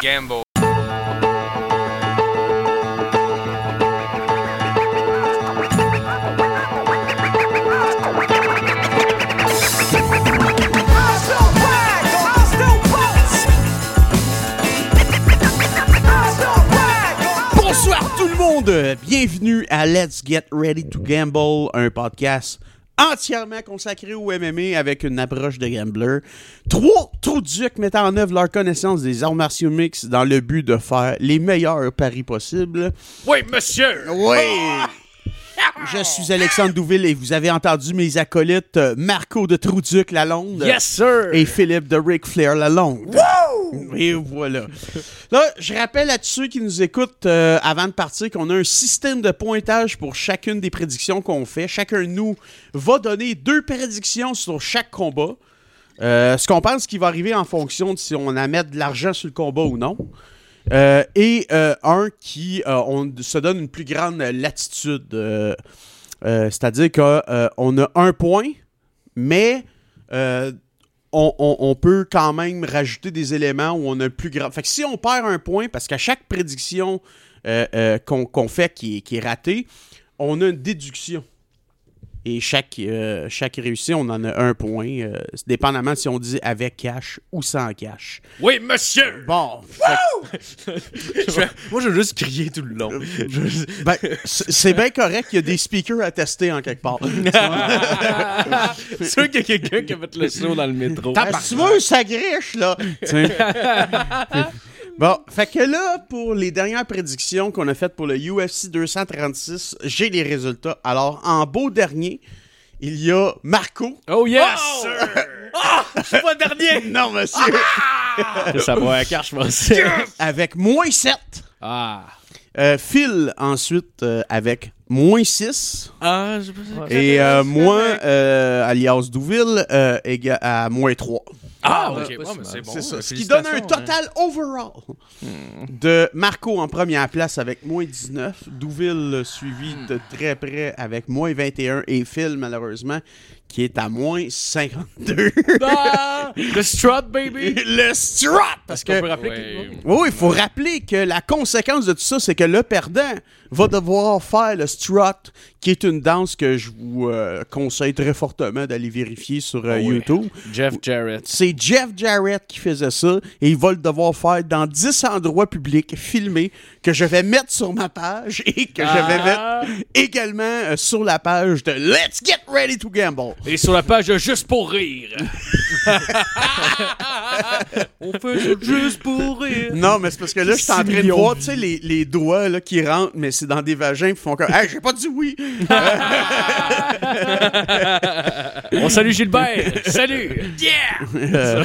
Gamble. Bonsoir tout le monde, bienvenue à Let's Get Ready to Gamble, un podcast entièrement consacré au MMA avec une approche de gambler. Trois trous ducs mettant en œuvre leur connaissance des arts martiaux mix dans le but de faire les meilleurs paris possibles. Oui, monsieur! Oui! Je suis Alexandre Douville et vous avez entendu mes acolytes euh, Marco de Trouduc Lalonde Yes, sir! et Philippe de Ric Flair Lalonde. Et voilà. Là, je rappelle à tous ceux qui nous écoutent euh, avant de partir qu'on a un système de pointage pour chacune des prédictions qu'on fait. Chacun de nous va donner deux prédictions sur chaque combat. Euh, ce qu'on pense qui va arriver en fonction de si on a mettre de l'argent sur le combat ou non. Euh, et un qui on se donne une plus grande latitude. C'est-à-dire qu'on a un point, mais on, peut quand même rajouter des éléments où on a plus grand. Fait que si on perd un point, parce qu'à chaque prédiction euh, euh, qu'on fait qui est ratée, on a une déduction. Et chaque, euh, chaque réussite, on en a un point, euh, dépendamment si on dit avec cash ou sans cash. Oui, monsieur! Bon, fait Moi, je veux juste crier tout le long. ben, c'est bien correct, il y a des speakers à tester en quelque part. C'est sûr qu'il y a quelqu'un qui a fait le saut dans le métro. Ah, tu vois, ça griche, là? Bon, fait que là, pour les dernières prédictions qu'on a faites pour le UFC 236, j'ai les résultats. Alors, en beau dernier, il y a Marco. Oh, yes, sir! Ah! Je suis pas le dernier! Non, monsieur. Ça va à carte, je. Avec moins 7. Ah. Euh, Phil, ensuite, euh, avec moins 6. Ah, je. Et euh, moi, euh, alias Douville, euh, éga- à moins 3. Ah, ouais, ok. pas Ouais, mais c'est bon. C'est ça. Ce qui donne un félicitations, total overall de Marco en première place avec moins 19, Douville euh, suivi de très près avec moins 21 et Phil malheureusement qui est à moins 52. Ah! Le strut, baby! le strut parce que peut rappeler Ouais. que- oui, il faut rappeler que la conséquence de tout ça, c'est que le perdant va devoir faire le strut, qui est une danse que je vous euh, conseille très fortement d'aller vérifier sur euh, Oh oui. YouTube. Jeff Jarrett. C'est Jeff Jarrett qui faisait ça et il va le devoir faire dans 10 endroits publics filmés que je vais mettre sur ma page et que je vais Ah! mettre également euh, sur la page de Let's Get Ready to Gamble. Et sur la page Juste pour rire. On fait ça juste pour rire. Non, mais c'est parce que là, je suis en train de millions voir, tu sais, les, les doigts là, qui rentrent, mais c'est dans des vagins qui font comme Hey, j'ai pas dit oui! On salue Gilbert. Salut. Yeah. Euh,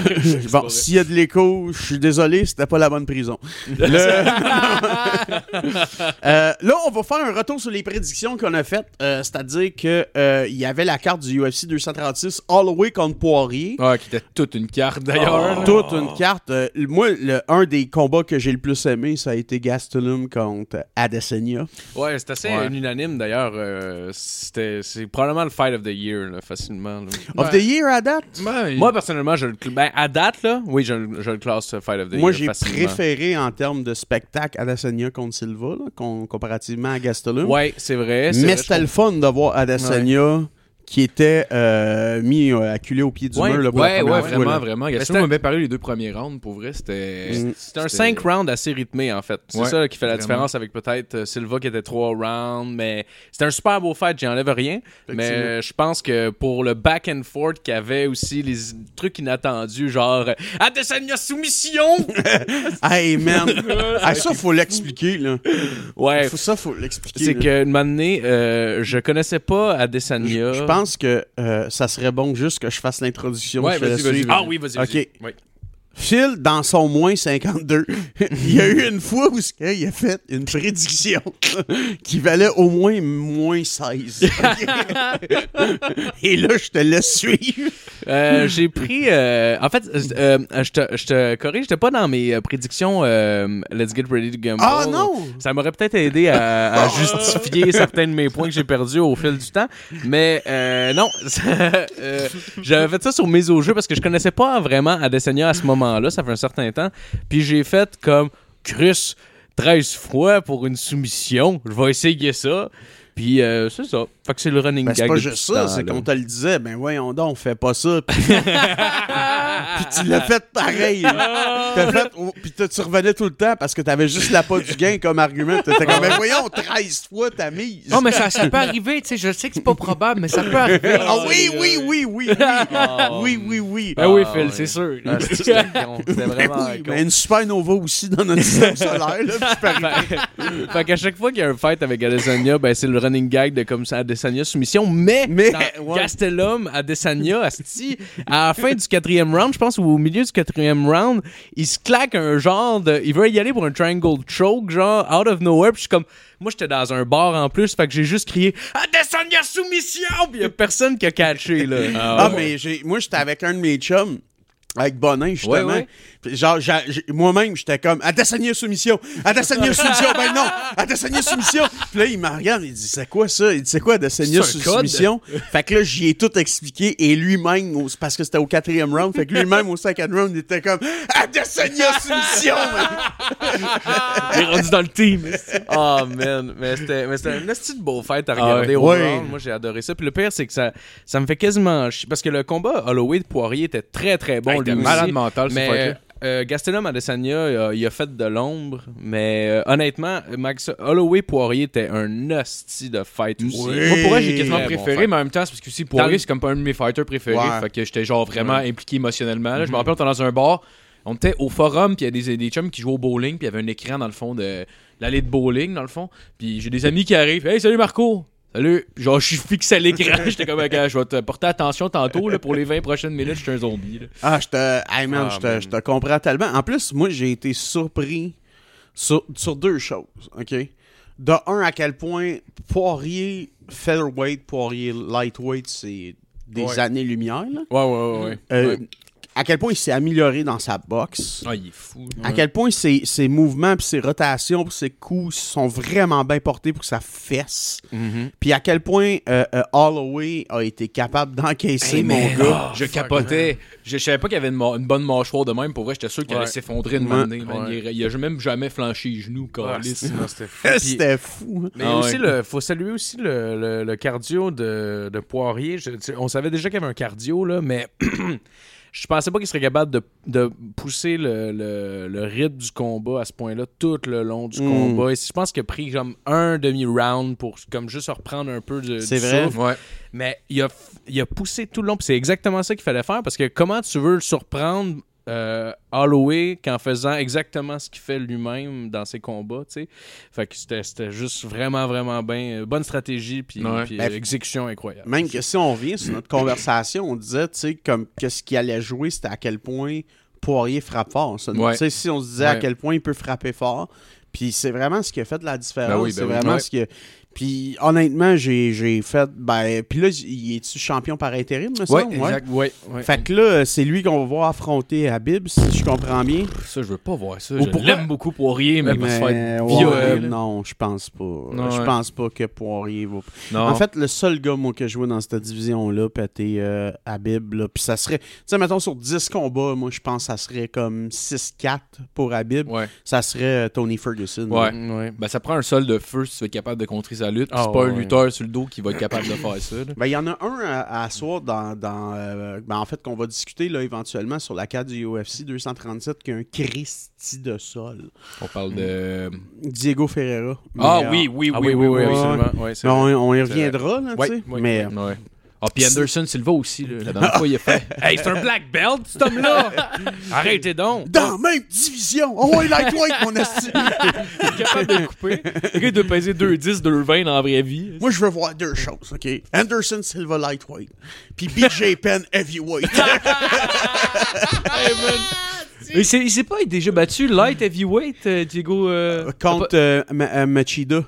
bon, s'il y a de l'écho, je suis désolé, c'était pas la bonne prison. Le- Euh, là, on va faire un retour sur les prédictions qu'on a faites, euh, c'est-à-dire que euh, il y avait la carte du UFC 236 Holloway contre Poirier. Ah, qui était toute une carte d'ailleurs. Oh, Toute une carte. Euh, moi, le, un des combats que j'ai le plus aimé, ça a été Gastelum contre Adesanya. Ouais, c'est assez Ouais. unanime d'ailleurs. euh, c'était, c'est probablement le fight of the year, là, facilement. là. Of the year à date? Moi, personnellement, je le, ben, à date, là, oui, je, le- je le classe euh, fight of the Moi, year. j'ai facilement. préféré en termes de spectacle Adesanya contre Silva, là, com- comparativement à Gastelum. Ouais, c'est vrai. Mais c'était le fun de voir Adesanya qui était euh, mis euh, acculé au pied du Ouais, mur là, pour Ouais, la ouais, fois, vraiment, là. vraiment. Gaston c'était- m'avait parlé les deux premiers rounds, pour vrai, c'était... Mm. Un C'était- 5 rounds assez rythmé, en fait. C'est Ouais, ça qui fait la vraiment. différence avec peut-être euh, Silva qui était 3 rounds. Mais c'était un super beau fight, j'enlève rien. Mais euh, je pense que pour le back and forth qu'il y avait aussi, les trucs inattendus, genre Adesanya soumission! Hey man, Ah, ça faut l'expliquer là. ouais. Faut- ça faut l'expliquer. C'est que, une année, euh, je connaissais pas Adesanya. Je pense que euh, ça serait bon juste que je fasse l'introduction. Ouais, je vas-y. Ah oui, vas-y, vas-y. Ok. Phil, dans son moins 52, il y a eu une fois où qu'il a fait une prédiction qui valait au moins moins 16. Et là, je te laisse suivre. Euh, j'ai pris. euh, en fait, euh, je, te, je te corrige, j'étais pas dans mes prédictions Let's Get Ready to Gamble. Ah non! Ça m'aurait peut-être aidé à, à justifier certains de mes points que j'ai perdus au fil du temps. Mais non, j'avais fait ça sur mes au jeu parce que je connaissais pas vraiment Adesanya à ce moment moment-là, ça fait un certain temps. Puis j'ai fait comme Chris, 13 fois pour une soumission. Je vais essayer ça. Puis euh, c'est ça. Fait que c'est le running Ben, c'est gag. pas depuis juste ça, c'est qu'on te le disait, ben voyons donc, fais pas ça. Puis, Puis tu l'as fait pareil. fait, oh, puis t'as- tu revenais tout le temps parce que t'avais juste la pas du gain comme argument. T'étais comme, ben voyons, 13 fois ta mise. Non, mais ça, ça peut arriver, tu sais. Je sais que c'est pas probable, mais ça peut arriver. Ah oui, oui, oui, oui, oui. Oui, oui, oui. Ben oui, Ah, Phil, c'est sûr. Ah, c'est- C'était Ben vraiment oui, mais une supernova aussi dans notre système solaire. Là, puis c'est fait, fait qu'à chaque fois qu'il y a un fight avec Adesanya, ben c'est le running gag de comme ça Adesanya soumission. Mais, Mais, dans ouais. Gastelum, Adesanya, asti, à la fin du quatrième round, je pense, ou au milieu du quatrième round, il se claque un genre de. Il veut y aller pour un triangle choke, genre out of nowhere. Puis je suis comme. Moi, j'étais dans un bar en plus, fait que j'ai juste crié Adesanya soumission! Puis il y a personne qui a catché, là. Ah, mais j'ai- moi, j'étais avec un de mes chums. Avec Bonin, justement. Ouais, ouais. Puis Genre, moi-même, j'étais comme Adesanya soumission. Adesanya soumission. Ben non, Adesanya soumission. Puis là, il me regarde, il dit C'est quoi ça Il dit C'est quoi Adesanya soumission Fait que là, j'y ai tout expliqué. Et lui-même, parce que c'était au quatrième round, fait que lui-même, au cinquième round, il était comme Adesanya soumission. Il est rendu dans le team. Oh man, mais c'était mais c'était un esti de beau fight à Ah regarder ouais. au Ouais. round. Moi j'ai adoré ça. Puis le pire c'est que ça ça me fait quasiment chier parce que le combat Holloway de Poirier était très très bon Aussi. malade mental, mais euh, Gastelum Adesanya il a, il a fait de l'ombre, mais euh, honnêtement Max Holloway Poirier était un hostie de fight aussi. Oui. Moi, pour j'ai quasiment bon préféré, mais en même temps, c'est parce que aussi Dans Poirier, c'est comme pas un de mes fighters préférés. Ouais. Fait que j'étais genre vraiment impliqué émotionnellement. là. Je me Mhm. rappelle, on était dans un bar, on était au forum, puis il y a des, des chums qui jouaient au bowling, puis il y avait un écran dans le fond de l'allée de bowling, dans le fond. Puis j'ai des amis qui arrivent. Hey, salut Marco! Salut! Genre, je suis fixé à l'écran. J'étais comme, Ok, je vais te porter attention tantôt, là, pour les 20 prochaines minutes, je suis un zombie. là. Ah, je te, hey man, Ah, je te- man. je te comprends tellement. En plus, moi, j'ai été surpris sur, sur deux choses, OK? De un, à quel point Poirier, featherweight, Poirier, lightweight, c'est des Ouais. années-lumière, là. Ouais ouais ouais. ouais. Euh, Ouais. À quel point il s'est amélioré dans sa boxe. Ah, il est fou. À quel point ses, ses mouvements, puis ses rotations, puis ses coups sont vraiment bien portés pour ça fesse. Mhm. Puis à quel point euh, euh, Holloway a été capable d'encaisser, Hey, mon gars. je capotais. Je, je savais pas qu'il y avait une, bonne mâchoire de même. Pour vrai, j'étais sûr qu'il allait s'effondrer de Ouais. Il, il a même jamais flanché les genoux, Ah, c'était fou. Puis- C'était fou. Mais Ah aussi, ouais. le, faut saluer aussi le, le- le cardio de, de Poirier. Je- tu sais, on savait déjà qu'il y avait un cardio, là, mais je pensais pas qu'il serait capable de, de pousser le, le- le rythme du combat à ce point-là tout le long du Mm. combat. Et je pense qu'il a pris comme un demi-round pour comme juste reprendre un peu de, C'est du vrai. souffle. Ouais. Mais il a, il a poussé tout le long. C'est exactement ça qu'il fallait faire parce que comment tu veux le surprendre euh, Holloway qu'en faisant exactement ce qu'il fait lui-même dans ses combats, tu sais. Fait que c'était juste vraiment, vraiment bien. euh, bonne stratégie, puis Ouais. puis, Ben, euh, exécution incroyable. Même que si on revient sur notre conversation, on disait, tu sais, comme qu'est-ce qui allait jouer, c'était à quel point Poirier frappe fort. ça. Ouais. Tu sais, si on se disait à quel point il peut frapper fort, puis c'est vraiment ce qui a fait de la différence. Ben oui, ben c'est oui. vraiment Ouais. ce qui a... Puis honnêtement, j'ai j'ai fait... Ben, puis là, il est-tu champion par intérim, me Ouais, semble? exact. Ouais, ouais. Fait que là, c'est lui qu'on va voir affronter Habib, si je comprends bien. Ça, je veux pas voir ça. Ou Je l'aime beaucoup Poirier, mais se Mais, faire ouais, violer. là. non, je pense pas. Je ouais. pense pas que Poirier va. Non. En fait, le seul gars, moi, que je vois dans cette division-là, pété euh, Habib, là, puis ça serait, tu sais, mettons, sur 10 combats, moi, je pense que ça serait comme 6-4 pour Habib. Ouais. Ça serait euh, Tony Ferguson. Ouais. Ben, ça prend un sol de feu si tu être capable de contrer sa lutte. Ah, c'est pas ouais, un lutteur sur le dos qui va être capable de faire ça. Ben, il y en a un à, à soir dans, dans euh, ben, en fait, qu'on va discuter, là, éventuellement, sur la carte du UFC 237, qui a un Christy de sol. On parle de. Diego Ferreira. Ah oui, oui, Ah oui, oui, oui. oui. absolument. Ouais, c'est euh, vrai. on, on y reviendra, là, tu sais. mais. Ah, puis Anderson Silva aussi, là. La dernière fois, il a fait? Hey, c'est un black belt, cet homme-là! Arrêtez donc! dans la même division! Oh, ouais, lightweight, mon esti! Il est capable de couper. Le gars, il doit peser 2,10, 2,20 dans la vraie vie. Moi, je veux voir deux choses, OK? Anderson Silva lightweight, puis BJ Penn heavyweight. Mais c'est- il s'est pas déjà battu light heavyweight, euh, Diego. euh, Contre euh, Ma- euh, Machida,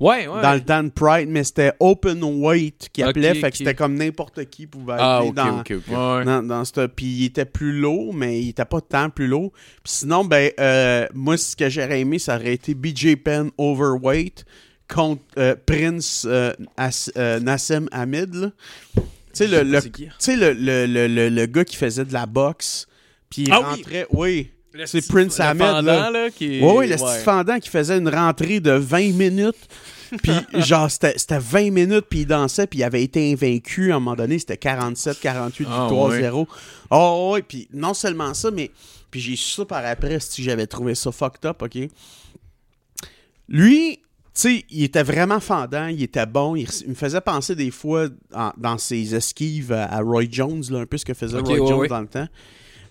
Ouais, ouais. dans le temps de Pride, mais c'était open weight qui appelait, fait que c'était comme n'importe qui pouvait Ah, aller dans... Ouais. Dans, dans cette- Puis il était plus lourd, mais il était pas tant plus lourd. Puis sinon, ben, euh, moi, ce que j'aurais aimé, ça aurait été BJ Penn overweight contre euh, Prince euh, As- euh, Nassim Hamid. là. Tu sais, le, le, le, le, le, le, le gars qui faisait de la boxe, Puis il Ah oui! rentrait, oui. C'est Prince le Ahmed, là. là, qui est- Oui, oui, le ouais. fendant qui faisait une rentrée de 20 minutes. Puis, genre, c'était c'était 20 minutes, puis il dansait, puis il avait été invaincu à un moment donné. C'était 47, 48 Ah, victoires, ouais. 0. Oh, oui, puis non seulement ça, mais. Puis j'ai su ça par après, si j'avais trouvé ça fucked up, OK? Lui, tu sais, il était vraiment fendant, il était bon. Il, il me faisait penser des fois en- dans ses esquives à, Roy Jones, là, un peu ce que faisait Roy ouais, Jones ouais. dans le temps.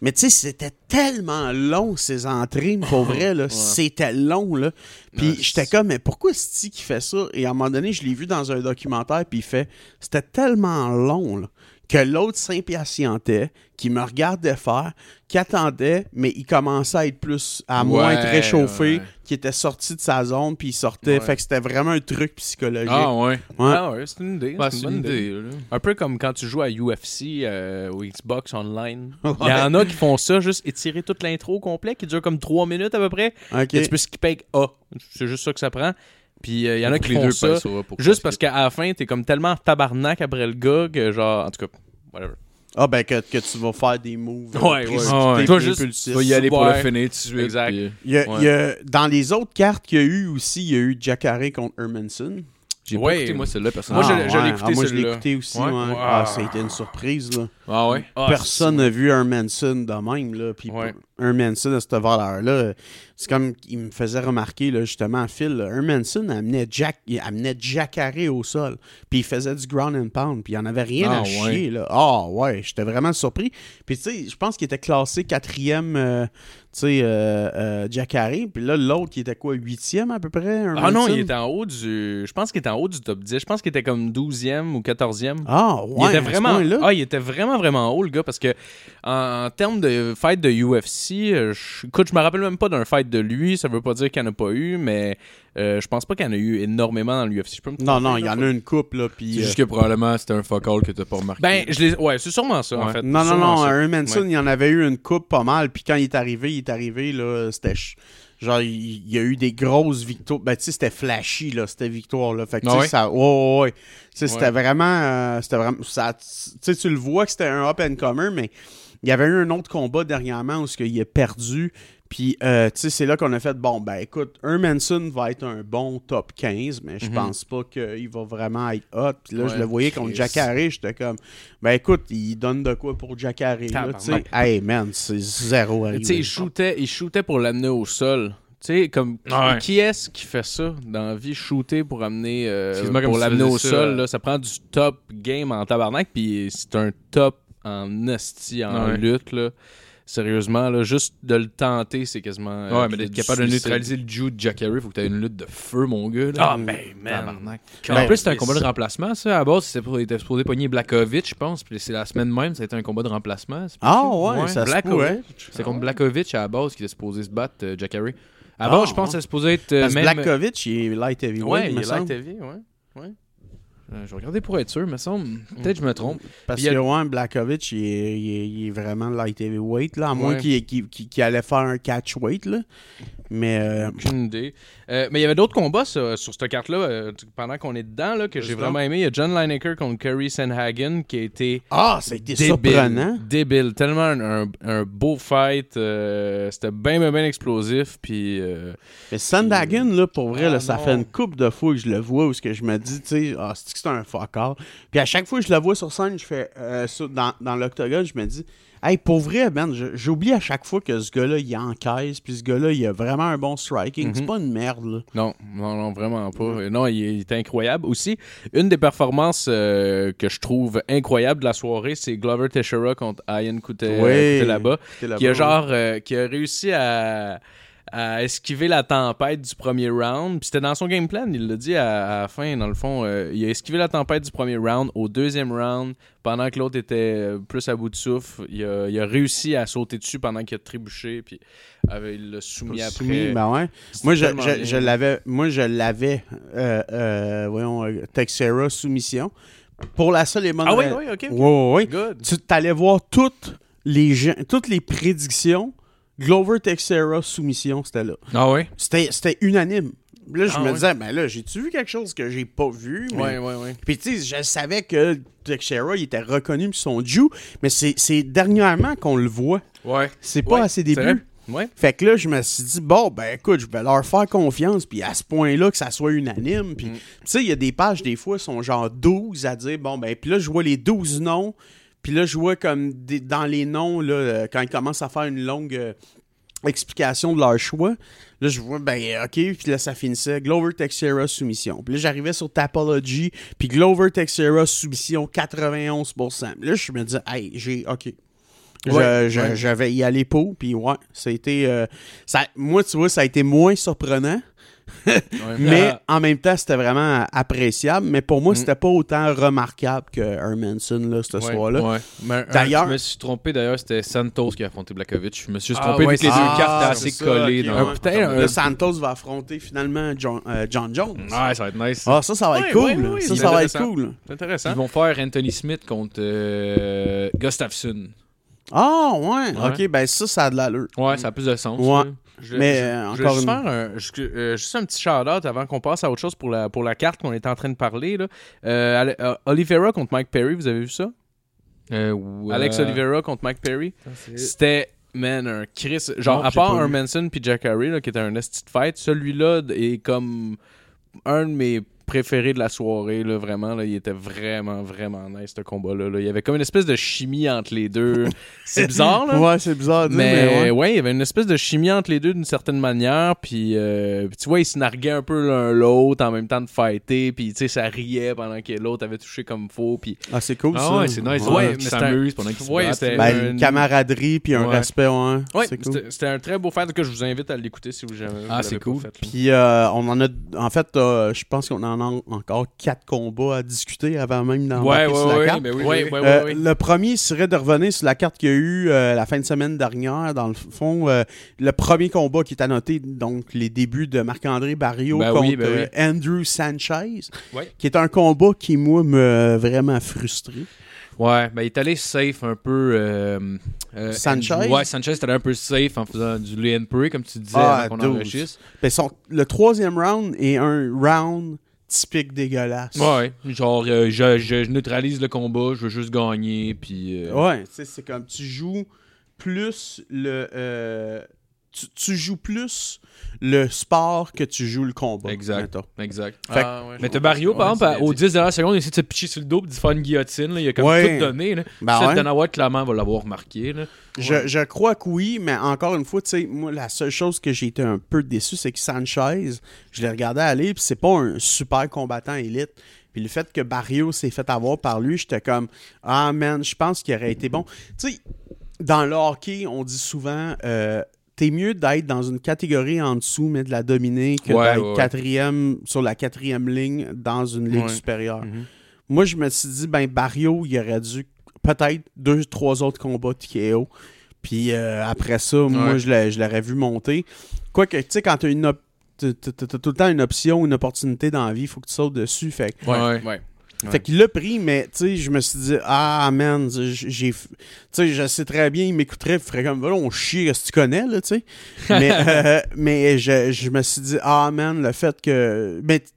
Mais tu sais, c'était tellement long, ces entrées, pour vrai, là. C'était long, là. Puis Ouais, j'étais comme, mais pourquoi c'est qui fait ça? Et à un moment donné, je l'ai vu dans un documentaire, puis il fait, c'était tellement long, là, que l'autre s'impatientait, qui me regardait faire, qui attendait, mais il commençait à être plus, à moins être réchauffé, ouais. qui était sorti de sa zone, puis il sortait. Ouais. Fait que c'était vraiment un truc psychologique. Ah ouais. Ouais. Ah ouais, c'est une idée. Bah, c'est une idée. Un peu comme quand tu joues à UFC euh, ou Xbox Online. Ouais. Il y en a qui font ça, juste étirer toute l'intro au complet, qui dure comme 3 minutes à peu près. Et tu peux skipper avec A. C'est juste ça que ça prend. Puis euh, il y en a qui les font deux ça sur pour juste parce qu'à la fin, t'es comme tellement tabarnak après le gars que genre, en tout cas, whatever. Ah, ben, que, que tu vas faire des moves. euh, Ouais, ouais. Ah ouais. puis Toi, juste. Tu vas y aller pour Ouais. le finir tout de suite. Exact. puis- Il y a- Ouais. il y a- dans les autres cartes qu'il y a eu aussi, il y a eu Jacare contre Hermanson. J'ai Ouais. pas écouté, moi, celle-là, personnellement. Moi, je l'ai- je l'ai ouais. écouté, Ah, moi, je l'ai celui-là. écouté aussi. Ouais. ouais. Ouais. Ah, ça a été une surprise. Là. Ah ouais? Ah, Personne n'a vu Hermanson de même. Là. Puis Ouais. Hermanson à cette valeur-là, c'est comme il me faisait remarquer là, justement, Phil. là, Hermanson amenait, Jack, il amenait Jacare au sol. Puis il faisait du ground and pound. Puis il n'y en avait rien Ah, à ouais. chier. Là. Ah ouais, j'étais vraiment surpris. Puis tu sais, je pense qu'il était classé quatrième. euh, sais, euh, euh, Jacare. Puis là, l'autre, qui était quoi, huitième à peu près? Ah non, il était en haut du. Je pense qu'il était en haut du top 10. Je pense qu'il était comme 12e ou 14e. Ah, ouais. il était à ce vraiment. point-là? Ah, il était vraiment, vraiment haut, le gars, parce que en, en termes de fight de UFC, euh, je- écoute, je me rappelle même pas d'un fight de lui. Ça veut pas dire qu'il n'y en a pas eu, mais euh, je pense pas qu'il y en a eu énormément dans l'UFC. Je peux me Non, non, là, il y en a une coupe, là. Puis. C'est euh, juste que probablement c'était un fuck all que t'as pas remarqué. Ben, je les... ouais, c'est sûrement ça, en fait. Non, non, non. Hermanson, Ouais. il y en avait eu une coupe pas mal, puis quand il est arrivé, il est arrivé, là, c'était... Genre, il il y a eu des grosses victoires. Ben, tu sais, c'était flashy, là, cette victoire-là. Fait que, tu sais, ouais? ça... Ouais, ouais, c'était vraiment... euh, c'était vraiment... ça- Tu sais, tu le vois que c'était un up-and-comer, mais il y avait eu un autre combat dernièrement où qu'il a perdu, puis, euh, tu sais, c'est là qu'on a fait, bon, ben, écoute, Hermanson va être un bon top 15, mais je Mhm. pense pas qu'il va vraiment être hot. Puis là, je le voyais contre. Jack Harry, j'étais comme... Ben écoute, il donne de quoi pour Jack Harry, là, tu sais. Tabarnak. Hey man, c'est zéro Tu sais, il shootait, il shootait pour l'amener au sol. Tu sais, comme qui, Ouais. qui est-ce qui fait ça dans la vie, shooter pour amener euh, pour l'amener au ça, sol euh, là, ça prend du top game en tabarnak puis c'est un top en esti en Ouais. lutte là. Sérieusement là, juste de le tenter, c'est quasiment euh, Ouais, mais d'être capable de neutraliser le Jew de Jack Harry, faut que t'aies une lutte de feu, mon gars. Là. Ah ben man. En plus, c'était un mais combat de remplacement, ça. À la base, c'était il supposé pogner Blakovic, je pense. Puis c'est la semaine même, ça a été un combat de remplacement. c'est Ah possible? ouais, ça se. C'est contre Blakovic à la base qui était supposé se battre, euh, Jack Harry. À la Ah, je pense que c'était supposé être euh, Parce que même. Blakovic, il est light heavyweight, Ouais, il me est light heavy, ouais. Euh, je vais regarder pour être sûr, me semble. Peut-être que je me trompe. Parce y a- que ouais, Blakovic, il est, il est- il est vraiment light heavyweight, là, à moins Ouais. qu'il qu'il- qu'il- qu'il allait faire un catchweight, là. Mais, euh, Aucune idée. Euh, mais il y avait d'autres combats ça, sur cette carte-là, euh, pendant qu'on est dedans, là, que j'ai vraiment aimé. Il y a John Lineker contre Curry Sanhagen qui a été ah, ça a été débile. surprenant. Débile. Tellement un, un- un beau fight. euh, C'était bien, bien, bien explosif. Puis. euh, Mais Sandhagen, là, pour vrai, Ah, là, ça non. fait une couple de fois que je le vois où ce que je me dis, tu sais, ah, c'est que c'est un fuck all. Puis à chaque fois que je le vois sur scène, je fais, euh, sur- dans, dans l'octogone, je me dis, hey, pour vrai, man, je- j'oublie à chaque fois que ce gars-là, il encaisse, puis ce gars-là, il a vraiment un bon striking. C'est Mhm. pas une merde, là. non, non, non, vraiment pas. Euh, Non, il, est- il est incroyable. Aussi, une des performances euh, que je trouve incroyable de la soirée, c'est Glover Teixeira contre Ian Oui. là-bas. Qui a genre euh, qui a réussi à, à esquiver la tempête du premier round. Puis c'était dans son game plan, il l'a dit à, à la fin, dans le fond. euh, il a esquivé la tempête du premier round. Au deuxième round, pendant que l'autre était euh, plus à bout de souffle, il a, il a réussi à sauter dessus pendant qu'il a trébuché. Puis euh, il l'a soumis après. Soumis, ben ouais. Moi, je, l'avais, moi, je l'avais, euh, voyons, Texera soumission. Pour la seule et bonne Ah oui, oui, ok. Ouais, ouais, ouais. Good. Tu allais voir toutes les, gens, toutes les prédictions. Glover Texera soumission, c'était là. Ah ouais? C'était c'était unanime. Là, je Ah me ouais? disais, ben là, j'ai-tu vu quelque chose que j'ai pas vu? Mais- Ouais, ouais, ouais. Puis tu sais, je savais que Teixeira, il était reconnu pour son Jew, mais c'est c'est dernièrement qu'on le voit. Ouais. C'est pas Ouais, à ses débuts. Ouais. Fait que là, je me suis dit, bon, ben écoute, je vais leur faire confiance, puis à ce point-là, que ça soit unanime. Puis, Mm. tu sais, il y a des pages, des fois, sont genre 12 à dire, bon, ben, puis là, je vois les 12 noms, puis là, je vois comme des- dans les noms, là, euh, quand ils commencent à faire une longue euh, explication de leur choix, là, je vois, ben, ok, puis là, ça finissait Glover Texera soumission. Puis là, j'arrivais sur Tapology, puis Glover Texera soumission 91%. Puis là, je me dis, hey, j'ai, ok. Ouais, je- ouais. je vais y aller pour, puis ouais, ça a été. euh, ça, moi, tu vois, ça a été moins surprenant. Mais en même temps, c'était vraiment appréciable. Mais pour moi, Mm. c'était pas autant remarquable que Hermanson, là, ce Ouais, soir-là. D'ailleurs, Je me suis trompé d'ailleurs, c'était Santos qui a affronté Blakovic. Je me suis juste Ah, trompé ouais, vu que les deux Ah, cartes étaient assez ça, collées. Euh, un- Santos va affronter finalement John, euh, John Jones. Ouais, ça va être nice. Ah, ça, ça va Ouais, être cool. ouais, là. ouais, ça, ça va être cool. C'est intéressant. Ils vont faire Anthony Smith contre euh, Gustafsson. Ah, ouais. Ouais. Ok, ben ça, ça a de l'allure. Ouais, ça a plus de sens. Ouais. Je- Mais, je- euh, je vais encore juste une- faire un, euh, juste un petit shout-out avant qu'on passe à autre chose pour la, pour la carte qu'on est en train de parler. Là. Euh, euh, Oliveira contre Mike Perry, vous avez vu ça? Euh, ouais. Alex Oliveira contre Mike Perry. C'était, man, un Chris. Genre, Non, à part. Hermanson puis Jack Harry, là, qui était un esti de fight, celui-là est comme un de mes préférés de la soirée. Là, vraiment, là, il était vraiment, vraiment nice, ce combat-là. là. Il y avait comme une espèce de chimie entre les deux. C'est bizarre, là. Ouais, c'est bizarre. Mais, mais, ouais. ouais. il y avait une espèce de chimie entre les deux d'une certaine manière. Puis, euh, puis tu vois, ils se narguaient un peu l'un l'autre en même temps de fighter. Puis, tu sais, ça riait pendant que l'autre avait touché comme faux. Puis, Ah, c'est cool, ça. Ah ouais, c'est nice. Ouais, Ouais, mais s'amusent pendant qu'ils se Ouais, battent. c'était- Ben, une camaraderie puis un Ouais. respect, ouais. ouais, cool. c'était un très beau fight. que je vous invite à l'écouter si vous jamais. Ah, c'est cool. Puis euh, on en a, en fait, euh, je pense qu'on en a encore quatre combats à discuter avant même d'embarquer Ouais, sur la ouais. carte. ben oui, oui, Euh. Le premier serait de revenir sur la carte qu'il y a eu euh, la fin de semaine dernière. Dans le fond, euh, le premier combat qui est annoté, donc les débuts de Marc-André Barrio Ben contre oui, ben oui. euh, Andrew Sanchez, Ouais. qui est un combat qui, moi, me vraiment frustré. Ouais, ben il est allé safe un peu. euh, euh, Sanchez? Andrew- Ouais, Sanchez était allé un peu safe en faisant du pray, comme tu disais, Ah, avant qu'on 12. enregistre. Ben, son- le troisième round est un round typique dégueulasse. Ouais, genre, euh, je, je- je neutralise le combat, je veux juste gagner, puis. euh, Ouais, tu sais, c'est comme tu joues plus le. euh, tu, tu joues plus le sport que tu joues le combat. Exact. mettons. Exact. Fait- Ah, ouais, Mais t'as. Barrio, par exemple, c'est aux bien 10 dernières secondes, il essaie de se pitcher sur le dos puis de faire une guillotine. Là. Il a comme Ouais. tout donné. Là. Ben. Dana White, clairement, va l'avoir remarqué. Là. Je, je crois que oui, mais encore une fois, tu sais, moi, la seule chose que j'ai été un peu déçu, c'est que Sanchez, je l'ai regardé aller, puis c'est pas un super combattant élite. Puis le fait que Barrio s'est fait avoir par lui, j'étais comme, ah man, je pense qu'il aurait été bon. Tu sais, dans le hockey, on dit souvent, euh, t'es mieux d'être dans une catégorie en dessous, mais de la dominer, que Ouais, d'être ouais, ouais. quatrième, sur la quatrième ligne dans une ligue Ouais. supérieure. Mhm. Moi, je me suis dit, ben, Barrio, il aurait dû peut-être deux, trois autres combats TKO. Puis euh, après ça, moi, je l'ai- je l'aurais vu monter. Quoique, tu sais, quand as une op- t'as- t'as- t'as tout le temps une option, une opportunité dans la vie, il faut que tu sautes dessus. Fait, que- Ouais, fait qu'il l'a pris, mais tu sais, je me suis dit, ah man, j'ai. Tu sais, je sais très bien, il m'écouterait, il ferait comme, voilà, on chie, ce que tu connais, là, tu sais. mais euh, mais je, je me suis dit, ah man, le fait que. Mais tu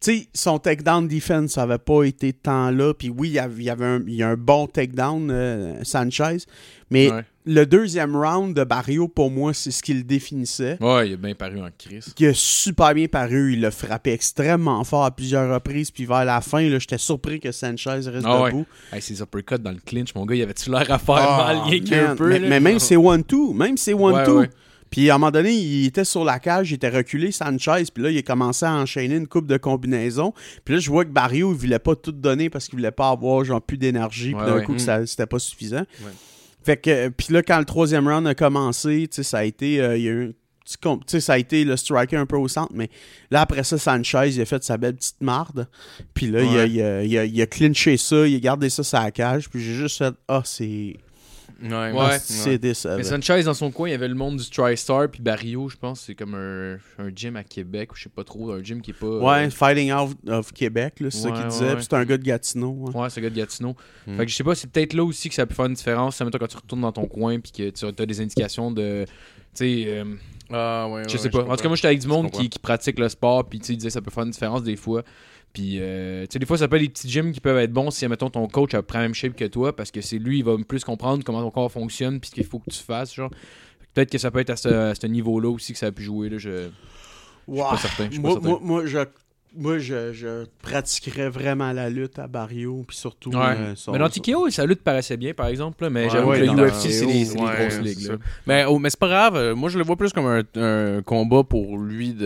sais, son takedown defense, ça avait pas été tant là. Puis oui, il y avait, il y avait un, il y a un bon takedown, euh, Sanchez. Mais Ouais. Le deuxième round de Barrio, pour moi, c'est ce qui le définissait. Ouais, il a bien paru en crise. Qui a super bien paru. Il l'a frappé extrêmement fort à plusieurs reprises. Puis vers la fin, j'étais surpris que Sanchez reste Ah ouais. debout. Hey, ces uppercuts dans le clinch, mon gars, il avait-tu l'air à faire Ah, mal, qu'un peu? Mais, là? mais même c'est one-two. Même c'est one-two. Ouais, ouais. Puis à un moment donné, il était sur la cage, il était reculé, Sanchez, puis là, il a commencé à enchaîner une coupe de combinaisons. Puis là, je vois que Barrio, il voulait pas tout donner parce qu'il voulait pas avoir genre plus d'énergie, puis Ouais, d'un ouais. coup, Mm. ça- c'était pas suffisant. Fait que, puis là, quand le troisième round a commencé, tu sais, ça a été, euh, il y a eu ça a été le striker un peu au centre, mais là, après ça, Sanchez, il a fait sa belle petite marde. Puis là, il, a, il, a, il a- il a clinché ça, il a gardé ça la cage, puis j'ai juste fait, ah, c'est... Ouais, Ouais. c'est décevant. Mais Sanchez, dans son coin, il y avait le monde du TriStar, puis Barrio, je pense, c'est comme un, un gym à Québec, ou je sais pas trop, un gym qui est pas. Ouais, euh, Fighting Out of Québec, c'est ça qu'il disait. Puis c'est un gars de Gatineau. hein. Ouais, c'est un gars de Gatineau. Mm. Fait que je sais pas, c'est peut-être là aussi que ça peut faire une différence. Ça, quand tu retournes dans ton coin puis que tu as des indications de. Tu sais, euh, Ah, ouais, Je sais pas. En tout cas, moi, j'étais avec du monde qui, qui pratique le sport, puis tu sais, il disait que ça peut faire une différence des fois. Puis, euh, tu sais, des fois, ça peut être des petits gyms qui peuvent être bons si, mettons, ton coach a prend la même shape que toi, parce que c'est lui, il va plus comprendre comment ton corps fonctionne, puis ce qu'il faut que tu fasses, genre. Peut-être que ça peut être à ce, niveau-là aussi que ça a pu jouer, là. Je... Wow. pas certain, je suis pas certain. moi, moi, je, moi je, je pratiquerais vraiment la lutte à Barrio, puis surtout. euh, son- mais dans son- TKO, sa lutte paraissait bien, par exemple, là, mais Ouais, j'avoue ouais, que le UFC, c'est des, des grosses ligues, là. Mais, oh, mais c'est pas grave. euh, Moi, je le vois plus comme un, un combat pour lui, de,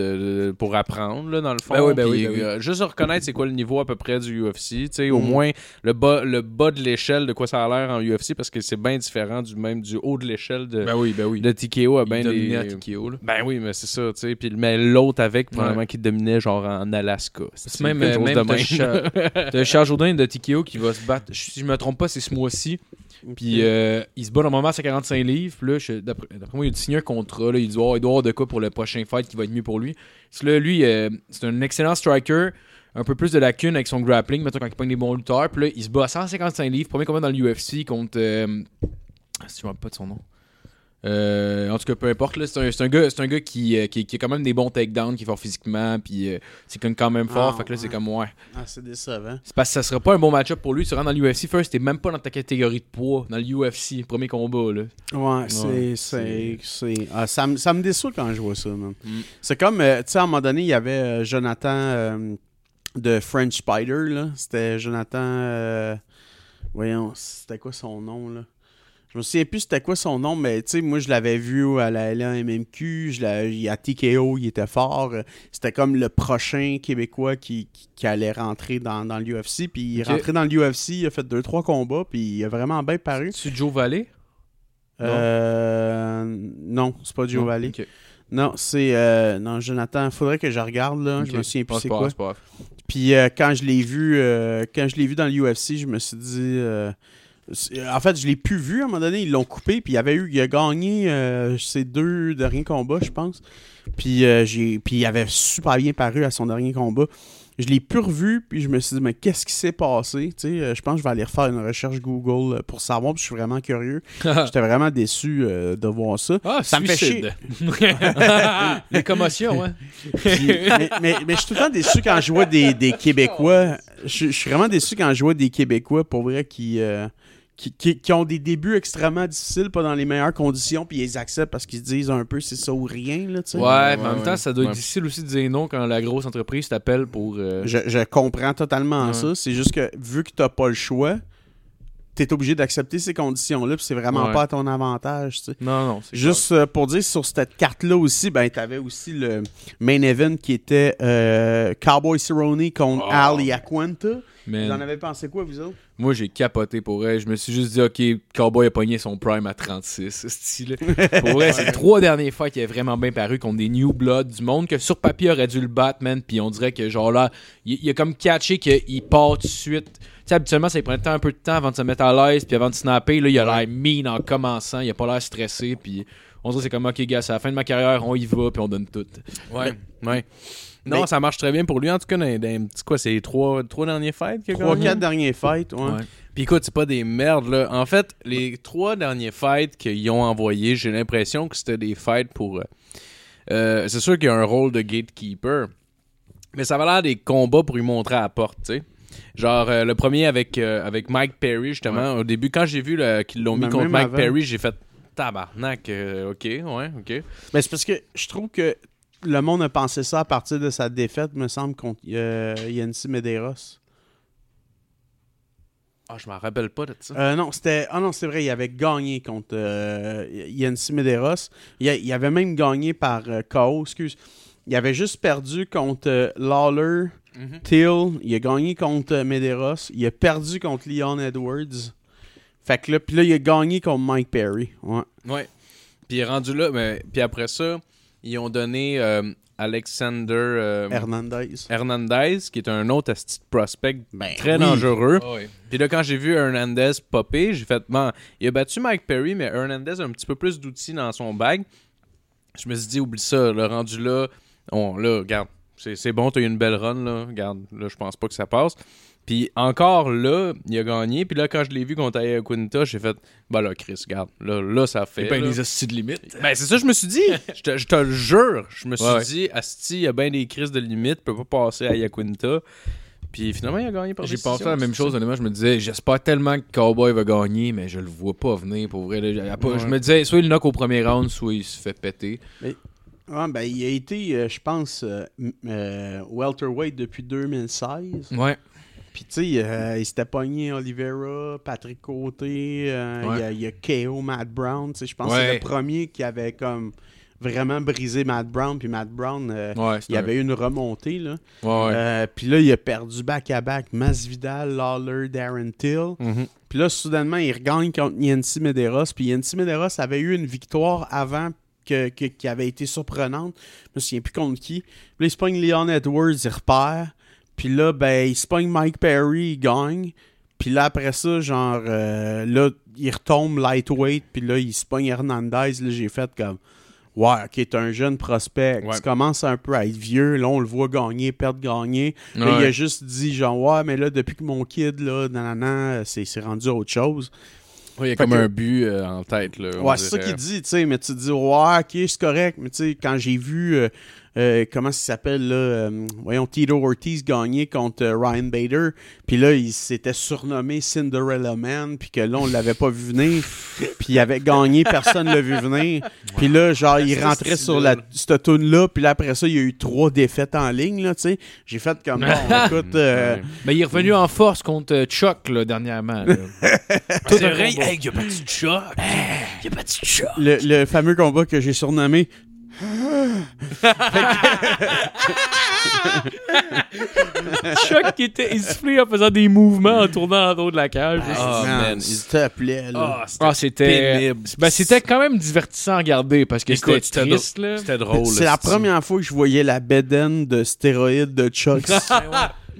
de- pour apprendre, là, dans le fond. Ben oui, ben oui, ben oui. euh, juste reconnaître c'est quoi le niveau à peu près du UFC. Tu sais, Au Mm. moins, le bas, le bas de l'échelle de quoi ça a l'air en UFC, parce que c'est bien différent du même du haut de l'échelle de, Ben oui, ben oui. de TKO. A Il ben dominait à. TKO, là. Ben oui, mais c'est ça, tu sais. Puis, mais l'autre avec, probablement, qui dominait genre en C'est même, quelque chose même de même. Charles- Jourdain de TKO qui va se battre, si je me trompe pas, c'est ce mois-ci. Puis euh, il se bat normalement à 45 livres. Puis là, d'après moi, il a signé un contrat. Là, il, doit, il doit avoir de quoi pour le prochain fight qui va être mieux pour lui. Parce que là, lui, euh, c'est un excellent striker. Un peu plus de lacunes avec son grappling, mettons quand il pogne des bons lutteurs. Puis là, il se bat à 155 livres. Premier combat dans l'UFC contre. euh, si je me rappelle pas de son nom. Euh, en tout cas, peu importe. C'est un, un gars, un gars qui, euh, qui, qui a quand même des bons takedowns, qui est fort physiquement. Puis euh, c'est quand même fort. Ah, fait que là, c'est comme ouais. Ah, c'est décevant. C'est parce que ça sera pas un bon match-up pour lui. Tu rentres dans l'UFC, first, t'es même pas dans ta catégorie de poids, dans l'UFC, premier combat, là. Ouais, c'est. Ouais, c'est, c'est- ah, ça, me, ça me déçoit quand je vois ça. Mm. C'est comme, tu sais, à un moment donné, il y avait Jonathan de French Spider, là. C'était Jonathan. voyons, c'était quoi son nom, là? Je me souviens plus c'était quoi son nom, mais tu sais, moi je l'avais vu à la LAMMQ, je à TKO, il était fort. C'était comme le prochain Québécois qui, qui, qui allait rentrer dans, dans l'UFC. Puis il est rentré dans l'UFC, il a fait 2-3 combats, puis il a vraiment bien paru. C'est Joe Valley Non. Euh, non, c'est pas Joe Non? Valley. Non, c'est. euh, non, Jonathan, faudrait que je regarde, là. Je me souviens plus c'est pas quoi. Puis euh, quand je l'ai vu, euh, quand je l'ai vu dans l'UFC, je me suis dit. En fait, je l'ai plus vu à un moment donné, ils l'ont coupé, puis il avait eu, il a gagné euh, ses deux derniers combats, je pense. Puis euh, j'ai, puis il avait super bien paru à son dernier combat. Je l'ai plus revu, puis je me suis dit, mais qu'est-ce qui s'est passé? Tu sais, euh, je pense que je vais aller refaire une recherche Google pour savoir, puis je suis vraiment curieux. J'étais vraiment déçu euh, de voir ça. Ah, Ça me fait suicide. Les commotions, hein? Puis- mais, mais, mais je suis tout le temps déçu quand je vois des, des Québécois. Je, je suis vraiment déçu quand je vois des Québécois, pour vrai, qui, qui, qui, qui ont des débuts extrêmement difficiles, pas dans les meilleures conditions, puis ils acceptent parce qu'ils se disent un peu c'est ça ou rien, là, tu sais. Ouais, mais en même ouais. temps, ça doit être Ouais. difficile aussi de dire non quand la grosse entreprise t'appelle pour. euh, Je, je comprends totalement Ouais. ça. C'est juste que vu que t'as pas le choix, t'es obligé d'accepter ces conditions-là, puis c'est vraiment Ouais. pas à ton avantage, tu sais. Non, non, c'est Juste euh, pour dire, sur cette carte-là aussi, ben, t'avais aussi le main event qui était euh, Cowboy Cerrone contre Oh. Al Iaquinta. Mais Vous en avez pensé quoi, vous autres? Moi, j'ai capoté pour elle. Je me suis juste dit, OK, Cowboy a pogné son prime à 36. ce style Pour vrai, c'est trois derniers fights qui avaient vraiment bien paru contre des New Blood, du monde que sur papier aurait dû le battre, man. Puis on dirait que, genre là, il, il a comme catché qu'il part tout de suite. Tu sais, habituellement, ça lui prenait un peu de temps avant de se mettre à l'aise, puis avant de snapper. Là, il a l'air mean en commençant, il a pas l'air stressé, puis on dirait que c'est comme, OK, gars, c'est la fin de ma carrière, on y va, puis on donne tout. Ouais, ouais. Non, Mais- ça marche très bien pour lui. En tout cas, dans, dans- c'est quoi, c'est les trois, trois derniers fights qu'il a Trois, quatre derniers fights, ouais. Ouais. Puis écoute, c'est pas des merdes, là. En fait, les trois derniers fights qu'ils ont envoyés, j'ai l'impression que c'était des fights pour... euh, euh, c'est sûr qu'il y a un rôle de gatekeeper, mais ça va l'air des combats pour lui montrer à la porte, tu sais. Genre, euh, le premier avec, euh, avec Mike Perry, justement. Au début, quand j'ai vu qu'ils l'ont mis Mais contre Mike avant. Perry, j'ai fait... Tabarnak, ok, ouais, ok. Mais c'est parce que je trouve que le monde a pensé ça à partir de sa défaite, me semble, contre euh, Yancy Medeiros. Ah, je m'en rappelle pas de ça. Euh, non, c'était. Ah non, c'est vrai, il avait gagné contre euh, Yancy Medeiros. Il, avait même gagné par KO, excuse. Il avait juste perdu contre Lawler, Mhm. Till. Il a gagné contre Medeiros. Il a perdu contre Leon Edwards. Fait que là, puis là, il a gagné contre Mike Perry. Ouais. Ouais. Puis il est rendu là, mais puis après ça, ils ont donné euh, Alexander euh, Hernandez. Hernandez, qui est un autre asti de prospect Ben très oui. dangereux. Ah. Puis là, quand j'ai vu Hernandez popper, j'ai fait, bon, il a battu Mike Perry, mais Hernandez a un petit peu plus d'outils dans son bag. Je me suis dit, oublie ça, le rendu là, on, là, regarde, c'est c'est bon, t'as eu une belle run, là, regarde, là, je pense pas que ça passe. Puis encore là, il a gagné. Puis là, quand je l'ai vu contre Quinta, j'ai fait, bah là, Chris, regarde, là, là ça fait. Et ben là. les hosties de limite. Ben, c'est ça, je me suis dit. je, te, je te le jure. Je me suis Ouais. dit, Asti, il y a bien des crises de limite, peut pas passer à Yaquinta. Puis finalement, il a gagné par J'ai pensé à la même chose, honnêtement. Je me disais, j'espère tellement que Cowboy va gagner, mais je le vois pas venir pour vrai. là. Après, Ouais. Je me disais, soit il knock au premier round, soit il se fait péter. Ouais, ben, il a été, euh, je pense, euh, euh, welterweight depuis 2016. Ouais. Puis, tu sais, euh, il s'était pogné Oliveira, Patrick Côté, euh, il y a- il y, a KO, Matt Brown. Tu sais, je pense que c'est le premier qui avait comme vraiment brisé Matt Brown. Puis Matt Brown, euh, Ouais, il avait eu une remontée, là. Euh, puis là, il a perdu back-à-back Masvidal, Lawler, Darren Till. Mhm. Puis là, soudainement, il regagne contre Yancy Medeiros. Puis Yancy Medeiros avait eu une victoire avant que, que- qui avait été surprenante. Je me souviens plus contre qui. Puis là, il se pogne Leon Edwards, il repère. Puis là, ben, il se pogne Mike Perry, il gagne. Puis là, après ça, genre, euh, là, il retombe lightweight. Puis là, il se pogne Hernandez. Là, j'ai fait comme, ouais, ok, t'es un jeune prospect. Ouais. Tu commences un peu à être vieux. Là, on le voit gagner, perdre, gagner. Là, il a Ouais. juste dit, genre, ouais, mais là, depuis que mon kid, là, nanana, c'est c'est rendu autre chose. Ouais, il y a Fait comme que- un but euh, en tête. Là, Ouais, c'est ça qu'il dit, tu sais, mais tu te dis, ouais, ok, c'est correct, mais tu sais, quand j'ai vu, euh, euh, comment ça s'appelle, là, euh, voyons, Tito Ortiz gagner contre euh, Ryan Bader, puis là, il s'était surnommé Cinderella Man, puis que là, on l'avait pas vu venir, puis il avait gagné, personne l'a vu venir, puis là, genre, il rentrait sur la, cette tune-là, puis là, après ça, il y a eu trois défaites en ligne, là, tu sais, j'ai fait comme, bon, écoute, euh. Mais il est revenu en force contre euh, Chuck, là, dernièrement. là. C'est vrai, hey, y a pas de choc. Y a pas de choc. le, le fameux combat que j'ai surnommé Chuck qui était essoufflé en faisant des mouvements en tournant en dos de la cage. Ah, Man, man, il- plaît, là. Ah, c'était. Ben, c'était quand même divertissant à regarder parce que c'était triste, là. C'était drôle. C'est la première fois que je voyais la bédaine de stéroïdes de Chuck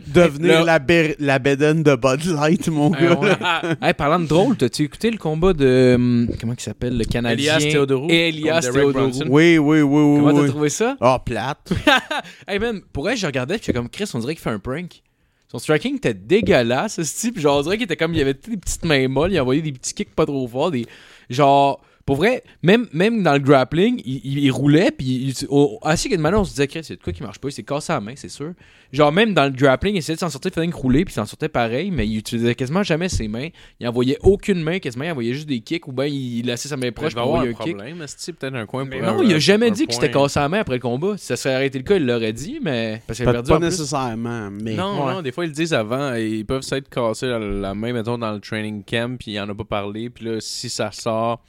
devenir la, bé- la bédaine de Bud Light, mon Ah, gars. ouais. Hey, parlant de drôle, t'as-tu écouté le combat de. hum, Comment il s'appelle Le Canadien? Elias Theodorou Elias Theodorou. Oui, oui, oui, oui. Comment oui. t'as trouvé ça? Ah, plate. Hey man, pour elle, je regardais, puis j'étais comme Chris, on dirait qu'il fait un prank. Son striking était dégueulasse, ce type. Genre, on dirait qu'il était comme, il avait des petites mains molles, il envoyait des petits kicks pas trop forts, des. Genre, pour vrai, même, même dans le grappling, il, il- il roulait, puis il, au- ainsi qu'une manière, on se disait, Chris, il y a de quoi qui marche pas, il s'est cassé la main, c'est sûr. Genre, même dans le grappling, il essayait de s'en sortir, il faisait que rouler, puis il s'en sortait pareil, mais il utilisait quasiment jamais ses mains. Il envoyait aucune main, quasiment, il envoyait juste des kicks, ou bien il laissait sa main Proche pour envoyer un un kick. problème, c'est peut-être un coin Mais pour non, un- il a jamais dit qu'il s'était cassé la main après le combat. Si ça serait arrêté le cas, il l'aurait dit, mais. Parce qu'il perdu pas nécessairement, mais... Non, Ouais. non, des fois ils le disent avant, et ils peuvent s'être cassés la, la main, mettons, dans le training camp, puis il en a pas parlé, puis là, si ça sort,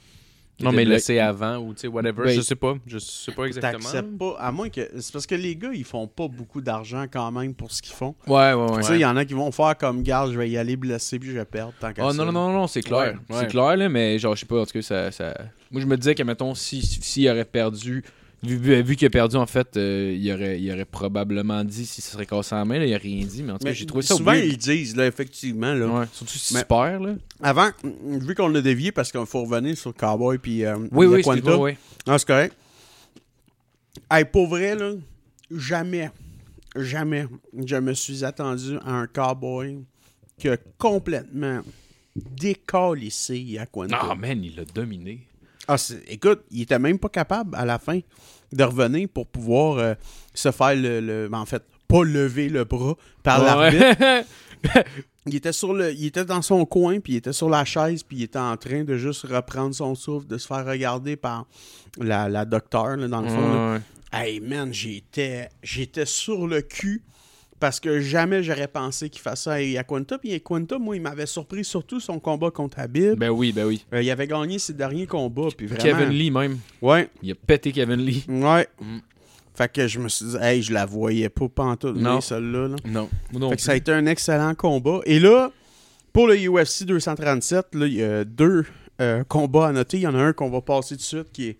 Non, mais mais le- blessé avant, ou tu sais, whatever, Ben, je sais pas, je sais pas exactement. T'acceptes pas, à moins que... C'est parce que les gars, ils font pas beaucoup d'argent quand même pour ce qu'ils font. Ouais, ouais, ouais. Tu sais, il y en a qui vont faire comme, garde, je vais y aller blessé, puis je vais perdre, tant qu'à Oh ça. non, non, non, non, c'est clair. Ouais, ouais. C'est clair, là, mais genre, je sais pas, en tout cas, ça. ça... Moi, je me disais que, mettons, s'il si, s'il aurait perdu. Vu, vu- vu qu'il a perdu, en fait, euh, il, aurait, il aurait probablement dit si ça serait cassé en main, là, il a rien dit, mais en tout cas, j'ai trouvé ça souvent, ils disent, là, effectivement, là. Ouais, surtout si Mais- tu perds, là. Avant, vu qu'on a dévié, parce qu'il faut revenir sur Cowboy puis euh, Oui, oui, ouais. Non, c'est correct. Hey, pour vrai, là, jamais, jamais, je me suis attendu à un cowboy qui a complètement décalissé Yaquanta. Ah, man, il l'a dominé. Ah, écoute, il était même pas capable à la fin de revenir pour pouvoir euh, se faire le, le- En fait, pas lever le bras par l'arbitre. Il était sur le, il était dans son coin, puis il était sur la chaise, puis il était en train de juste reprendre son souffle, de se faire regarder par la, la docteur, là, dans le fond. là. Hey man, j'étais, j'étais sur le cul parce que jamais j'aurais pensé qu'il fasse ça à Yaquanta. Puis Yaquanta, moi, il m'avait surpris surtout son combat contre Habib. Ben oui, ben oui. Euh, il avait gagné ses derniers combats, puis vraiment. Kevin Lee, même. Ouais, Il a pété Kevin Lee. ouais. Mm. Fait que je me suis dit, hey, je la voyais pas pantoute, Non. celle-là. là. Non. Non Fait que ça a été un excellent combat. Et là, pour le UFC 237, là, il y a deux euh, combats à noter. Il y en a un qu'on va passer tout de suite qui est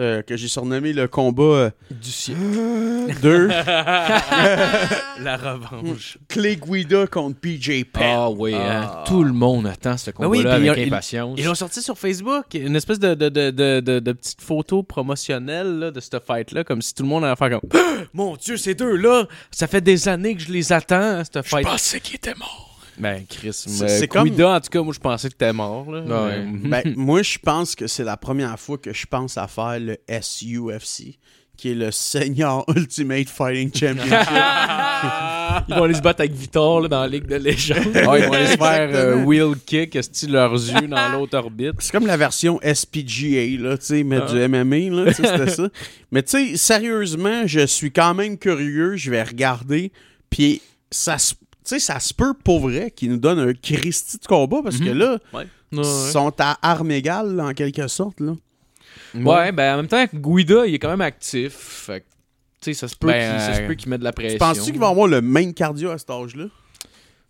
euh, que j'ai surnommé le combat euh, Du siècle. de La revanche. Clay Guida contre PJ Penn. Ah oui, hein. Ah. tout le monde attend ce Ben oui, combat-là avec ils- impatience. Ils l'ont sorti sur Facebook, une espèce de, de, de, de, de, de petite photo promotionnelle là, de cette fight-là, comme si tout le monde allait faire comme Mon Dieu, ces deux-là, ça fait des années que je les attends, cette fight. pensais qu'il était mort. Ben, Chris, C'est- mais c'est comme- en tout cas, moi, je pensais que t'étais mort. Là. Ouais. Mais- Ben, moi, je pense que c'est la première fois que je pense à faire le SUFC, qui est le Senior Ultimate Fighting Championship. Ils vont aller se battre avec Victor là, dans la Ligue de légende. Ah, ils vont aller se faire euh, wheel kick, style leurs yeux dans l'autre orbite. c'est comme la version SPGA, là, tu sais, mais Ah. du MMA, là, tu sais, c'était ça. Mais tu sais, sérieusement, je suis quand même curieux, je vais regarder, puis ça se... Tu sais, ça se peut pour vrai qu'ils nous donnent un Christy de combat parce que là, ils sont à armes égales, là, en quelque sorte. Là. Ouais, ben en même temps, Guida, il est quand même actif. Fait que, tu sais, ça se peut Ben, qu'il ça se euh, peut qu'il mette de la pression. Penses-tu qu'ils vont avoir le même cardio à cet âge-là?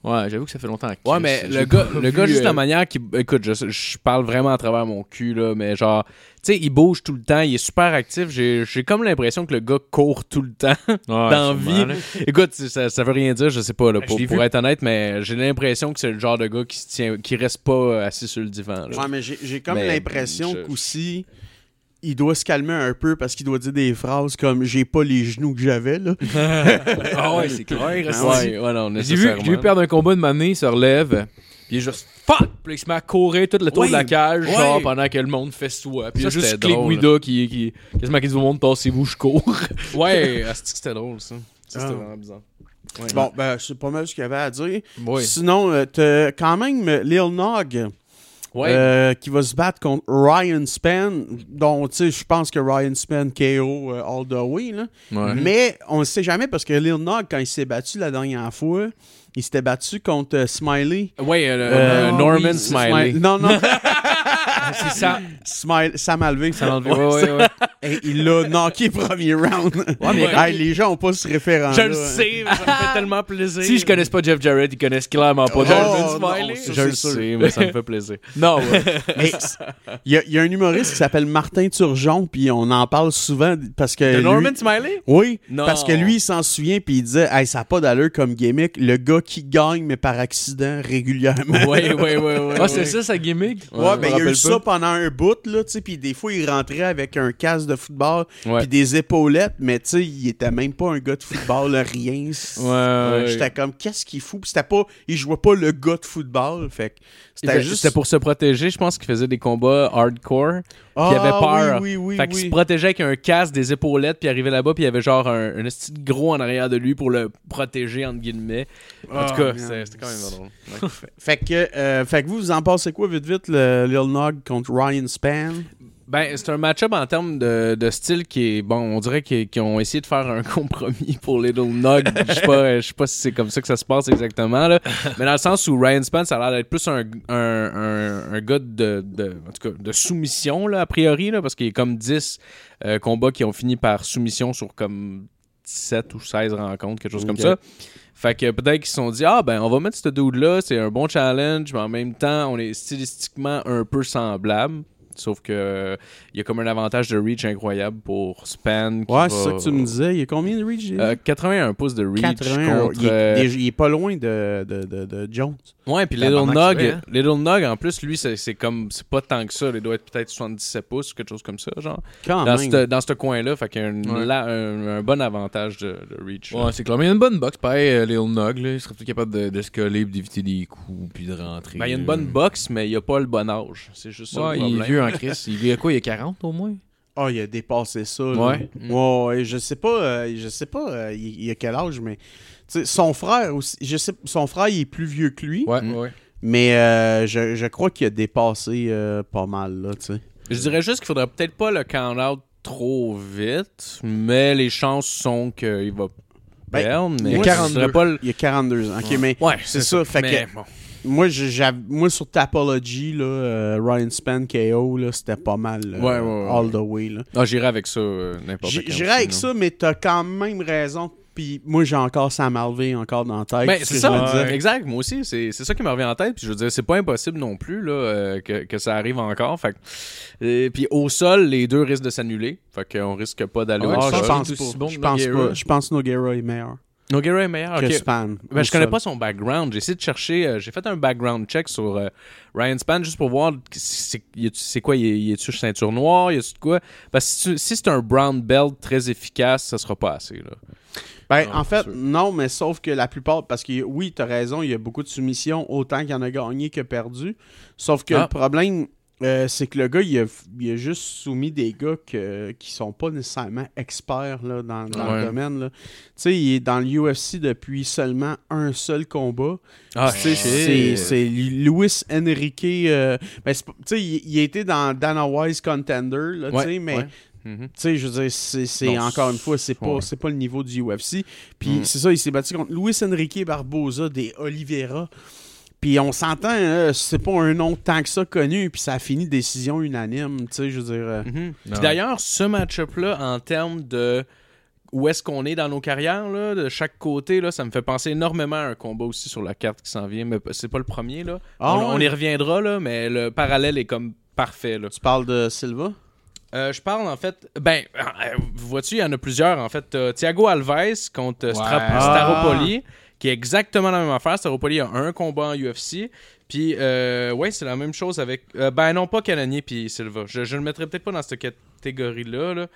Ouais, j'avoue que ça fait longtemps que Ouais, mais le gars, le gars juste euh, la manière qu'il. Écoute, je, je parle vraiment à travers mon cul, là, mais genre, tu sais, il bouge tout le temps, il est super actif. J'ai j'ai comme l'impression que le gars court tout le temps Ouais, dans vie. Écoute, ça, ça veut rien dire, je sais pas, là, pour, pour être honnête, mais j'ai l'impression que c'est le genre de gars qui se tient, qui reste pas assis sur le divan. là. Ouais, mais j'ai j'ai comme l'impression je- qu'aussi, il doit se calmer un peu parce qu'il doit dire des phrases comme j'ai pas les genoux que j'avais. là. Ah ouais, c'est clair. Ah c'est- ouais, ouais, non, J'ai vu, j'ai vu perdre un combat de mané, il se relève, puis il est juste fuck! Puis il se met à courir tout le tour de la cage, genre pendant que le monde fait soi. Puis il y a juste Click. Guida qui, qui, quasiment qui dit au monde, tassez-vous, je cours. Ouais, que c'était drôle, ça? Ça, c'était Ah. vraiment bizarre. Ouais. Bon, ben, c'est pas mal ce qu'il y avait à dire. Sinon, euh, t'as quand même Lil Nog Ouais. euh, qui va se battre contre Ryan Span, dont tu sais, je pense que Ryan Span KO euh, all the way. Là. Ouais. Mais on ne sait jamais parce que Lil Nog, quand il s'est battu la dernière fois, il s'était battu contre euh, Smiley. Ouais, euh, Norman oui, Smiley. Non, non. c'est ça. Smile, Sam. Ouais, ouais, ouais. Et il l'a knocké premier round. mais- Hey, les gens ont pas ce référent Je le sais, mais ça me fait tellement plaisir. Si je connaisse pas Jeff Jarrett, ils connaissent clairement pas Oh, non, Smiley. ça, Je le sûr. sais, mais ça me fait plaisir. Non, ouais. Mais il y, a- il y a un humoriste qui s'appelle Martin Turgeon, puis on en parle souvent parce que. De lui- Norman Smiley? Oui, Non. parce que lui, il s'en souvient, puis il disait hey, ça n'a pas d'allure comme gimmick. Le gars qui gagne, mais par accident, régulièrement. Ouais, ouais, ouais, ouais. Ah, c'est ouais. ça sa gimmick? Ouais, je ben il y a eu ça. Pendant un bout, là, tu sais, puis des fois, il rentrait avec un casque de football, puis des épaulettes, mais tu sais, il était même pas un gars de football, là, rien. Ouais, ouais. J'étais comme, qu'est-ce qu'il fout? Puis c'était pas, il jouait pas le gars de football, fait que c'était juste... C'était pour se protéger, je pense qu'il faisait des combats hardcore. Ah, il avait peur. Oui, oui, oui. fait qu'il se protégeait avec un casque, des épaulettes, puis arrivait là-bas, puis il y avait genre un, un de gros en arrière de lui pour le protéger, entre guillemets. En tout Ah, cas, man. c'était c'était quand même drôle. Ouais. Fait que, euh, fait que vous, vous en pensez quoi, vite, vite, le Lil Nog? Contre Ryan Span? Ben, c'est un match-up en termes de, de style qui est. Bon, on dirait qu'ils ont essayé de faire un compromis pour Little Nog. Je sais pas, je sais pas si c'est comme ça que ça se passe exactement, là. Mais dans le sens où Ryan Span, ça a l'air d'être plus un, un, un, un gars de, de, en tout cas, de soumission, là, a priori, là, parce qu'il y a comme 10 euh, combats qui ont fini par soumission sur comme 17 ou 16 rencontres, quelque chose comme ça. Fait que peut-être qu'ils se sont dit, ah ben, on va mettre ce dude-là, c'est un bon challenge, mais en même temps, on est stylistiquement un peu semblable. Sauf que il y a comme un avantage de reach incroyable pour Span. qui Ouais, va- c'est ça que tu me disais. Il y a combien de reach? j'ai dit? Euh, 81 pouces de reach 81. contre. Il, est, euh, il est pas loin de, de, de, de Jones. Ouais, puis Little Nog, vrai, hein? Little Nog, en plus, lui, c'est c'est comme. C'est pas tant que ça. Il doit être peut-être 77 pouces ou quelque chose comme ça, genre. Quand Dans même. ce dans ce coin-là, fait qu'il y a un, Ouais. la- un, un bon avantage de, de reach. Ouais, c'est clair. Mais il y a une bonne boxe, pareil, euh, Lil Nog, là. Il serait peut-être capable de, de se coller, d'éviter des coups, puis de rentrer. Ben, il y a une bonne boxe, mais il n'y a pas le bon âge. C'est juste ça Ouais, le il est vieux en Chris. Il y a quoi, il y a 40 au moins? Ah, il a dépassé ça. là. Ouais. Ouais, ouais, je sais pas, euh, je sais pas, euh, il, il a quel âge, mais tu sais, son frère aussi, je sais, son frère il est plus vieux que lui, Ouais, Mm. ouais. mais euh, je, je crois qu'il a dépassé euh, pas mal là, tu sais. Je dirais juste qu'il faudrait peut-être pas le count-out trop vite, mais les chances sont qu'il va Ben, perdre. Mais il y a je 42. dirais pas le... Il a 42 ans. Ok, mais Ouais, c'est ça, fait mais que bon. Moi, moi sur Tapology là, euh, Ryan Span KO là, c'était pas mal, euh, Ouais, ouais, ouais, all ouais. the way là. Ah, j'irai avec ça euh, n'importe J- quand. J'irais aussi, avec là. ça, mais t'as quand même raison. Puis moi, j'ai encore Sam Alvey encore dans la tête. Ben, ce c'est ça, je exact. Moi aussi, c'est ça qui me revient en tête. Puis je veux dire, c'est pas impossible non plus là, euh, que, que ça arrive encore. Fait que- et puis au sol, les deux risquent de s'annuler. Fait qu'on risque pas d'aller au Ah, tu sol. je pense pas. bon je pense pas. Je pense que Nogueira est meilleur Nogueira est meilleur. que. Span. Ben, je connais pas son background. J'ai essayé de chercher. euh, j'ai fait un background check sur euh, Ryan Span juste pour voir c'est quoi. Y est-tu ceinture noire Y a-tu de quoi? Parce que si, tu- c'est un brown belt très efficace, ça sera pas assez. Là. Ben, en fait, sûr. non, mais sauf que la plupart, parce que oui, t'as raison, il y a beaucoup de soumissions, autant qu'il y en a gagné que perdu. Sauf que Ah. le problème, euh, c'est que le gars, il a, il a juste soumis des gars que, qui sont pas nécessairement experts là, dans, dans Ouais. le domaine. Tu sais, il est dans l'UFC depuis seulement un seul combat. Ah, c'est Luis Enrique. euh, ben, tu sais, il, été dans Dana Wise Contender, là, Ouais, mais ouais. Mhm. tu sais, je veux dire, c'est encore une fois, c'est pas, ouais. c'est pas le niveau du UFC. Puis Mm. c'est ça, il s'est battu contre Luis Enrique Barbosa des Oliveira. Puis on s'entend, hein, c'est pas un nom tant que ça connu, puis ça a fini décision unanime, tu sais, je veux dire. euh, Mhm. Puis d'ailleurs, ce match-up-là, en termes de où est-ce qu'on est dans nos carrières, là, de chaque côté, là, ça me fait penser énormément à un combat aussi sur la carte qui s'en vient, mais c'est pas le premier. Là. Ah on, y reviendra, là, mais le parallèle est comme parfait. Là. Tu parles de Silva? Euh, je parle en fait. Ben, euh, vois-tu, il y en a plusieurs en fait. Thiago Alves contre euh, Ouais. Staropoli, qui est exactement la même affaire. Staropoli a un combat en UFC. Puis, euh, ouais, c'est la même chose avec. euh, ben, non, pas Cannonier puis Silva. Je, je le mettrais peut-être pas dans cette catégorie-là. Là.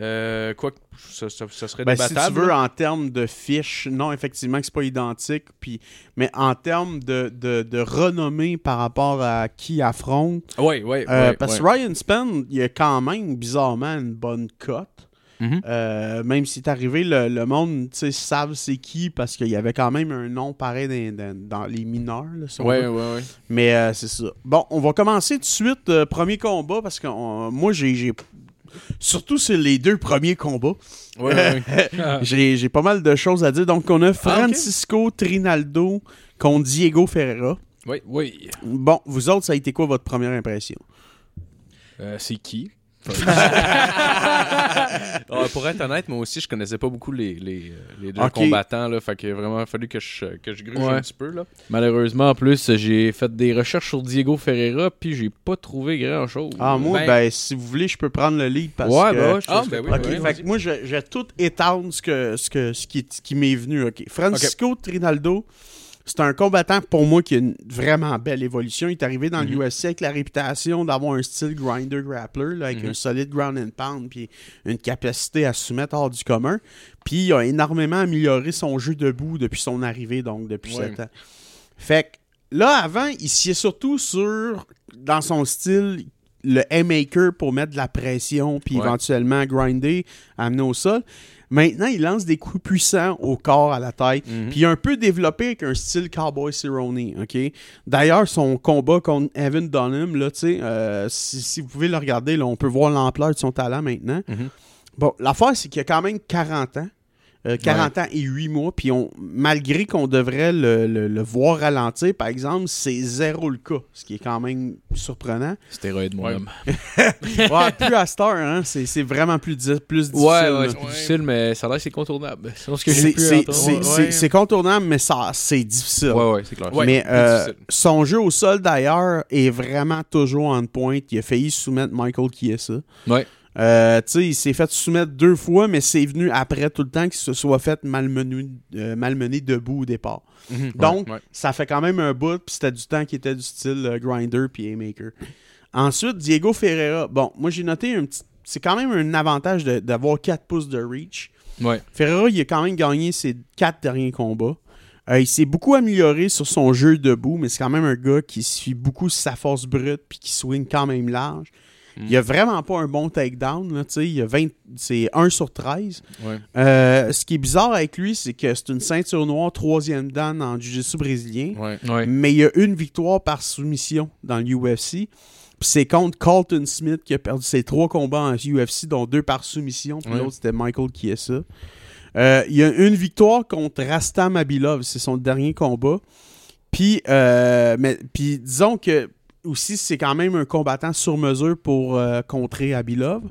Euh, quoi que ça, ça- ça serait Ben, si débattable. tu veux, en termes de fiches, non, effectivement, que c'est pas identique. Puis, mais en termes de, de, de renommée par rapport à qui affronte, Ouais, ouais, euh, ouais, parce que ouais. Ryan Spenn, il a quand même bizarrement une bonne cote. Mhm. Euh, même si c'est arrivé, le, le monde savent c'est qui parce qu'il y avait quand même un nom pareil dans, dans- dans les mineurs. là, si Ouais, ouais, ouais. Mais euh, c'est ça. Bon, on va commencer tout de suite. euh, premier combat parce que on- moi, j'ai. Surtout sur les deux premiers combats. Ouais. J'ai pas mal de choses à dire. Donc, on a Francisco Trinaldo contre Diego Ferreira. Oui. Bon, vous autres, ça a été quoi votre première impression? C'est qui? Ah, pour être honnête, moi aussi, je connaissais pas beaucoup les, les, les deux combattants. Là, fait qu'il a vraiment fallu que je, que je gruge Ouais. un petit peu. Là. Malheureusement, en plus, j'ai fait des recherches sur Diego Ferreira, puis j'ai pas trouvé grand-chose. Ah, moi, Ben- ben, si vous voulez, je peux prendre le lead parce ouais, que... bah ouais, je Ah, ben oui, Ok, ouais, fait que moi, je, je vais tout étendre ce, que, ce, que, ce qui, ce qui m'est venu. ok. Francisco Trinaldo, c'est un combattant pour moi qui a une vraiment belle évolution. Il est arrivé dans l'UFC avec la réputation d'avoir un style grinder grappler, là, avec Mhm. un solide ground and pound, puis une capacité à se soumettre hors du commun. Puis il a énormément amélioré son jeu debout depuis son arrivée, donc depuis Ouais. 7 ans. Fait que là, avant, il s'y est surtout sur, dans son style, le haymaker pour mettre de la pression, puis Ouais. éventuellement grinder, amener au sol. Maintenant, il lance des coups puissants au corps, à la tête. Mhm. Puis il a un peu développé avec un style Cowboy Cerrone, OK? D'ailleurs, son combat contre Evan Dunham, là, tu sais, euh, si, si vous pouvez le regarder, là, on peut voir l'ampleur de son talent maintenant. Mhm. Bon, l'affaire, c'est qu'il a quand même 40 ans. Euh, 40 ans et 8 mois, puis on, malgré qu'on devrait le, le- le voir ralentir, par exemple, c'est zéro le cas, ce qui est quand même surprenant. Stéroïde, mon Ouais. plus à Star, hein, c'est c'est vraiment plus, di- plus difficile. Ouais, ouais, c'est difficile, mais ça a l'air que c'est contournable. C'est ce que j'ai C'est pu c'est- entendre. c'est- Ouais. c'est- c'est contournable, mais ça c'est difficile. Ouais, ouais, c'est clair. Ouais, mais euh, son jeu au sol, d'ailleurs, est vraiment toujours en pointe. Il a failli soumettre Michael Chiesa. Ouais. Euh, il s'est fait soumettre deux fois, mais c'est venu après tout le temps qu'il se soit fait malmener, euh, malmener debout au départ. Mhm. Donc, Ouais, ouais. ça fait quand même un bout, puis c'était du temps qui était du style euh, grinder puis haymaker. Ensuite, Diego Ferreira. Bon, moi j'ai noté un petit. C'est quand même un avantage d'avoir 4 pouces de reach. Ouais. Ferreira, il a quand même gagné ses quatre derniers combats. Il s'est beaucoup amélioré sur son jeu debout, mais c'est quand même un gars qui fie beaucoup sa force brute puis qui swing quand même large. Mm. Il a vraiment pas un bon takedown. Là, tu sais, il a 20 c'est 1 sur 13. Ouais. Euh, ce qui est bizarre avec lui, c'est que c'est une ceinture noire, troisième dan en Jiu-Jitsu brésilien. Ouais. Ouais. Mais il y a une victoire par soumission dans l'UFC. Puis c'est contre Colton Smith qui a perdu ses trois combats en UFC, dont deux par soumission. Puis Ouais. l'autre, c'était Michael Chiesa. Euh, il y a une victoire contre Rastam Abilov. C'est son dernier combat. Puis, euh, mais, puis disons que aussi, c'est quand même un combattant sur mesure pour euh, contrer Abilov.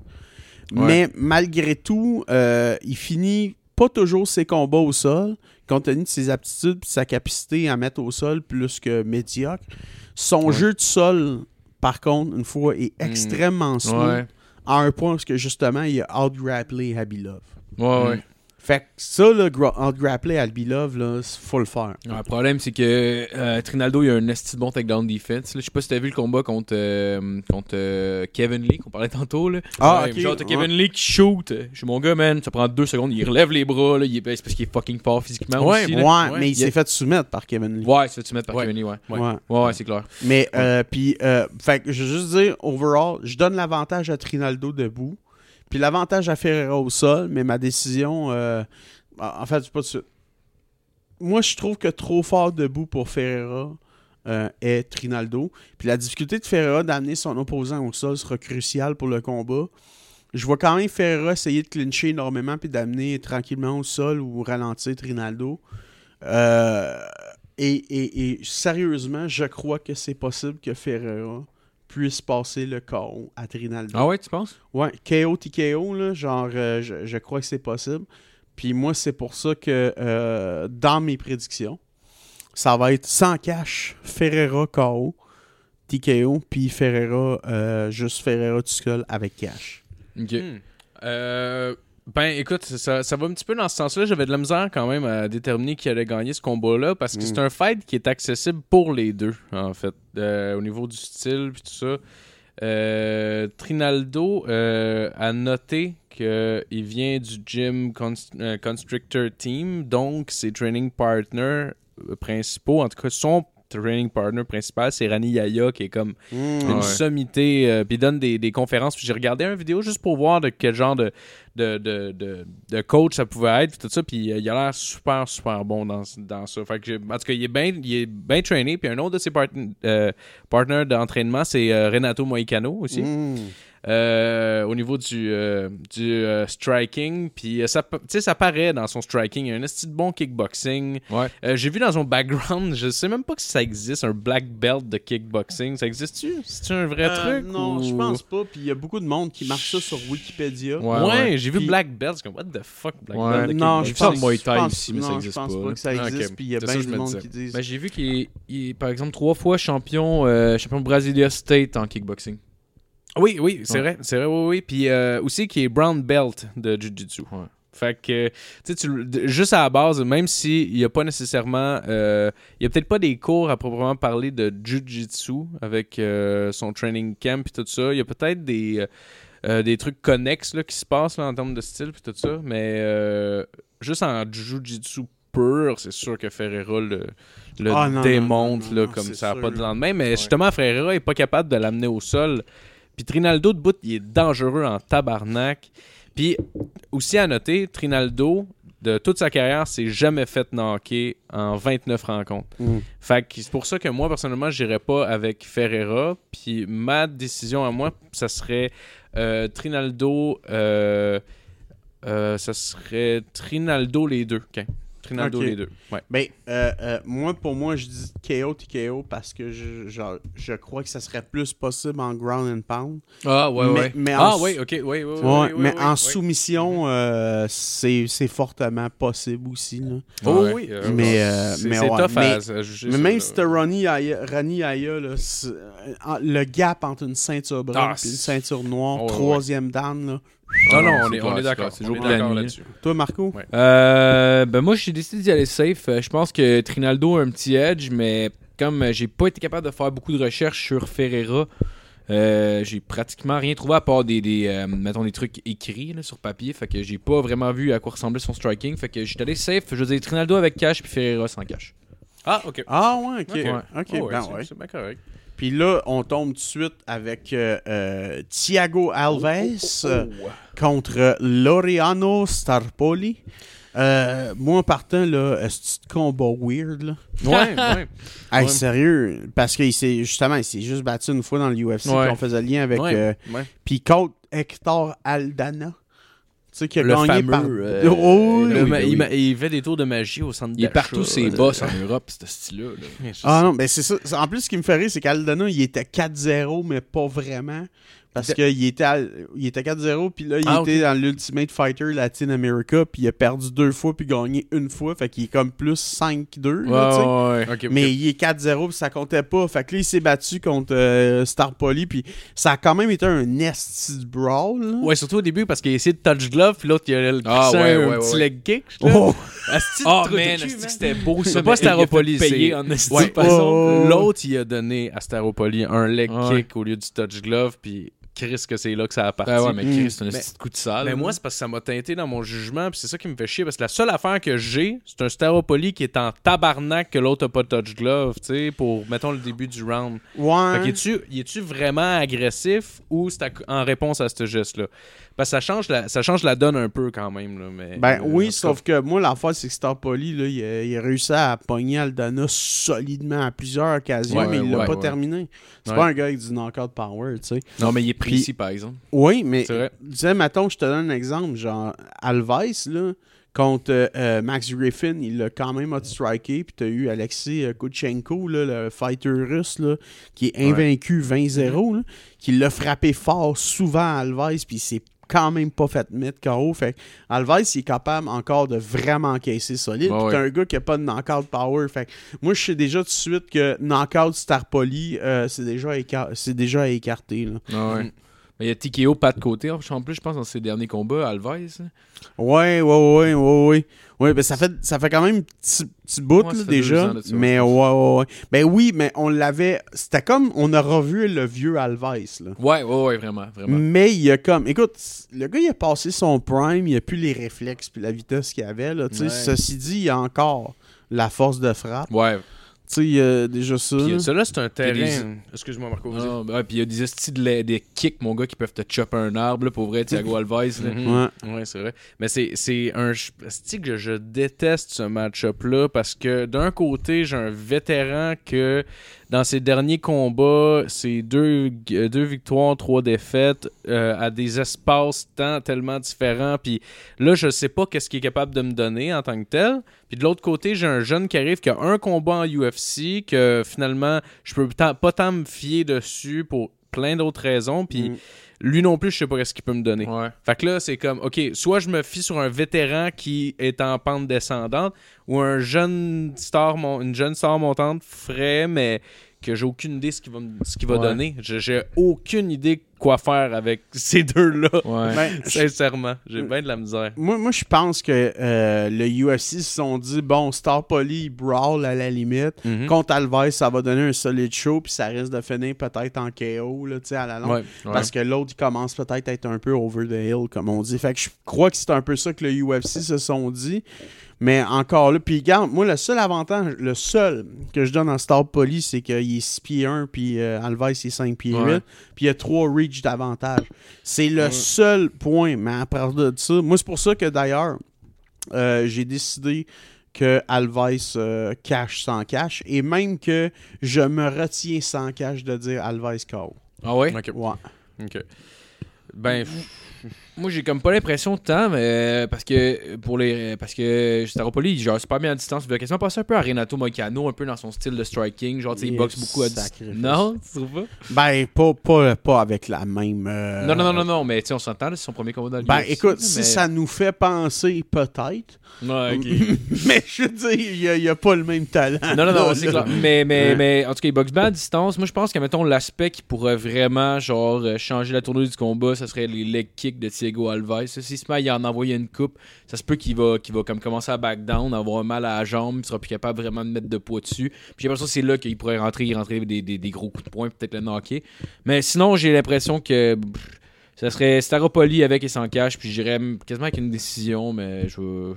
Ouais. Mais malgré tout, euh, il finit pas toujours ses combats au sol, compte tenu de ses aptitudes et sa capacité à mettre au sol plus que médiocre. Son Ouais. jeu de sol, par contre, une fois, est extrêmement smooth. Ouais. À un point parce que justement, il a out-grapplé Abilov. Ouais, ouais. Fait que ça, là, gra- entre grappler et Albilov, là, c'est- faut le faire. Ouais, le problème, c'est que euh, Trinaldo, il a un esti de bon takedown defense. là. Je sais pas si t'as vu le combat contre, euh, contre euh, Kevin Lee, qu'on parlait tantôt. Là. Ah, Ouais, ok. Genre, t'as Ouais. Kevin Lee qui shoot. Je suis mon gars, man. Ça prend deux secondes. Il relève les bras. Là. Il est, c'est parce qu'il est fucking fort physiquement Ouais, aussi. Ouais, mais il Il s'est a- fait soumettre par Kevin Lee. Ouais, ça tu mettre par Ouais. Kevin Lee, ouais. Ouais. Ouais. Ouais, ouais, c'est clair. Mais, euh, puis, euh, fait que je veux juste dire, overall, je donne l'avantage à Trinaldo debout, puis l'avantage à Ferreira au sol, mais ma décision, euh, en fait, c'est pas de suite. Moi, je trouve que trop fort debout pour Ferreira euh, est Trinaldo. Puis la difficulté de Ferreira d'amener son opposant au sol sera cruciale pour le combat. Je vois quand même Ferreira essayer de clincher énormément puis d'amener tranquillement au sol ou ralentir Trinaldo. Euh, et sérieusement, je crois que c'est possible que Ferreira puisse passer le KO à Trinaldo. Ah ouais, tu penses? Ouais, KO TKO, là, genre, euh, je, je crois que c'est possible. Puis moi, c'est pour ça que euh, dans mes prédictions, ça va être sans cash, Ferreira KO, TKO, puis Ferreira, euh, juste Ferreira tout seul avec cash. Ok. Hmm. Ben, écoute, ça, ça va un petit peu dans ce sens-là. J'avais de la misère quand même à déterminer qui allait gagner ce combat-là parce que Mm. c'est un fight qui est accessible pour les deux, en fait, euh, au niveau du style puis tout ça. Euh, Trinaldo euh, a noté qu'il vient du gym Const- euh, Constrictor Team, donc ses training partners principaux, en tout cas son training partner principal, c'est Rani Yaya qui est comme une Ouais. sommité, euh, puis il donne des, des conférences. Puis j'ai regardé une vidéo juste pour voir de quel genre de, de, de, de, coach ça pouvait être, tout ça. Puis euh, il a l'air super, super bon dans, dans ça. Fait que, en tout cas, il est bien bien traîné. Puis un autre de ses euh, partners d'entraînement, c'est euh, Renato Moicano aussi. Mm. Euh, au niveau du, euh, du euh, striking. Puis ça, pa- tu sais, ça paraît dans son striking. Il y a un esti de bon kickboxing. Ouais. Euh, J'ai vu dans son background, je sais même pas si ça existe, un black belt de kickboxing. Ça existe-tu? C'est un vrai Euh, truc? Non, ou- je pense pas. Puis il y a beaucoup de monde qui marque ça sur Wikipédia. Ouais, Ouais, ouais. j'ai vu black belt. C'est comme, what the fuck, black Ouais. belt de Non, J'ai je vu ça en pense, Muay je Thai pense- ici, mais ça non, existe je pense pas, que ça existe. Puis il y a bien du monde qui disent. Ben, j'ai vu qu'il est, par exemple, trois fois champion, euh, champion Brasilia State en kickboxing. Oui, oui, c'est Ouais. vrai, c'est vrai, oui, oui. Puis euh, aussi qui est brown belt de Jiu-Jitsu. Ouais. Fait que, tu sais, juste à la base, même s'il n'y a pas nécessairement. euh, Il y a peut-être pas des cours à proprement parler de Jiu-Jitsu avec euh, son training camp et tout ça. Il y a peut-être des. euh, euh, des trucs connexes là, qui se passent là, en termes de style puis tout ça, mais euh, juste en Jiu-Jitsu pur, c'est sûr que Ferreira le, le Ah, non, démonte non, non, là, non, comme ça n'a pas de lendemain. Mais justement, Ferreira est pas capable de l'amener au sol. Puis Trinaldo de bout, il est dangereux en tabarnak. Puis aussi à noter, Trinaldo, de toute sa carrière, s'est jamais fait knocker en 29 rencontres. Mm. Fait que c'est pour ça que moi, personnellement, j'irais pas avec Ferreira. Puis ma décision à moi, ça serait euh, Trinaldo. euh, euh, ça serait Trinaldo les deux. Trinaldo les deux. Ouais. Ben, euh, euh, moi, pour moi, je dis KO TKO parce que je, genre, je crois que ça serait plus possible en ground and pound. Ah, mais, mais en Ah oui, ok, oui, oui, oui. Ouais, oui, mais oui, en soumission, euh, c'est c'est fortement possible aussi. Là. Oh Ouais. oui, euh, Mais, euh, c'est mais c'est ouais, tough mais- à, à juger. Mais ça, même si t'as Ronnie Aya, Rani Aya, là, euh, le gap entre une ceinture brune Ah, et une c'est- ceinture noire, Oh, ouais, troisième dan, là. Non, non, on est, on d'accord. c'est jour de la d'accord nuit, là-dessus. Toi, Marco? Ouais. Euh, ben moi, j'ai décidé d'y aller safe. Euh, Je pense que Trinaldo a un petit edge, mais comme euh, j'ai pas été capable de faire beaucoup de recherches sur Ferreira, euh, j'ai pratiquement rien trouvé à part des, des euh, mettons des trucs écrits là, sur papier. Fait que j'ai pas vraiment vu à quoi ressemblait son striking. Fait que j'étais allé safe. Je veux dire Trinaldo avec cash puis Ferreira sans cash. Ah, ok. Ah ouais, ok. Ok. Ok, Oh, ouais, ben c'est- ouais. C'est bien correct. Puis là, on tombe tout de suite avec euh, euh, Thiago Alves euh, contre Laureano Starpoli. Euh, moi, en partant, là, ce combat weird, là? Ouais, ouais. Hey, Ouais. sérieux, parce qu'il s'est justement, il s'est juste battu une fois dans l'UFC, Ouais. puis on faisait lien avec. Ouais, euh, ouais. puis contre Hector Aldana. Tu sais, qui a Le gagné fameux, par. euh, Oh, oui. Le oui, ma- oui. il, fait des tours de magie au centre Il est partout ses boss en Europe, ce style-là. là. Ah non, ben c'est ça. En plus, ce qui me fait rire, c'est qu'Aldana, il était 4-0, mais pas vraiment. Parce qu'il était, à- il était 4-0, puis là, il Ah, était dans l'Ultimate Fighter Latin America, puis il a perdu deux fois, puis gagné une fois. Fait qu'il est comme plus 5-2. là, tu sais. ouais. Mais il est 4-0 puis ça comptait pas. Fait que là, il s'est battu contre euh, Star Poly puis ça a quand même été un de brawl. là. Ouais, surtout au début parce qu'il a essayé de touch glove, puis l'autre il a le Ah, ouais, un ouais, petit ouais. leg kick. Oh! Oh man, c'était beau ça. C'est pas payer c'est- oh. L'autre, il a donné à Staropoli un leg Ouais. kick au lieu du touch glove, puis Chris que c'est là que ça a parti. Ben ouais, mais Mm. Chris, c'est un petit coup de salle. Mais moi, c'est parce que ça m'a teinté dans mon jugement, puis c'est ça qui me fait chier, parce que la seule affaire que j'ai, c'est un Staropoli qui est en tabarnak que l'autre a pas de touch glove, tu sais, pour, mettons, le début du round. Ouais. Fait est-tu, vraiment agressif ou c'est en réponse à ce geste-là? Parce que ça change, la, ça change la donne un peu quand même, là, mais... Ben euh, oui, sauf que moi, l'affaire, c'est que Star Poly, là, il, a, il a réussi à pogner Aldana solidement à plusieurs occasions, Ouais, mais il l'a ouais, pas ouais. terminé. C'est Ouais. pas un gars avec du knockout power, tu sais. Non, mais il est précis, par exemple. Oui, mais C'est vrai. tu sais, mettons, je te donne un exemple, genre Alves, là, contre euh, euh, Max Griffin, il l'a quand même outstriké, puis t'as eu Alexei euh, Kutchenko, là, le fighter russe, là, qui est invaincu 20-0, là, qui l'a frappé fort souvent à Alves, puis il s'est quand même pas fait mettre KO. Fait que Alves, il est capable encore de vraiment encaisser solide. Ouais, Puis ouais. t'as un gars qui a pas de knockout power. Fait que moi, je sais déjà tout de suite que knockout Star Poly, euh, c'est déjà, écar- c'est déjà à écarter. Là. Ouais. Mais il y a TKO pas de côté. En plus, je pense, dans ses derniers combats, Alves. là. Ouais, ouais, ouais, ouais, ouais. Ouais, ben ça fait, ça fait quand même petit, petit bout Ouais, là, déjà. ans de ça, mais ouais, ouais, ouais. Ben oui, mais on l'avait. C'était comme on a revu le vieux Alves. Là. Ouais, ouais, ouais, vraiment. vraiment. Mais il y a comme. Écoute, le gars, il a passé son prime, il a plus les réflexes puis la vitesse qu'il avait. Là, tu sais. Ouais. Ceci dit, il a encore la force de frappe. Ouais. Tu sais, il y a déjà ça. Puis, ça, là, c'est un terrain... des- Excuse-moi, Marco. Ah, ouais, puis il y a des de des kicks, mon gars, qui peuvent te chopper un arbre, là, pour vrai, Thiago Alves. là. Mhm. Ouais. Ouais, c'est vrai. Mais c'est, c'est un. C'est que je déteste ce match-up-là parce que d'un côté, j'ai un vétéran que dans ses derniers combats, c'est deux, euh, victoires, trois défaites euh, à des espaces tant tellement différents. Puis là, je sais pas qu'est-ce qu'il est capable de me donner en tant que tel. Puis de l'autre côté, j'ai un jeune qui arrive qui a un combat en UFC que finalement, je peux pas tant me fier dessus pour plein d'autres raisons. Puis Mm. Lui non plus, je sais pas qu'est-ce qu'il peut me donner. Ouais. Fait que là, c'est comme, OK, soit je me fie sur un vétéran qui est en pente descendante ou un jeune star, mon- une jeune star montante frais, mais que j'ai aucune idée ce qu'il va, ce qu'il va Ouais. donner. J'ai aucune idée quoi faire avec ces deux-là. Ouais. Ben, Sincèrement, j'ai bien de la misère. Moi, moi je pense que euh, le UFC se sont dit bon, Star Poly, il brawl à la limite. Mhm. Contre Alves, ça va donner un solide show, puis ça risque de finir peut-être en KO là, à la longue. Ouais. Ouais. Parce que l'autre, il commence peut-être à être un peu over the hill, comme on dit. Fait que je crois que c'est un peu ça que le UFC se sont dit. Mais encore là, puis regarde, moi, le seul avantage, le seul que je donne en Star Poly, c'est qu'il est 6 pieds 1, puis euh, Alves, il est 5 pieds 8, Ouais. puis il y a 3 reach d'avantage. C'est le Ouais. seul point, mais à part de ça, moi, c'est pour ça que d'ailleurs, euh, j'ai décidé que Alves euh, cash sans cash, et même que je me retiens sans cash de dire Alves KO. Ah ouais? OK. Ouais. OK. Ben, Moi, j'ai comme pas l'impression de temps, mais euh, parce que pour les parce que Staropoli, il gère super bien à distance. Il va quasiment passer un peu à Renato Moicano, un peu dans son style de striking. Genre, tu sais, il boxe beaucoup à distance. Non, tu trouves pas? Ben, pas, pas, pas avec la même. euh, Non, non, non, non, non, mais tu sais, on s'entend, c'est son premier combat dans le Ben, UFC, écoute, si ça nous fait penser, peut-être. Ouais, ok. mais je veux dire, il n'y a, pas le même talent. Non, non, non, c'est clair. Mais, mais, mais en tout cas, il boxe bien à distance. Moi, je pense que, mettons, l'aspect qui pourrait vraiment, genre, euh, changer la tournure du combat, ça serait les leg kicks de Thiago Alves. S'il se met à y en envoyer une coupe, ça se peut qu'il va, qu'il va comme commencer à back down, avoir mal à la jambe, il sera plus capable vraiment de mettre de poids dessus. Puis j'ai l'impression que c'est là qu'il pourrait rentrer, rentrer des, des, des gros coups de poing, peut-être le knocker. Mais sinon, j'ai l'impression que. pff, ça serait Staropoli avec et sans cash, puis j'irais quasiment avec une décision, mais je vais.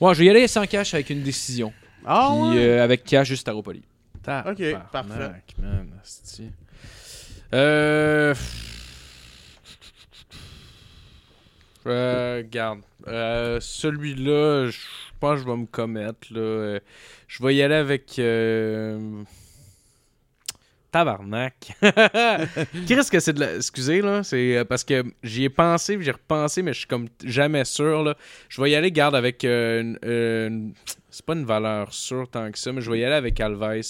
Ouais, je vais y aller sans cash avec une décision. Ah, Puis ouais? euh, avec cash juste Staropoli. Ok, parfait. Man. Euh... Euh, regarde. Euh, Celui-là, je pense que je vais me commettre. Là. Euh, Je vais y aller avec. Euh... Tabarnak. Qu'est-ce que c'est de la. Excusez, là. C'est euh, parce que j'y ai pensé, j'ai repensé, mais je suis comme jamais sûr, là. Je vais y aller, garde, avec euh, C'est pas une valeur sûre tant que ça, mais je vais y aller avec Alves,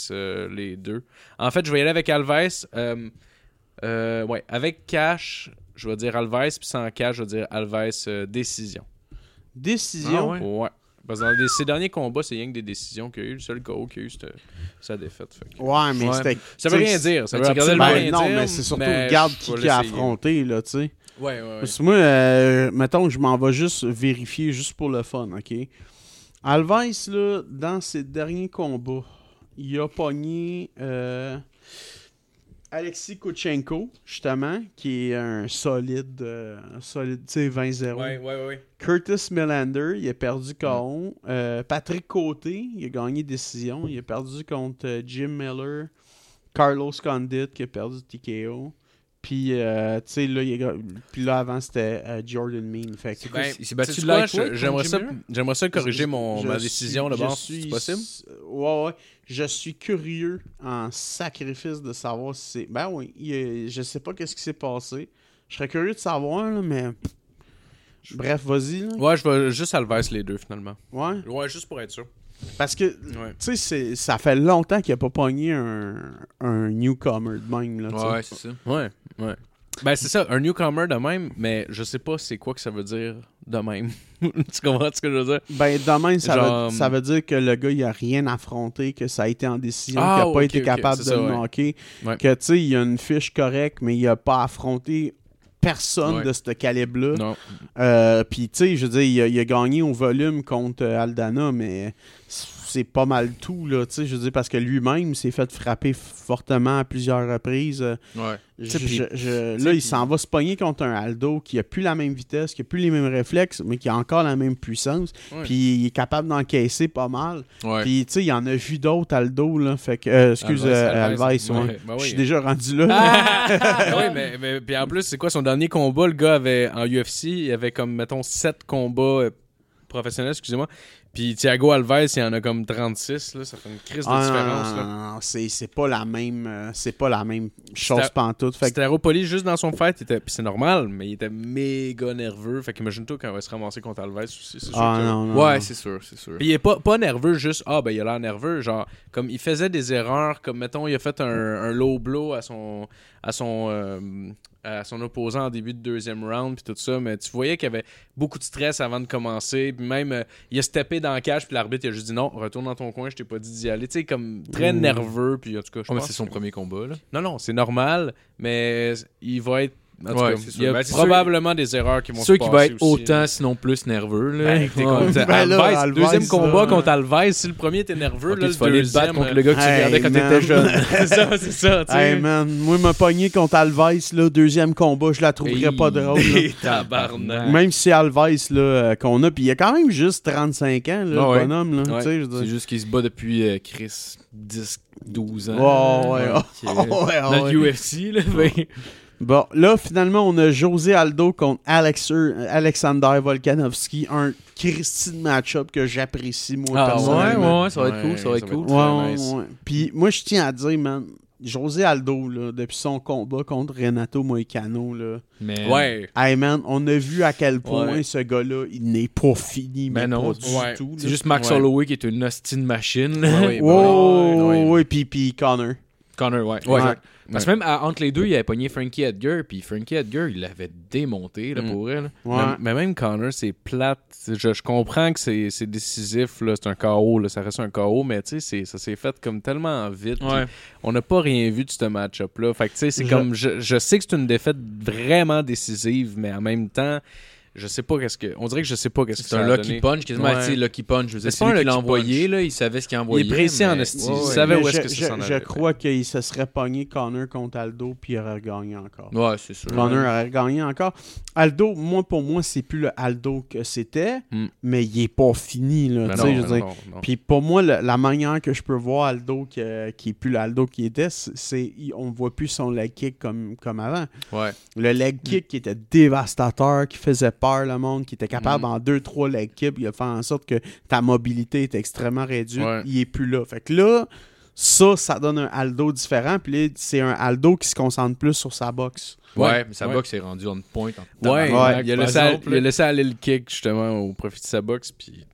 les deux. En fait, je vais y aller avec Alves. Euh, ouais, avec cash, je vais dire Alves, puis sans cash, je vais dire Alves euh, décision. Décision? Ah ouais? Ouais. Parce que dans les- ces derniers combats, c'est rien que des décisions qu'il y a eu. Le seul KO qu'il y a eu, c'était sa défaite. fait que- Ouais, mais Ouais. c'était. Ça veut rien dire. Ça veut le Ben, rien non, dire. mais c'est surtout mais regarde je qui, a affronté, là, tu sais. Ouais, ouais, ouais. Parce que moi, euh, mettons que je m'en vais juste vérifier, juste pour le fun, OK? Alves, là, dans ses derniers combats, il a pogné euh, Alexis Kouchenko, justement, qui est un solide, euh, un solide, tu sais, 20-0. Ouais, ouais, ouais. Curtis Melander, il a perdu KO. Euh, Patrick Côté, il a gagné décision. Il a perdu contre euh, Jim Miller. Carlos Condit, qui a perdu TKO. Puis, euh, tu sais, là, il puis là, avant, c'était euh, Jordan Mean. Fait que, Ben, il s'est battu de J'aimerais ça, j'aimerais ça corriger je- mon, je ma suis- décision je d'abord. suis- C'est possible? Ouais, ouais. Je suis curieux en sacrifice de savoir si c'est. Ben oui, il je sais pas qu'est-ce qui s'est passé. Je serais curieux de savoir, là, mais. Bref, vas-y. Ouais, je vais juste Alves les deux finalement. Ouais? Ouais, juste pour être sûr. Parce que, Ouais. tu sais, ça fait longtemps qu'il a pas pogné un, un newcomer de même. Là. Ouais, c'est ça. Ouais, ouais. Ben, c'est ça, un newcomer de même, mais je sais pas c'est quoi que ça veut dire de même. tu comprends ce que je veux dire? Ben, de même, ça, Genre, veut, ça veut dire que le gars, il a rien affronté, que ça a été en décision, Ah, qu'il a pas été capable de ça, le ouais. Ouais. Que, tu sais, il a une fiche correcte, mais il a pas affronté personne Ouais. de ce calibre-là. Euh, Puis, tu sais, je veux dire, il a, il a gagné au volume contre euh, Aldana, mais c'est pas mal tout, là, tu sais, je veux dire, parce que lui-même s'est fait frapper fortement à plusieurs reprises. Ouais. Je- je- je- là, il s'en va se pogner contre un Aldo qui a plus la même vitesse, qui a plus les mêmes réflexes, mais qui a encore la même puissance. Puis il est capable d'encaisser pas mal. Puis, tu sais, il y en a vu d'autres Aldo, là. Fait que, euh, excuse, Alves, euh, Alves, Alves, ouais. ouais. Ben Je suis déjà rendu là. Ah oui, mais, mais puis en plus, c'est quoi son dernier combat? Le gars avait en UFC, il avait comme, mettons, 7 combats euh, professionnels, excusez-moi. Puis Thiago Alves, il en a comme 36, là. Ça fait une crise de Ah, différence, là. non, non, c'est c'est pas la même euh, c'est pas la même chose pantoute. Fait que, juste dans son fight, était, c'est normal, mais il était méga nerveux. Fait qu'imagine-toi quand il va se ramasser contre Alves aussi. C'est sûr ah que- non, non, Ouais, non. c'est sûr, c'est sûr. Puis il est pas, pas nerveux, juste ah ben il a l'air nerveux, genre comme il faisait des erreurs, comme mettons il a fait un, un low blow à son à son euh, à son opposant en début de deuxième round puis tout ça, mais tu voyais qu'il y avait beaucoup de stress avant de commencer, puis même euh, il a steppé dans le cache puis l'arbitre il a juste dit non, retourne dans ton coin, je t'ai pas dit d'y aller, tu sais comme très nerveux puis en tout cas je mais pense c'est son que- premier combat, là. Non non, c'est normal, mais il va être Ouais, cas, c'est il y a. Ben, probablement des erreurs qui vont C'est se sûr qu'il va passer être aussi, autant, sinon plus nerveux, là. ben, contre Ben là, Alves, Alves, deuxième combat contre Alves. Si le premier était nerveux, Ok, là, tu le vas aller te deuxième, battre contre le gars que tu Hey, regardais quand t'étais jeune. c'est ça, c'est ça. Hey man, moi me pogner contre Alves là, deuxième combat, je la trouverais Hey. pas drôle. Tabarnak. Même si c'est Alves là euh, qu'on a, puis il a quand même juste 35 ans, le ouais. bonhomme. Ouais. C'est juste qu'il se bat depuis euh, Chris 10, 12 ans. Ouais, ouais, Qui ouais, Dans le UFC, là. Bon, là, finalement, on a José Aldo contre Alex- Alexander Volkanovski. Un Christine match-up que j'apprécie, moi, Ah, personnellement. ouais, ouais, ça va être cool, ça va être cool. Ouais, très ouais, nice. ouais. Puis moi, je tiens à dire, man, José Aldo, là, depuis son combat contre Renato Moicano, là, Mais, Ouais. hey man, on a vu à quel point Ouais. ce gars-là, il n'est pas fini, mais Ben non, pas du ouais. tout. C'est juste Max Ouais. Holloway qui est une hostine machine. là. Ouais, ouais. Ouais, ouais. ouais, puis, puis Connor. Connor, ouais. Ouais. Exact. Parce que même à- entre les deux, il avait pogné Frankie Edgar, puis Frankie Edgar, il l'avait démonté, là, Mm. pour elle. Ouais. Mais, mais même Connor, c'est plate. Je, je comprends que c'est c'est décisif, là, c'est un KO, là, ça reste un KO, mais tu sais, ça s'est fait comme tellement vite. On n'a pas rien vu de ce match-up-là. Fait que tu sais, c'est Je- comme. Je, je sais que c'est une défaite vraiment décisive, mais en même temps, je sais pas qu'est-ce que. On dirait que je sais pas qu'est-ce que C'est un lucky punch, quasiment, tu sais, lucky punch. Je veux dire, c'est lui qui l'a envoyé, là, il savait ce qu'il envoyait. Il est précis en esti. Ouais, Il savait Mais où est-ce que ça je, s'en je crois qu'il se serait pogné Connor contre Aldo, puis il aurait gagné encore. Ouais, c'est sûr. Connor aurait gagné encore. Aldo, moi, pour moi, c'est plus le Aldo que c'était, Hmm. mais il est pas fini, là. Tu sais, je veux dire. Puis pour moi, la manière que je peux voir Aldo qui, qui est plus l'Aldo qui était, c'est- on voit plus son leg kick comme, comme avant. Ouais. Le leg kick qui était dévastateur, qui faisait peur le monde, qui était capable Mm. en deux, trois leg kicks, il a fait en sorte que ta mobilité est extrêmement réduite. Ouais. Il est plus là. Fait que là, ça, ça donne un Aldo différent. Puis là, c'est un Aldo qui se concentre plus sur sa boxe. Ouais, Ouais, mais sa ouais. boxe est rendue on point. En Ouais, tabarnak, il, a laissé, exemple, il a laissé aller le kick justement au profit de sa boxe, puis.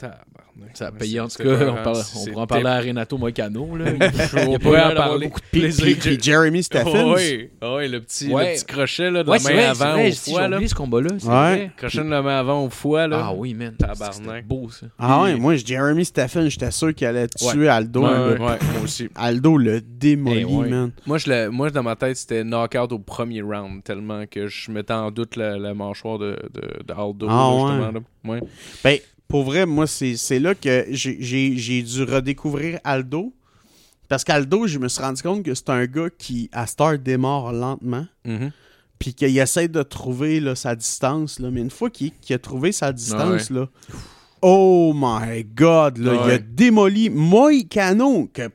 Ça a payé en tout cas. On, épeurant. parle- on pourrait en parler à Renato Moicano. Là. On Il a pas pourrait l'air en d'avoir parler. beaucoup de plaisir. puis- puis Jeremy Stephens. oui, oui, le petit, Ouais. le petit crochet là, de Ouais, la main avant vrai, au foie. j'ai Là. oublié ce combat-là. Crochet de la main avant au foie. Là. Ah oui, man. Tabarnak. Beau, ça. Ah ouais, moi, Jeremy Stephens, j'étais sûr qu'il allait tuer. Aldo. Ouais, moi aussi. Aldo le démolit, Eh man. Moi, je l'ai- moi, dans ma tête, c'était knockout au premier round, tellement que je mettais en doute la, mâchoire de, Aldo. Ah. Ouais. Ben, pour vrai, moi, c'est c'est là que j'ai- dû redécouvrir Aldo. Parce qu'Aldo, je me suis rendu compte que c'est un gars qui, à Star, démarre lentement. Mhm. Puis qu'il essaie de trouver là, sa distance. Là. Mais une fois qu'il a trouvé sa distance, là, oh my god, là, Ah il a démoli Moïcano. Que,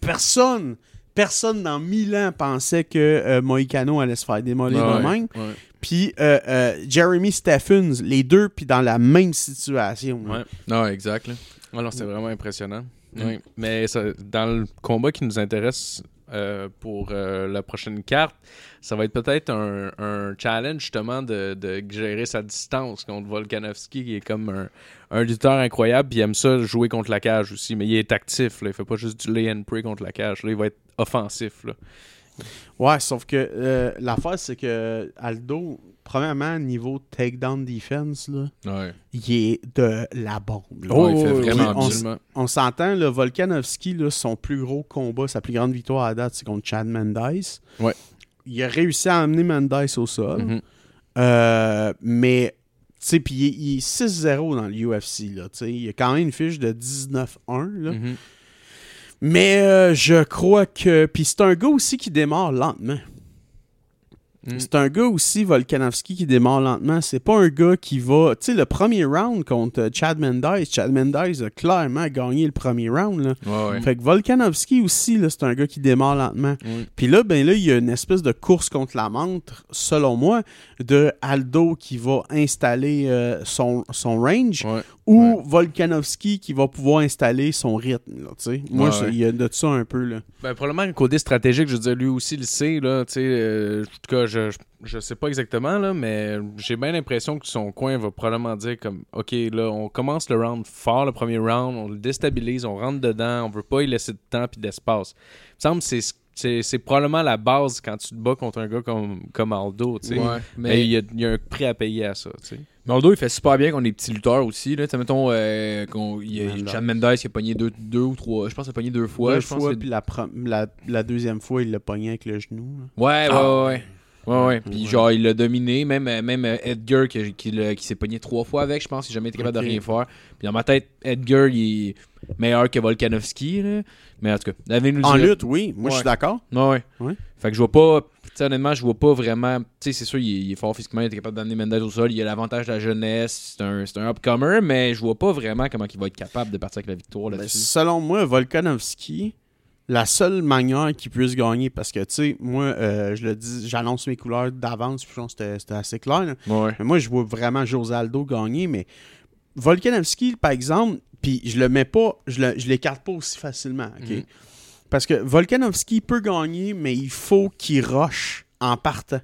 personne, personne dans mille ans pensait que euh, Moïcano allait se faire démolir Ah de ouais. même. Puis euh, euh, Jeremy Stephens, les deux, puis dans la même situation. là. Ouais. Non, exact. Là. Ah c'était vraiment impressionnant. Mm. Oui. Mais ça- dans le combat qui nous intéresse euh, pour euh, la prochaine carte, ça va être peut-être un, un challenge justement de, de gérer sa distance contre Volkanovski, qui est comme un, un lutteur incroyable, puis il aime ça jouer contre la cage aussi, mais il est actif, là. il fait pas juste du lay and pray contre la cage, là. il va être offensif. Là. Ouais, sauf que euh, l'affaire, c'est que Aldo, premièrement, niveau takedown defense, là, Ouais. il est de la bombe. Oh, il fait oui, vraiment on. On s'entend, le Volkanovski, là, son plus gros combat, sa plus grande victoire à date, c'est contre Chad Mendes. Ouais. Il a réussi à amener Mendes au sol. Mhm. Euh, mais, tu sais, puis il, est- il est 6-0 dans l'UFC, là, tu sais. Il a quand même une fiche de 19-1, là. Mhm. Mais euh, je crois que... Puis c'est un gars aussi qui démarre lentement. Mhm. C'est un gars aussi, Volkanovski, qui démarre lentement. C'est pas un gars qui va... Tu sais, le premier round contre euh, Chad Mendes, Chad Mendes a clairement gagné le premier round, là. Ouais, ouais. Fait que Volkanovski aussi, là, c'est un gars qui démarre lentement. Puis là, ben là, il y a une espèce de course contre la montre, selon moi, de Aldo qui va installer euh, son, son range Ouais. ou Volkanovski qui va pouvoir installer son rythme. Là, tu sais. moi, Ouais, c'est- ouais. il y a de ça un peu. Là. Ben, probablement un côté stratégique, je veux dire, lui aussi le sait, là, tu sais, euh, en tout cas, je, je, sais pas exactement, là, mais j'ai bien l'impression que son coin va probablement dire comme, OK, là, on commence le round fort, le premier round, on le déstabilise, on rentre dedans, on veut pas y laisser de temps puis d'espace. Il me semble que c'est, c'est, probablement la base quand tu te bats contre un gars comme, comme Aldo, tu sais. Ouais, Mais mais il y, a, il y a un prix à payer à ça, tu sais. Naldo, il fait super bien contre les petits lutteurs aussi. Là. Mettons, euh, qu'on- il y a Mendes. Chad Mendes qui a pogné deux, deux ou trois. Je pense qu'il a pogné deux fois. Deux je pense fois, que- puis la, la, la deuxième fois, il l'a pogné avec le genou. là. Ouais, ouais, Ah. ouais, ouais. Ouais, ouais. Puis Ouais. genre, il l'a dominé. Même, même Edgar qui, qui, s'est pogné trois fois avec, je pense, il n'a jamais été capable de rien faire. Puis dans ma tête, Edgar, il est meilleur que Volkanovski. Là. Mais en tout cas, David nous En lutte, oui. Moi, je suis d'accord. Ouais, ouais. Ouais. Fait que je vois pas. honnêtement, je vois pas vraiment. Tu sais, c'est sûr, il est, il est fort physiquement, il est capable d'amener Mendes au sol. Il a l'avantage de la jeunesse. C'est un, c'est un upcomer, mais je vois pas vraiment comment il va être capable de partir avec la victoire Ben, là-dessus. selon moi, Volkanovski, la seule manière qu'il puisse gagner, parce que, tu sais, moi, euh, je le dis, j'annonce mes couleurs d'avance, puis je pense que c'était- assez clair. Ouais. Mais moi, je vois vraiment José Aldo gagner, mais Volkanovski, par exemple, puis je le mets pas, je le- je l'écarte pas aussi facilement, OK? Mhm. Parce que Volkanovski peut gagner, mais il faut qu'il rush en partant.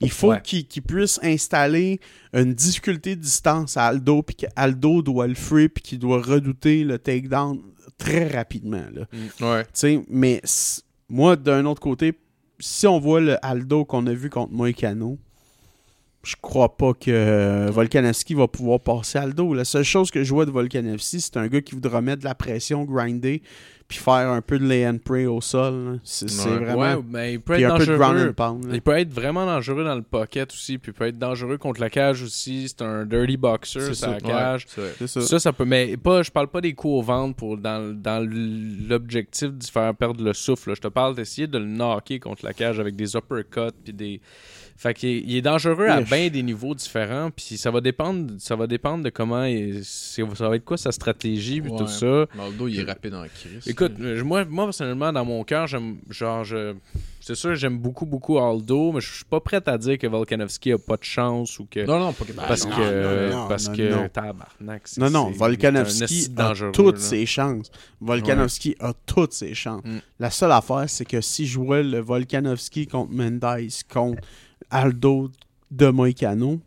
Il faut Ouais. qu'il qu'il puisse installer une difficulté de distance à Aldo, puis qu'Aldo doit le free, puis qu'il doit redouter le takedown très rapidement. Là. Ouais. Sais, mais moi, d'un autre côté, si on voit le Aldo qu'on a vu contre Moïcano, je crois pas que euh, Volkanovski va pouvoir passer Aldo. La seule chose que je vois de Volkanovski, c'est un gars qui voudra mettre de la pression, grinder, puis faire un peu de lay and pray au sol. C'est Ouais. vraiment... Ouais, mais il peut puis être un peu de ground dangereux. and pound. là. Il peut être vraiment dangereux dans le pocket aussi, puis il peut être dangereux contre la cage aussi. C'est un dirty boxer, C'est la cage. ça. Ça, ça peut. Mais pas, je parle pas des coups au ventre pour dans, dans l'objectif de faire perdre le souffle. Je te parle d'essayer de le knocker contre la cage avec des uppercuts puis des. Fait qu'il est, il est dangereux à bien des niveaux différents. Puis ça va dépendre, ça va dépendre de comment il- ça va être quoi sa stratégie puis Ouais. tout ça. Naldo, il est rapide en crise. Écoute, moi, moi personnellement, dans mon cœur, j'aime genre je. C'est sûr, j'aime beaucoup, beaucoup Aldo, mais je suis pas prêt à dire que Volkanovski a pas de chance ou que. Non, non, pas que parce non, que. non, non, parce non, que. non. Tabarnak. Non, Volkanovski a dangereux, toutes là. ses chances. Volkanovski a toutes ses chances. Mm. La seule affaire, c'est que si je vois le Volkanovski contre Mendes, contre Aldo de Moicano,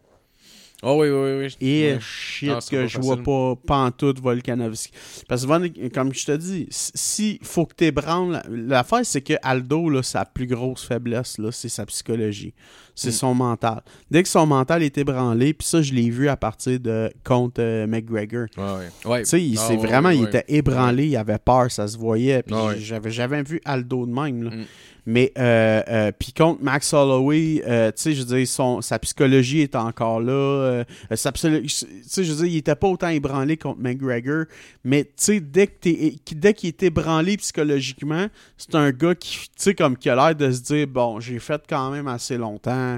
Oh oui, oui, oui. et Ouais. shit Non, c'est que je vois pas pantoute Volkanovski. Parce que, comme je te dis, si faut que t'ébranles... L'affaire, c'est que Aldo, là, sa plus grosse faiblesse, là, c'est sa psychologie. C'est Mm. son mental. Dès que son mental est ébranlé, puis ça, je l'ai vu à partir de contre euh, McGregor. Ouais, ouais. Ouais. Tu sais, il Ah, ouais, vraiment, il était ébranlé, il avait peur, ça se voyait. Puis Ah, j'avais jamais vu Aldo de même. là. Mm. Mais, euh, euh, puis contre Max Holloway, tu sais, je veux dire, son, sa psychologie est encore là. sa tu sais, je veux dire, il était pas autant ébranlé contre McGregor. Mais, tu sais, dès que t'es- dès qu'il est ébranlé psychologiquement, c'est un gars qui, tu sais, comme qui a l'air de se dire, bon, j'ai fait quand même assez longtemps,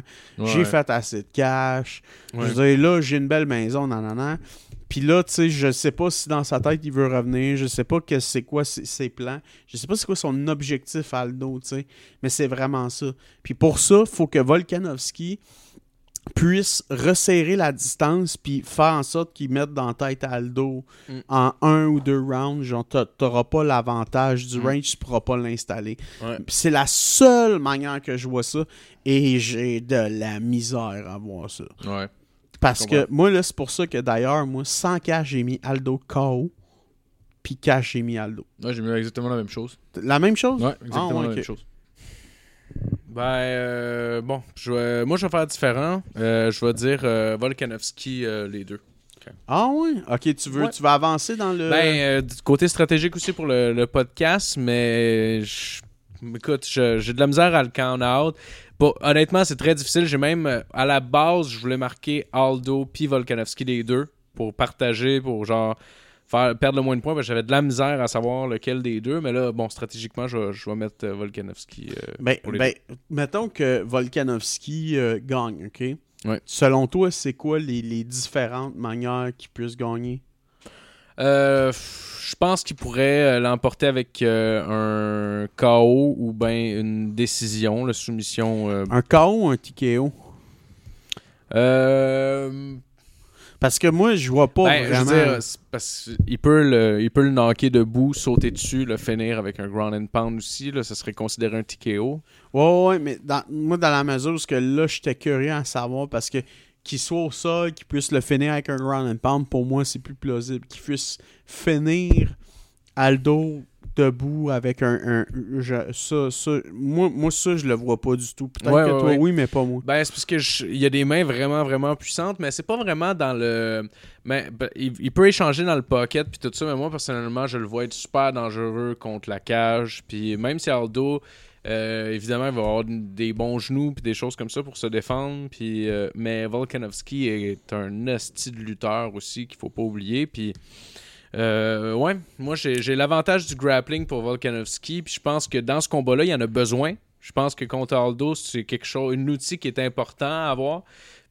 j'ai Ouais. fait assez de cash. Ouais. Je veux dire, là, j'ai une belle maison, nanana. Puis là, tu sais, je sais pas si dans sa tête il veut revenir, je sais pas que c'est quoi ses, ses plans, je sais pas c'est quoi son objectif Aldo, tu sais, mais c'est vraiment ça. Puis pour ça, faut que Volkanovski puisse resserrer la distance puis faire en sorte qu'il mette dans la tête Aldo Mm. en un ou deux rounds, genre t'a- t'auras pas l'avantage du Mm. range, tu pourras pas l'installer. Ouais. C'est la seule manière que je vois ça et j'ai de la misère à voir ça. Ouais. Parce que moi, là, c'est pour ça que d'ailleurs, moi, sans cash, j'ai mis Aldo KO. Puis cash, j'ai mis Aldo. Ouais, j'ai mis exactement la même chose. La même chose? Ouais, exactement Ah, ouais, la même chose. Ben, euh, bon, je vais- moi, je vais faire différent. Euh, je vais dire euh, Volkanovski, euh, les deux. Ah ouais? Ok, tu veux, Ouais. tu vas avancer dans le. Ben, euh, du côté stratégique aussi pour le, le podcast, mais je- écoute, j'ai de la misère à le count out. Bon, honnêtement, c'est très difficile. J'ai même, à la base, je voulais marquer Aldo puis Volkanovski les deux pour partager, pour genre faire perdre le moins de points. parce que J'avais de la misère à savoir lequel des deux, mais là, bon, stratégiquement, je, vais- je vais mettre euh, Volkanovski. euh, ben, ben, mettons que Volkanovski euh, gagne, ok? Ouais. Selon toi, c'est quoi les, les différentes manières qu'il puisse gagner? Euh, je pense qu'il pourrait l'emporter avec euh, un KO ou bien une décision, la soumission. euh, Un KO ou un TKO? Parce que moi, je vois pas ben, je vraiment. veux dire, c'est parce qu'il peut le, il peut le knocker debout, sauter dessus, le finir avec un ground and pound aussi. Là, ça serait considéré un TKO. Ouais, ouais, mais dans- moi, dans la mesure où que là, j'étais curieux à savoir parce que qu'il soit au sol, qu'il puisse le finir avec un ground and pound, pour moi, c'est plus plausible. Qu'il puisse finir Aldo debout avec un. un- je- ça, ça, moi, moi, ça, je le vois pas du tout. Peut-être Ouais, que ouais, toi, ouais. oui, mais pas moi. Ben, c'est parce que je- il y a des mains vraiment, vraiment puissantes, mais c'est pas vraiment dans le. Mais ben, il, il peut échanger dans le pocket puis tout ça, mais moi personnellement, je le vois être super dangereux contre la cage. Puis même si Aldo, euh, évidemment, il va avoir des bons genoux puis des choses comme ça pour se défendre. Puis, euh, mais Volkanovski est un esti de lutteur aussi qu'il faut pas oublier. Puis. Euh, ouais, moi j'ai l'avantage du grappling pour Volkanovski, puis je pense que dans ce combat-là, il y en a besoin. Je pense que contre Aldo, c'est quelque chose, un outil qui est important à avoir.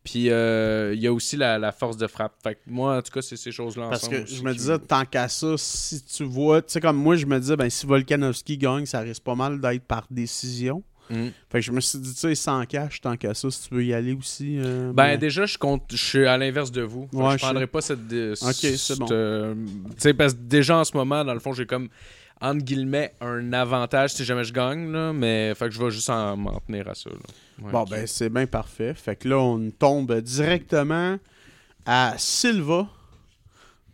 Puis euh, il y a aussi la, la force de frappe. Fait que moi, en tout cas, c'est ces choses-là Parce que je me disais, tant qu'à ça, si tu vois, tu sais, comme moi, je me disais, ben, si Volkanovski gagne, ça risque pas mal d'être par décision. Mhm. Fait que je me suis dit, tu sais, sans cash, tant qu'à ça, si tu veux y aller aussi. euh, Ben mais- déjà, je compte, je suis à l'inverse de vous. Ouais, je je prendrais pas cette. Ok, c'est cette, bon. euh, tu sais, parce que déjà en ce moment, dans le fond, j'ai comme entre guillemets un avantage si jamais je gagne, là, mais fait que je vais juste en- m'en tenir à ça. Ouais, Bon, ben, c'est bien parfait. Fait que là, on tombe directement à Silva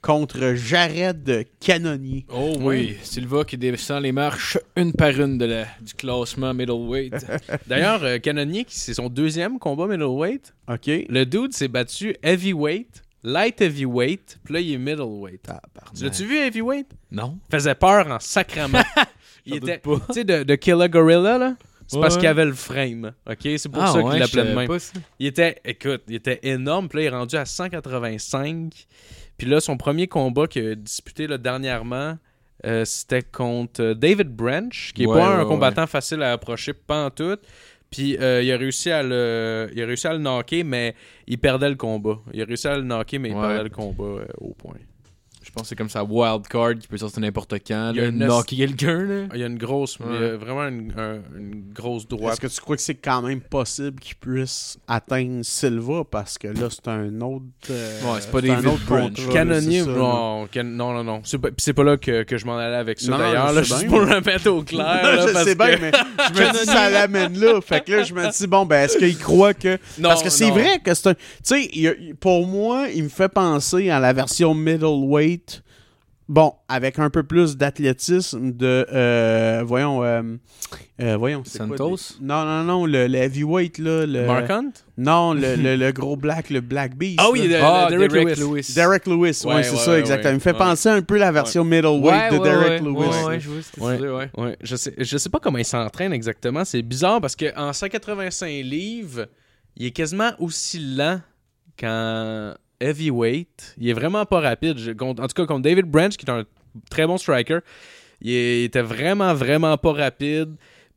contre Jared Canonier. Oh oui, Silva qui descend les marches une par une de la, du classement middleweight. D'ailleurs, euh, qui- c'est son deuxième combat middleweight. OK? Le dude s'est battu heavyweight, light heavyweight, puis là, il est middleweight. Tu l'as-tu vu, heavyweight? non? Il faisait peur en sacrament. il J'en doute était, pas. tu sais, de, de Killer Gorilla, là? C'est parce Ouais. qu'il avait le frame, OK? C'est pour Ah, ça ouais, qu'il l'appelait de même. pas ça. Il était, écoute, il était énorme. Puis là, il est rendu à 185. Puis là, son premier combat qu'il a disputé là, dernièrement, euh, c'était contre euh, David Branch, qui est Ouais, pas un ouais, combattant facile à approcher, pas en tout. Puis euh, il a réussi à le, il a réussi à le knocker, mais il perdait le combat. Il a réussi à le knocker, mais il perdait le combat euh, au point. Je pense que c'est comme ça, wild card qui peut sortir n'importe quand, Il y a une- knocker quelqu'un. là. Il y a une grosse, il y a Ouais. vraiment une, un- une grosse Est-ce droite. que tu crois que c'est quand même possible qu'il puisse atteindre Silva? Parce que là, c'est un autre. euh, Ouais, c'est pas un David autre Branch. contrat, là, Canonnier, non, can- non, non, non. C'est pas, c'est pas là que, que je m'en allais avec ça Non, non, d'ailleurs, je là, juste bien, pour mais- le mettre au clair. là, je parce sais bien, que- mais je me dis ça l'amène là. Fait que là, je me dis, bon, ben, est-ce qu'il croit que. Non, Parce que c'est non. vrai que c'est un. Tu sais, pour moi, il me fait penser à la version middleweight. Bon, avec un peu plus d'athlétisme de. euh, voyons. euh, euh, voyons. quoi, Santos? des- Non, non, non, le, le heavyweight, là. Le... Mark Hunt? Non, le, le, le gros black, le Black Beast. Ah oui, Ah, Derek Derek, Lewis. Lewis. Derek Lewis, ouais, Ouais, c'est ouais, ça, ouais, exactement. Il me fait penser un peu à la version middleweight Ouais, de ouais, Derek ouais, Lewis. Ouais, ouais, je vois ce que tu. Ouais, je sais, je sais pas comment il s'entraîne exactement. C'est bizarre parce qu'en 185 livres, il est quasiment aussi lent qu'en heavyweight. Il est vraiment pas rapide. En tout cas, contre David Branch, qui est un très bon striker, il était vraiment, vraiment pas rapide.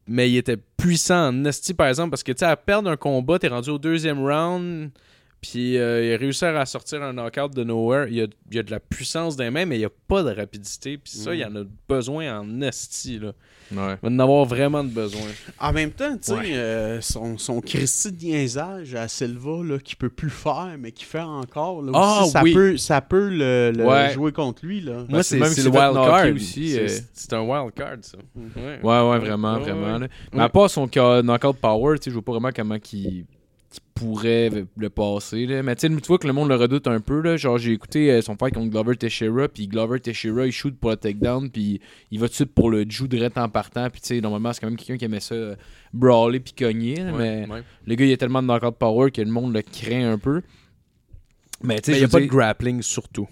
Mais il était puissant en esti, par exemple, parce que tu sais, à perdre un combat, t'es rendu au deuxième round, puis euh, il a réussi à sortir un knockout de nowhere. Il y a, il y a de la puissance des mains, mais il n'y a pas de rapidité. Puis ça, Mm. il y en a besoin en esti, là. Ouais. Il va en avoir vraiment de besoin. En même temps, tu sais, Ouais. euh, son, son Christy de niaisage à Silva, là, qui peut plus faire, mais qui fait encore, là, Ah, aussi, ça, oui. peut, ça peut le, le Ouais. jouer contre lui. Là. Moi, c'est même le wild card. aussi, C'est- euh. C'est un wild card, ça. Ouais, Ouais, ouais, vraiment, Ouais, vraiment. là. Mais à part son knockout power, tu sais, je vois pas vraiment comment qu'il qu'il pourrait le passer. Là. Mais tu tu vois que le monde le redoute un peu. Là. Genre, j'ai écouté euh, son fight contre Glover Teixeira, puis Glover Teixeira, il shoot pour le takedown, puis il va tout de suite pour le jiu direct en partant. Puis tu sais, normalement, c'est quand même quelqu'un qui aimait ça euh, brawler puis cogner. là, mais Ouais. le gars, il a tellement de knockout power que le monde le craint un peu. Mais tu sais, il n'y a pas de grappling, surtout.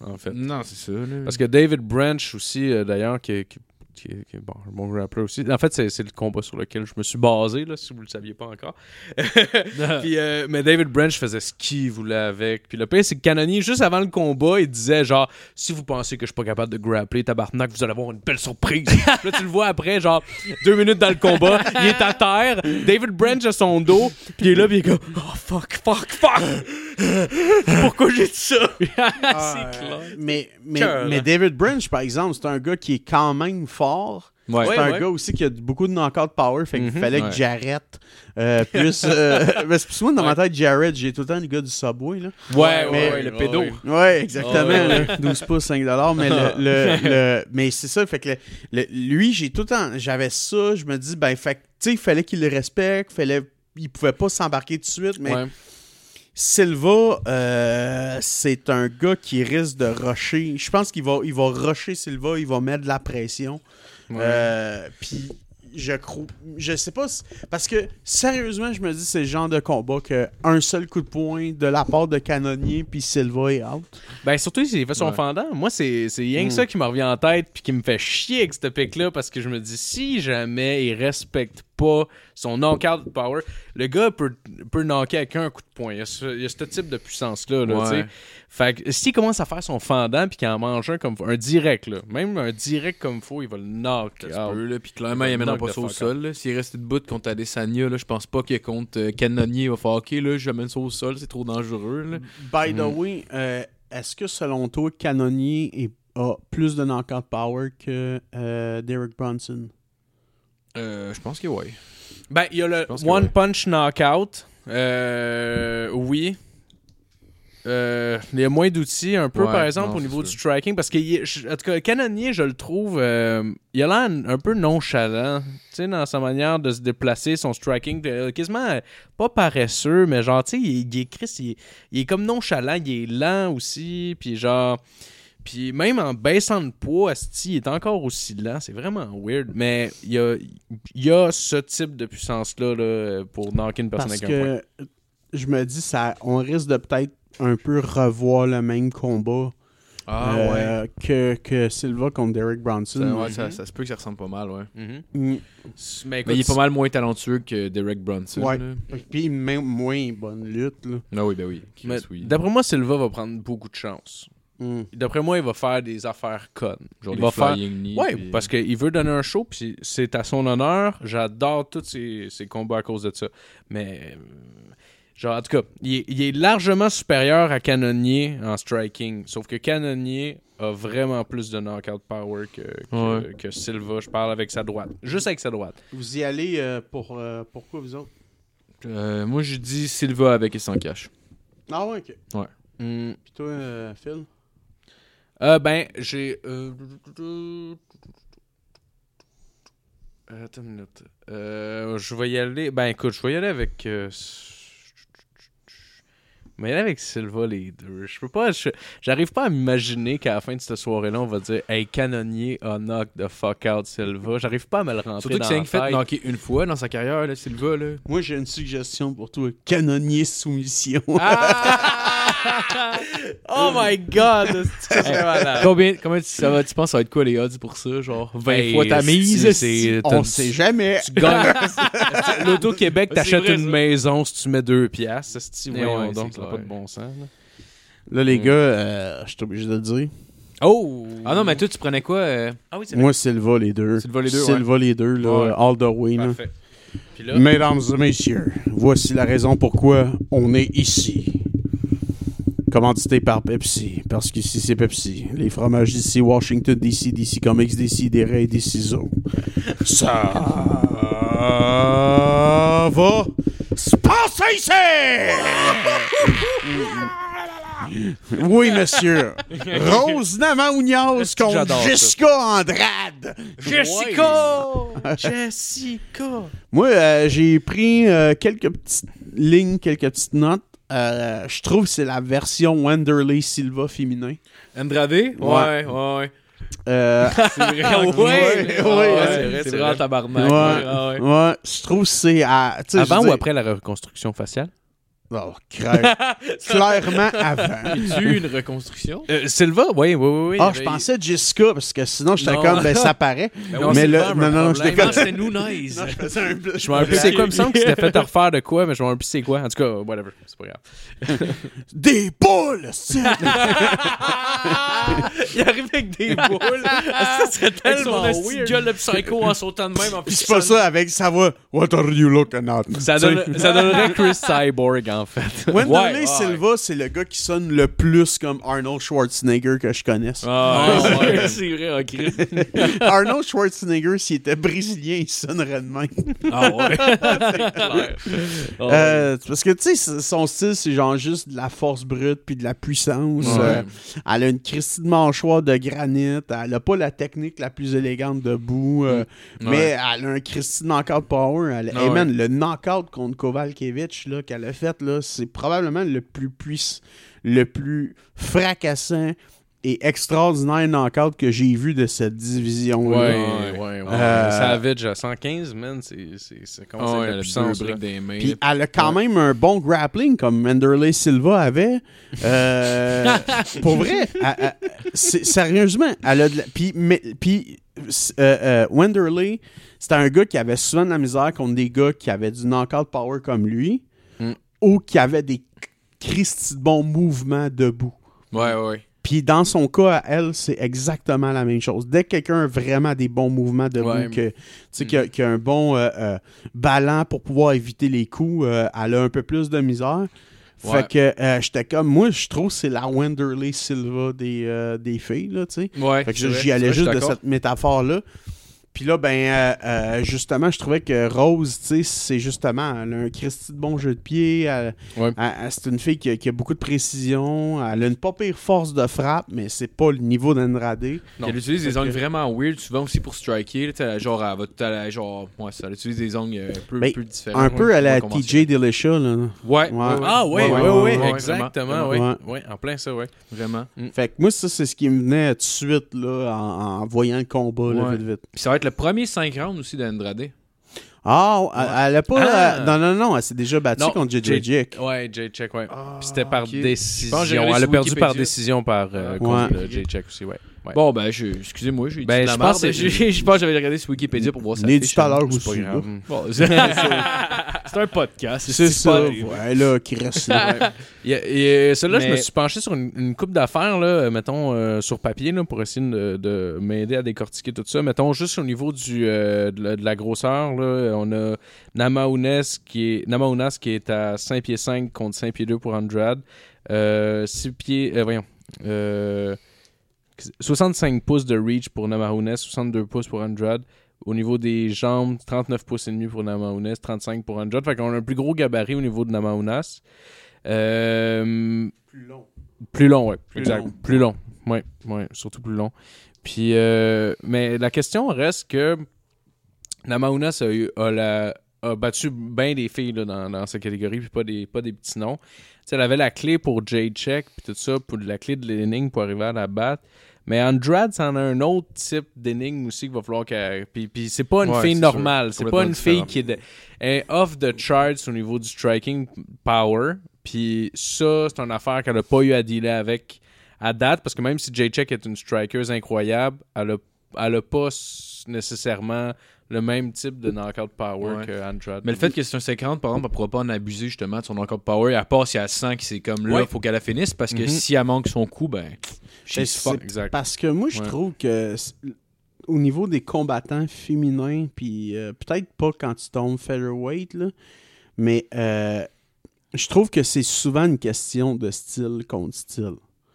En fait. Non, c'est ça. là. Parce que David Branch aussi, euh, d'ailleurs, qui, qui est- qui est bon, un bon grappler aussi. En fait, c'est c'est le combat sur lequel je me suis basé, là, si vous ne le saviez pas encore. Puis, euh, mais David Branch faisait ce qu'il voulait avec. Puis le pire, c'est que Canonier, juste avant le combat, il disait genre, si vous pensez que je suis pas capable de grappler, tabarnak, vous allez avoir une belle surprise. Puis là, tu le vois après, genre, deux minutes dans le combat, il est à terre, David Branch a son dos, puis il est là, puis il est comme, oh fuck, fuck, fuck. Pourquoi j'ai dit ça? c'est clair. Mais, mais, Cœur, mais hein. David Branch, par exemple, c'est un gars qui est quand même fort. Ouais. C'est Ouais, un ouais. gars aussi qui a beaucoup de knockout power, fait qu'il Mhm. fallait Ouais. que Jarrett euh, puisse. euh, mais c'est plus moi dans ma tête, Jarrett, j'ai tout le temps le gars du Subway. Là. Ouais, Mais- ouais, le pédo. ouais. Ouais, exactement. Ouais, ouais. là. 12 pouces, 5 dollars. Mais, le, le- le- mais c'est ça, fait que le- le- lui, j'ai tout le temps. J'avais ça, je me dis, ben, fait tu sais, il fallait qu'il le respecte, fallait. Il pouvait pas s'embarquer tout de suite, mais Ouais. Silva, euh, c'est un gars qui risque de rusher. Je pense qu'il va, il va rusher Silva, il va mettre de la pression. Euh, Puis je crois, je sais pas, si- parce que sérieusement, je me dis c'est le genre de combat que un seul coup de poing de la part de Canonnier puis Silva est out. Ben surtout s'il fait son Ouais. fendant. Moi, c'est c'est rien que Mm. ça qui me revient en tête puis qui me fait chier avec cette pick-là parce que je me dis si jamais il respecte pas son knockout power, le gars peut, peut knocker avec un coup de poing. Il y a ce, il y a ce type de puissance-là. Là, Ouais. tu sais. Fait que s'il commence à faire son fendant puis qu'il en mange un comme un direct, là, même un direct comme faut, il va le knock out. Puis clairement, il va amènera knock pas ça au sol. S'il reste de bout contre Adesanya, là, je pense pas que contre euh, Cannonier, il va faire OK, là, j'amène ça au sol, c'est trop dangereux. Là. By the Mm. way, euh, est-ce que selon toi, Canonnier est- a plus de knockout power que euh, Derek Bronson? Euh, je pense que oui. Ben, il y a le One ouais. Punch Knockout. Euh, oui. Euh, il y a moins d'outils, un peu Ouais, par exemple, non, au niveau du striking. Parce que, en tout cas, Canonier, je le trouve. euh, il a l'air un peu nonchalant. Tu sais, dans sa manière de se déplacer, son striking. de- quasiment pas paresseux, mais genre, tu sais, il, il est Chris, il est comme nonchalant. Il est lent aussi. Puis genre. Puis même en baissant de poids, asti, il est encore aussi lent. C'est vraiment weird. Mais il y a, il y a ce type de puissance-là là, pour knocker une personne Parce avec un point. que je me dis, ça, on risque de peut-être un peu revoir le même combat Ah euh, que, que Silva contre Derek Bronson. Ça, ouais, ça, ça se peut que ça ressemble pas mal, ouais. Mhm. Mm. Mais, écoute, Mais il est pas mal moins talentueux que Derek Brunson. Ouais. Puis même moins bonne lutte. Là. Ah oui, ben oui. D'après moi, Silva va prendre beaucoup de chance. Mm. D'après moi, il va faire des affaires connes. Genre il des va faire. flying knee, Ouais, puis- parce qu'il veut donner un show, puis c'est à son honneur. J'adore tous ces, ces combats à cause de ça. Mais, euh, genre, en tout cas, il est, il est largement supérieur à Canonnier en striking. Sauf que Canonnier a vraiment plus de knockout power que, que, Ouais. que Silva. Je parle avec sa droite. Juste avec sa droite. Vous y allez euh, pour euh, pourquoi vous autres? Euh, moi, je dis Silva avec et sans cash. Ah ouais, ok. Hmm. Puis toi, euh, Phil? Euh, ben, j'ai. euh, Attends une minute. Euh, je vais y aller. Ben, écoute, je vais y aller avec. euh, Je vais y aller avec Silva, les deux. Je peux pas. je- J'arrive pas à m'imaginer qu'à la fin de cette soirée-là, on va dire Hey, canonnier a knock the fuck out Silva. J'arrive pas à me le rentrer Surtout que dans c'est un fait knocker une fois dans sa carrière, là, Silva. Là. Moi, j'ai une suggestion pour toi. Canonnier soumission. Oh my god! C'est malade. Combien, combien tu, ça va, tu penses que ça va être quoi les odds pour ça? Genre 20 Hey, fois ta mise? c'est- On sait jamais. Tu gagnes. L'Auto-Québec, t'achètes une ça. maison si tu mets deux piastres. C'est Eh voyons ouais, donc, ça n'a pas de bon sens. là. Là, les gars, euh, je suis obligé de le dire. Oh! Ah non, mais toi, tu prenais quoi? euh? Ah oui, c'est Moi, Silva, les deux. Silva, les deux, Silva, les deux, là, Ouais. all the way. là. Parfait. Là, Mesdames et messieurs, voici la raison pourquoi on est ici. Commandité par Pepsi, parce qu'ici c'est Pepsi. Les fromages d'ici, Washington DC, DC Comics DC, des raies, des ciseaux. Ça va se passer ici! Oui, monsieur. Rose Namaounias contre ça? Jessica Andrade. Jessica! Jessica! Moi, euh, j'ai pris euh, quelques petites lignes, quelques petites notes. Euh, je trouve que c'est la version Wanderley Silva féminin. Andrade? Ouais, Ouais. ouais, ouais. Euh, C'est vrai. Ouais, ouais, ouais, c'est vrai, c'est c'est vraiment vrai. tabarnak. Ouais. Ouais. ouais, je trouve que c'est à. Avant ou après la reconstruction faciale? Oh, clair- clairement avant. Tu une reconstruction? Euh, Silva, oui, oui, oui. oui. Ah, y je pensais Jessica, parce que sinon, j'étais comme, ben, ça paraît. Ben mais c'est là, non, non, non, je déconne. C'était Nunez. Non, je un Je me rappelle plus c'est quoi, il me semble que c'était fait refaire de quoi, mais je me rappelle plus c'est quoi. En tout cas, whatever, c'est pas grave. Des boules! c'est- il arrive avec des boules. ça serait Avec son tellement de weird. gueule de psycho en sautant de même en Puis c'est pas ça avec ça va. What are you looking at? Ça, donne- ça donnerait Chris Cyborg, en fait. Ouais, ouais. Silva, c'est le gars qui sonne le plus comme Arnold Schwarzenegger que je connaisse. Ah, Ah, ouais. ouais, c'est vrai, ok. Arnold Schwarzenegger, s'il était brésilien, il sonnerait de même. Ah ouais. Euh, parce que, tu sais, son style, c'est genre juste de la force brute puis de la puissance. Ouais. Euh, elle a une Christie de mâchoire de granit. Elle a pas la technique la plus élégante debout. euh, Mm. Ouais. Mais elle a un Christie de knockout power. Elle, Ah hey, ouais. man, le knockout contre Kovalkiewicz là, qu'elle a fait, là, c'est probablement le plus puissant, le plus fracassant et extraordinaire knockout que j'ai vu de cette division-là. Ouais, Ouais. ouais, ouais. Euh, Savage à 115, man, c'est c'est- c'est comment c'est ouais, de elle la puissance. là. les mains. Puis elle a quand même un bon grappling comme Manderley Silva avait. Euh, pour vrai, elle- elle- c'est- sérieusement, elle a de la- Puis, mais- puis euh, euh, Wanderley, c'était un gars qui avait souvent de la misère contre des gars qui avaient du knockout power comme lui Mm. Ou qui avaient des Christy de bons mouvements debout. Ouais, ouais. Puis dans son cas, à elle, c'est exactement la même chose. Dès que quelqu'un a vraiment des bons mouvements debout, Ouais. que, sais, qui, a, qui a un bon euh, euh, ballon pour pouvoir éviter les coups, euh, elle a un peu plus de misère. Fait que euh, j'étais comme, moi, je trouve que c'est la Wanderley Silva des, des filles, là, tu sais. Ouais, Fait que j'y allais juste de cette métaphore-là. Puis là, ben, euh, euh, justement, je trouvais que Rose, tu sais, c'est justement, elle a un Christy de bon jeu de pied. elle- Ouais. elle- elle- c'est une fille qui a, qui a beaucoup de précision. Elle a une pas pire force de frappe, mais c'est pas le niveau d'Andrade. Elle utilise des ongles que- vraiment weird, souvent aussi pour striker. là, Genre, elle va tout à la- genre, ouais, ça, elle utilise des ongles euh, un peu, Ben, peu différents. Un peu à la TJ Dillashaw, là. Ouais, Ouais. Ah, ouais, ouais, Ouais, exactement, ouais. en plein ça, ouais. Vraiment. Fait que moi, ça, c'est ce qui me venait tout de suite, là, en, en voyant le combat, là, Ouais. vite, vite. Puis ça va être le premier 5 rounds aussi d'Andrade. Ah, elle, elle a pas... Ah. euh, non, non, non, elle s'est déjà battue Non, contre JJ Jack. Ouais, J-Check, ouais. Ah, Puis c'était par décision. Elle a perdu par décision par euh, Ouais. contre J-Check aussi, ouais. Ouais. Bon, ben, je, excusez-moi, j'ai dit Ben, de la je merde. pense que- J'ai- Je pense que j'avais regardé sur Wikipédia pour voir ça. Né du tout à l'heure C'est. Bon, c'est c'est un podcast. C'est ça, ouais, là, qui reste là. Et, Celle-là, je me suis penché sur une, une coupe d'affaires, là, mettons, euh, sur papier, là, pour essayer de, de m'aider à décortiquer tout ça. Mettons, juste au niveau du, euh, de, la, de la grosseur, là, on a Namaunes qui est, Namaunas qui est à 5 pieds 5 contre 5 pieds 2 pour Andrade. Euh, 6 pieds... euh, voyons. Euh, 65 pouces de reach pour Namajunas, 62 pouces pour Andrade. Au niveau des jambes, 39 pouces et demi pour Namajunas, 35 pour Andrade. Fait qu'on a un plus gros gabarit au niveau de Namajunas. Euh, Plus long. plus long, ouais. Plus exact. long. Plus long. Ouais, ouais, surtout plus long. Puis, euh, mais la question reste que Namaunas a, eu- a la- a battu bien des filles là, dans, dans sa catégorie, puis pas des, pas des petits noms. Elle avait la clé pour J-Check, puis tout ça, pour la clé de l'énigme pour arriver à la battre. Mais Andrade, ça en a un autre type d'énigme aussi qu'il va falloir qu'elle. Puis, puis c'est pas une Ouais, fille normale. C'est pas une fille qui est, de- est off the charts au niveau du striking power. Puis ça, c'est une affaire qu'elle a pas eu à dealer avec à date. Parce que même si J-Check est une striker incroyable, elle a, elle a pas nécessairement le même type de knockout power Ouais. que Andrade. Mais le fait que c'est un 50, par exemple, elle pourra pas en abuser justement de son encore power, à part si elle sent que c'est comme là, Ouais. faut qu'elle la finisse, parce que Mhm. si elle manque son coup, ben. Ben, she's c'est. Parce que moi, je Ouais. trouve que au niveau des combattants féminins, puis euh, peut-être pas quand tu tombes featherweight, là, mais euh, je trouve que c'est souvent une question de style contre style.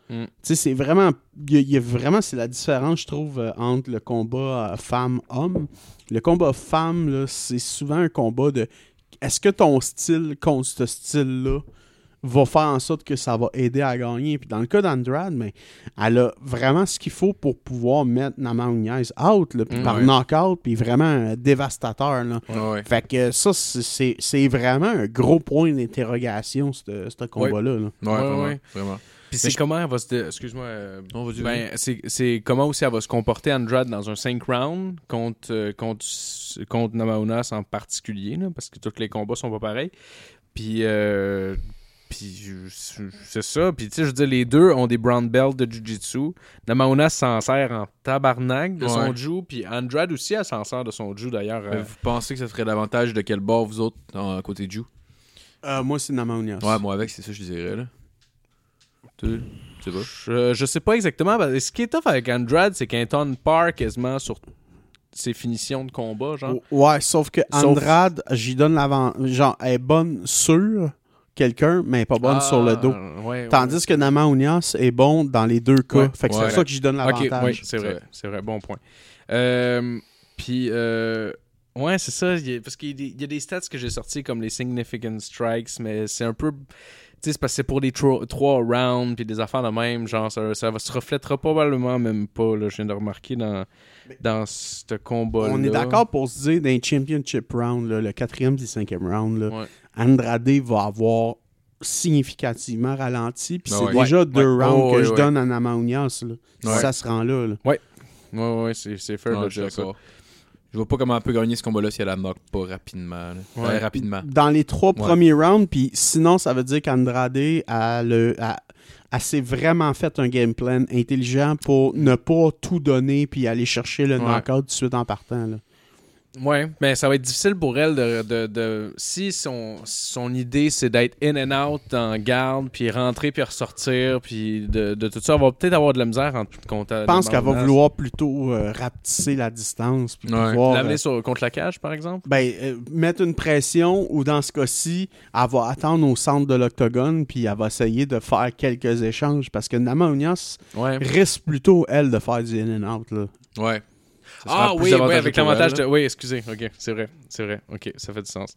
Mm. Tu sais, c'est vraiment. Il y, a- il y a vraiment, c'est la différence, je trouve, euh, entre le combat euh, femme-homme. Le combat femme, là, c'est souvent un combat de. Est-ce que ton style contre ce style-là va faire en sorte que ça va aider à gagner? Puis dans le cas d'Andrade, mais elle a vraiment ce qu'il faut pour pouvoir mettre Nama Nunez out, là, puis Mm, par ouais. knockout, puis vraiment euh, dévastateur. Là. Ouais. Fait que ça, c'est- vraiment un gros point d'interrogation, ce ce combat-là. là. Ouais, Ouais, vraiment, ouais. vraiment. Puis c'est je- comment elle va se. Excuse-moi. euh, Non, vas-y, Ben, c'est c'est comment aussi elle va se comporter Andrade dans un 5 rounds contre, euh, contre, contre Namaunas en particulier, là, parce que tous les combats sont pas pareils. Puis, euh, puis c'est ça. Puis, tu sais, je veux dire, les deux ont des brown belts de Jiu-Jitsu. Namaunas s'en sert en tabarnak de son. Jiu, puis Andrade aussi, elle s'en sert de son Jiu, d'ailleurs. Mais euh, Vous pensez que ça serait l'avantage de quel bord, vous autres, côté Euh, moi, c'est Nama Nunez. Ouais, moi avec, c'est ça que je dirais, là. Tu sais pas? Je, je sais pas exactement. que Ce qui est tough avec Andrade, c'est qu'un ton part quasiment sur ses finitions de combat, genre. Ouais, sauf que Sauf- Andrade, j'y donne l'avant. Genre, elle est bonne sur quelqu'un, mais elle est pas bonne Ah, sur le dos. ouais, Tandis que Nama Unias est bon dans les deux cas. Ouais, fait que c'est ouais. pour ça que j'y donne l'avantage. oui, c'est vrai, vrai. c'est vrai, bon point. Euh, Puis, euh, ouais, c'est ça, il y a- parce qu'il y, a des- il y a des stats que j'ai sortis comme les significant strikes, mais c'est un peu, c'est parce que c'est pour des tro- trois rounds, puis des affaires de même, genre, ça, ça va- se reflètera probablement même pas, là, je viens de remarquer dans, dans ce combat-là. On est d'accord pour se dire, dans les championship round, là, le quatrième et cinquième round, là, Ouais. Andrade va avoir significativement ralenti. Puis c'est ouais. déjà deux Ouais. rounds Oh, que ouais, je ouais. donne à Nama Unias, là, si Ouais. ça se rend là. là. Ouais, ouais, c'est c'est fair de je suis dire ça. Je vois pas comment elle peut gagner ce combat-là si elle la knock pas rapidement. Ouais. Ouais, rapidement. Dans les trois Ouais. premiers rounds, puis sinon, ça veut dire qu'Andrade a le. a- a s'est vraiment fait un game plan intelligent pour ne pas tout donner puis aller chercher le Ouais. knockout tout de suite en partant. Là. Ouais, mais ça va être difficile pour elle de. de, de- si son, son idée c'est d'être in and out en garde, puis rentrer, puis ressortir, puis de, de tout ça, elle va peut-être avoir de la misère en contre. Je pense qu'elle va vouloir plutôt euh, rapetisser la distance puis Ouais. pouvoir, L'amener euh, sur- contre la cage, par exemple? ben, euh, mettre une pression ou dans ce cas-ci, elle va attendre au centre de l'octogone puis elle va essayer de faire quelques échanges parce que Nama Unias Ouais. risque plutôt, elle, de faire du in and out. Là. Ouais. Ah oui, oui, avec l'avantage de. Oui, excusez. Ok, c'est vrai. C'est vrai. Ok, ça fait du sens.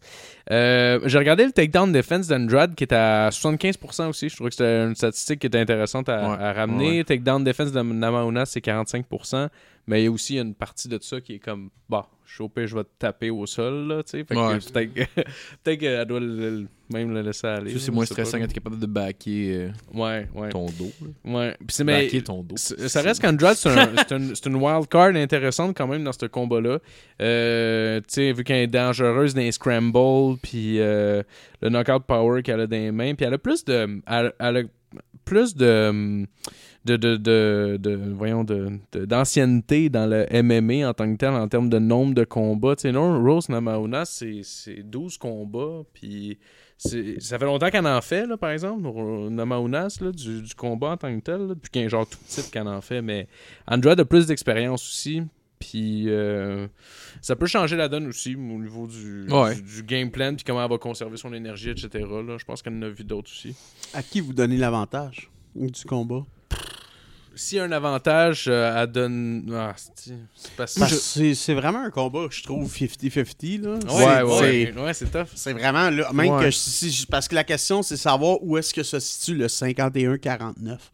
Euh, J'ai regardé le takedown defense d'Andrade qui est à 75% aussi. Je trouvais que c'était une statistique qui était intéressante à, Ouais, à ramener. ouais. Takedown defense de Namauna, c'est 45%. Mais il y a aussi une partie de ça qui est comme, bah, je vais te taper au sol, là, tu sais. Fait que Ouais. peut-être que- peut-être qu'elle doit le- même le laisser aller. C'est moins stressant quand t'es capable de backer euh, là. Ouais, ouais. ton dos. là. Ouais. Mais. Backer ton dos. Ça reste qu'Andrade, c'est un- c'est une, une wild card intéressante quand même dans ce combat-là. Euh, tu sais, vu qu'elle est dangereuse dans les scrambles, puis euh, le knockout power qu'elle a dans les mains, puis elle a plus de. Elle, elle a plus de. De, de, de, de- voyons, de, de- d'ancienneté dans le MMA en tant que tel, en termes de nombre de combats. Tu sais, non, Rose Namajunas, c'est, c'est 12 combats, puis c'est- ça fait longtemps qu'elle en fait, là, par exemple, Namajunas, là, du, du combat en tant que tel, là, depuis est genre tout petite qu'elle en fait, mais Andrade a plus d'expérience aussi, puis euh, ça peut changer la donne aussi au niveau du, Ouais. du, du game plan, puis comment elle va conserver son énergie, etc. Là. Je pense qu'elle en a vu d'autres aussi. À qui vous donnez l'avantage du combat? S'il y a un avantage, euh, elle donne. Ah, c'est vraiment un combat, je trouve, 50-50. là. Ouais, C'est- ouais, c'est- ouais, c'est tough. C'est vraiment là. Même Ouais. que si, si- parce que la question, c'est savoir où est-ce que se situe le 51-49.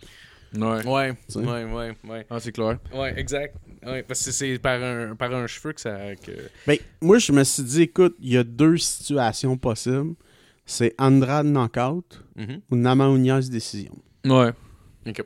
Ouais. Ouais, ouais, ouais, ouais. Ah, c'est clair. Ouais, exact. Ouais, parce que c'est par un, par un cheveu que ça. Que... Ben, moi, je me suis dit, écoute, il y a deux situations possibles. C'est Andrade knockout Mhm. ou Namaunias décision. Ouais. Ok.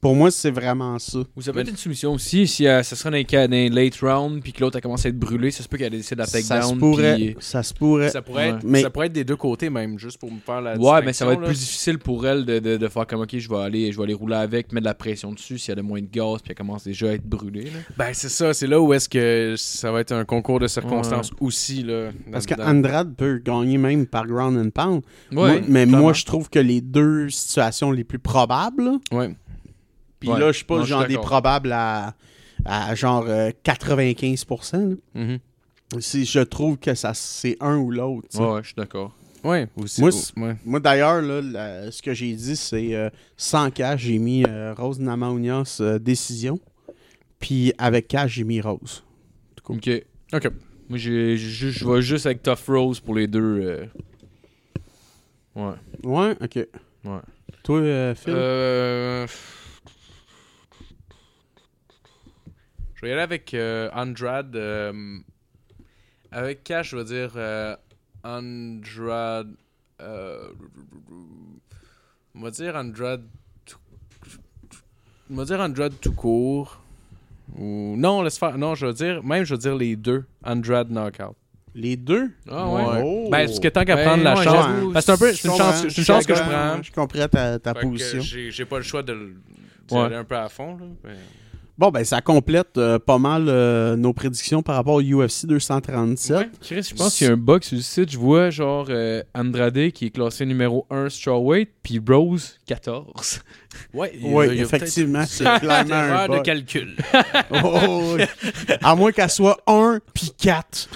Pour moi, c'est vraiment ça. Ou ça peut être une soumission aussi, si euh, ça serait dans dans les late round, puis que l'autre a commencé à être brûlé, ça se peut qu'elle décide de Ça se takedown. pourrait. puis- Ça se pourrait. Ça pourrait, être, Mais- ça pourrait être des deux côtés, même, juste pour me faire la Ouais, mais ça va être plus difficile pour elle de, de, de faire comme ok, je vais aller, je vais aller rouler avec, mettre de la pression dessus si elle a moins de gaz, puis elle commence déjà à être brûlée. Là. Ben, c'est ça. C'est là où est-ce que ça va être un concours de circonstances aussi, là. Parce qu'Andrade peut gagner même par ground and pound. Ouais, Moi- mais clairement. moi, je trouve que les deux situations les plus probables, Ouais. Puis Ouais. là, je suis pas genre des probables à, à genre euh, 95%. là. Mhm. Si je trouve que ça c'est un ou l'autre. Ouais, ouais, je suis d'accord. Ouais, aussi. Moi, oh, ouais. Moi, d'ailleurs, ce que j'ai dit, c'est euh, sans cash, j'ai mis euh, Rose Namaunias euh, décision. Puis avec cash, j'ai mis Rose. Ok. Ok. Moi, je vais juste avec Tough Rose pour les deux. euh. Ouais. Ouais, ok. Ouais. Toi, euh, Phil? Euh... Je vais y aller avec euh, Andrade. euh, Avec Cash, je vais dire euh, Andrade. euh, On va dire Andrade. tout- On va dire Andrade tout court. Ou... Non, laisse faire. Non, je vais dire. Même, je vais dire les deux. Andrade knockout. Les deux? Ah ouais. Oh. Ben, parce que tant qu'à Ben, prendre la ouais, chance. j'avoue, Parce que c'est un peu. C'est une chance, c'est une chance que je prends. Je comprends ta, ta position. J'ai pas le choix de Ouais. aller un peu à fond. Là. Bon, ben, ça complète euh, pas mal euh, nos prédictions par rapport au UFC 237. Ouais. Chris, je pense qu'il y a un bug sur le site. Je vois genre euh, Andrade qui est classé numéro 1 strawweight, puis Rose 14. Ouais, Oui, il y a effectivement, c'est clairement un erreur de bug. calcul. Oh, oui. à moins qu'elle soit 1 puis 4.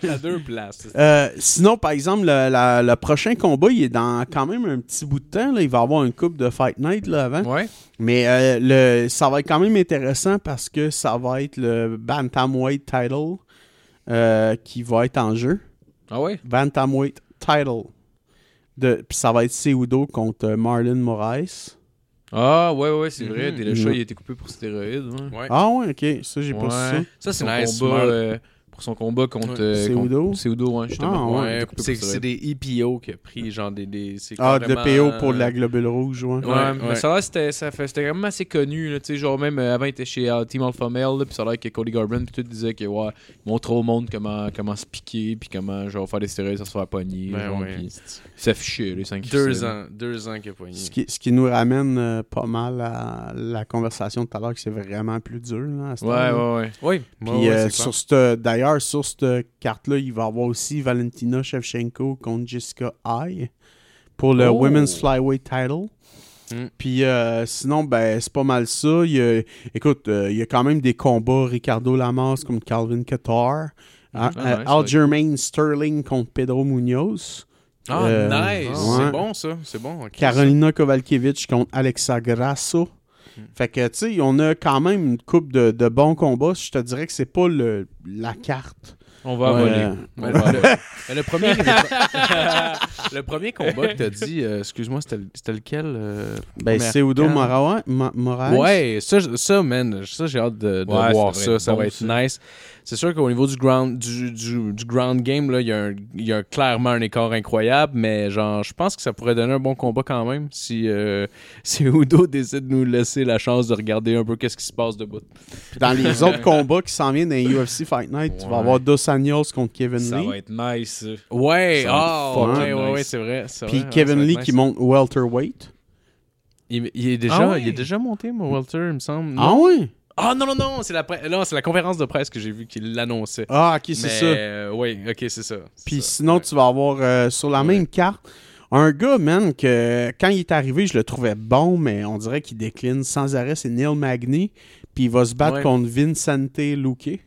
T'as deux places. Euh, sinon, par exemple, le, la- le prochain combat, il est dans quand même un petit bout de temps. là. Il va y avoir une coupe de Fight Night là, avant. Ouais. Mais euh, le, ça va être quand même intéressant parce que ça va être le Bantamweight title euh, qui va être en jeu. Ah ouais? Bantamweight title. De, puis ça va être Seudo contre euh, Marlon Moraes. Ah ouais, ouais, c'est vrai. Mhm. Le chat, il a été coupé pour stéroïdes. Ouais. Ouais. Ah ouais, ok. Ça, j'ai pas su ça. Ça, c'est nice. combat, euh, pour son combat contre. Ouais. euh, justement. Ah, coupé c'est des EPO qui a pris, genre des. des Ah, de PO pour la globule rouge, ouais. Ouais, Ouais, mais ouais. ça a l'air c'était ça c'était vraiment assez connu là, tu sais genre même euh, avant il était chez euh, Team Alpha Male là, puis ça a l'air que Cody Garbrandt puis tout disait que ouais, au monde comment comment se piquer puis comment genre faire des stéroïdes sans se faire pogner, Ben genre, ouais. puis s'afficher les 5 Deux ans. Deux ans qu'il a poigné. Ce qui, ce qui nous ramène euh, pas mal à la conversation de tout à l'heure, que c'est vraiment plus dur. Là, à ce Ouais, temps-là. ouais, ouais. Oui. Puis euh, sur cette, d'ailleurs, sur cette carte-là, il va y avoir aussi Valentina Shevchenko contre Jessica Ai pour le Oh. Women's Flyweight Title. Mm. Puis euh, sinon, ben, c'est pas mal ça. Il y a- écoute, euh, il y a quand même des combats. Ricardo Lamas contre Calvin Qatar. Ah, Euh, nice, Sterling contre Pedro Munoz. Ah, Euh, nice. ouais. C'est bon, ça. C'est bon. Carolina Kovalkiewicz contre Alexa Grasso. Hmm. Fait que, tu sais, on a quand même une coupe de, de bons combats. Je te dirais que c'est pas le, la carte. On va Ouais. voler. le, premier, le premier combat que t'as dit, euh, excuse-moi, c'était c'était lequel euh, Ben, Seudo carte? Moraes. Ouais, ça, ça, man, ça, j'ai hâte de, de Ouais, voir ça ça. va Ça être nice. C'est sûr qu'au niveau du ground, du, du, du ground game, là, il y, a y clairement un écart incroyable, mais genre, je pense que ça pourrait donner un bon combat quand même si, euh, si Udo décide de nous laisser la chance de regarder un peu qu'est-ce qui se passe debout. Puis dans les autres combats qui s'en viennent dans les UFC Fight Night, tu vas avoir Dos Anjos contre Kevin Ça Lee. va être nice. ça. Ouais, Ça va être ah, fucking ouais, ouais, nice. ouais, c'est vrai. Puis vrai, Kevin ça Lee qui monte welterweight. Il, il est déjà, Ah ouais? il est déjà monté, mon Walter, il me semble. Ah non? Ah non, non, non, c'est la, pre- non, c'est la conférence de presse que j'ai vu qu'il l'annonçait. Ah, ok, c'est ça. euh, oui, ok, c'est ça. Puis ça, sinon, ouais. tu vas avoir euh, sur la Ouais. même carte un gars, man, que quand il est arrivé, je le trouvais bon, mais on dirait qu'il décline sans arrêt. C'est Neil Magny. Puis il va se battre Ouais. contre Vincente Luque.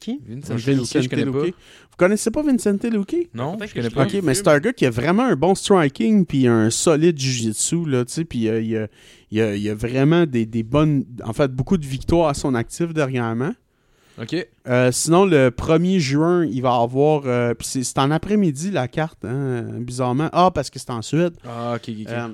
Qui? Vincent Luque, je connais pas. Luque. Connaissez pas Vincente Luque? Non, je connais pas. Ok, mais c'est un gars qui a vraiment un bon striking puis un solide jiu-jitsu, là, tu sais, puis euh, il, a, il, a, il a vraiment des, des bonnes, en fait, beaucoup de victoires à son actif dernièrement. Ok. Euh, sinon, le 1er juin, il va avoir, euh, puis c'est en après-midi la carte, hein, bizarrement. Ah, parce que c'est en Suède. Ah, ok, ok. ok. Euh,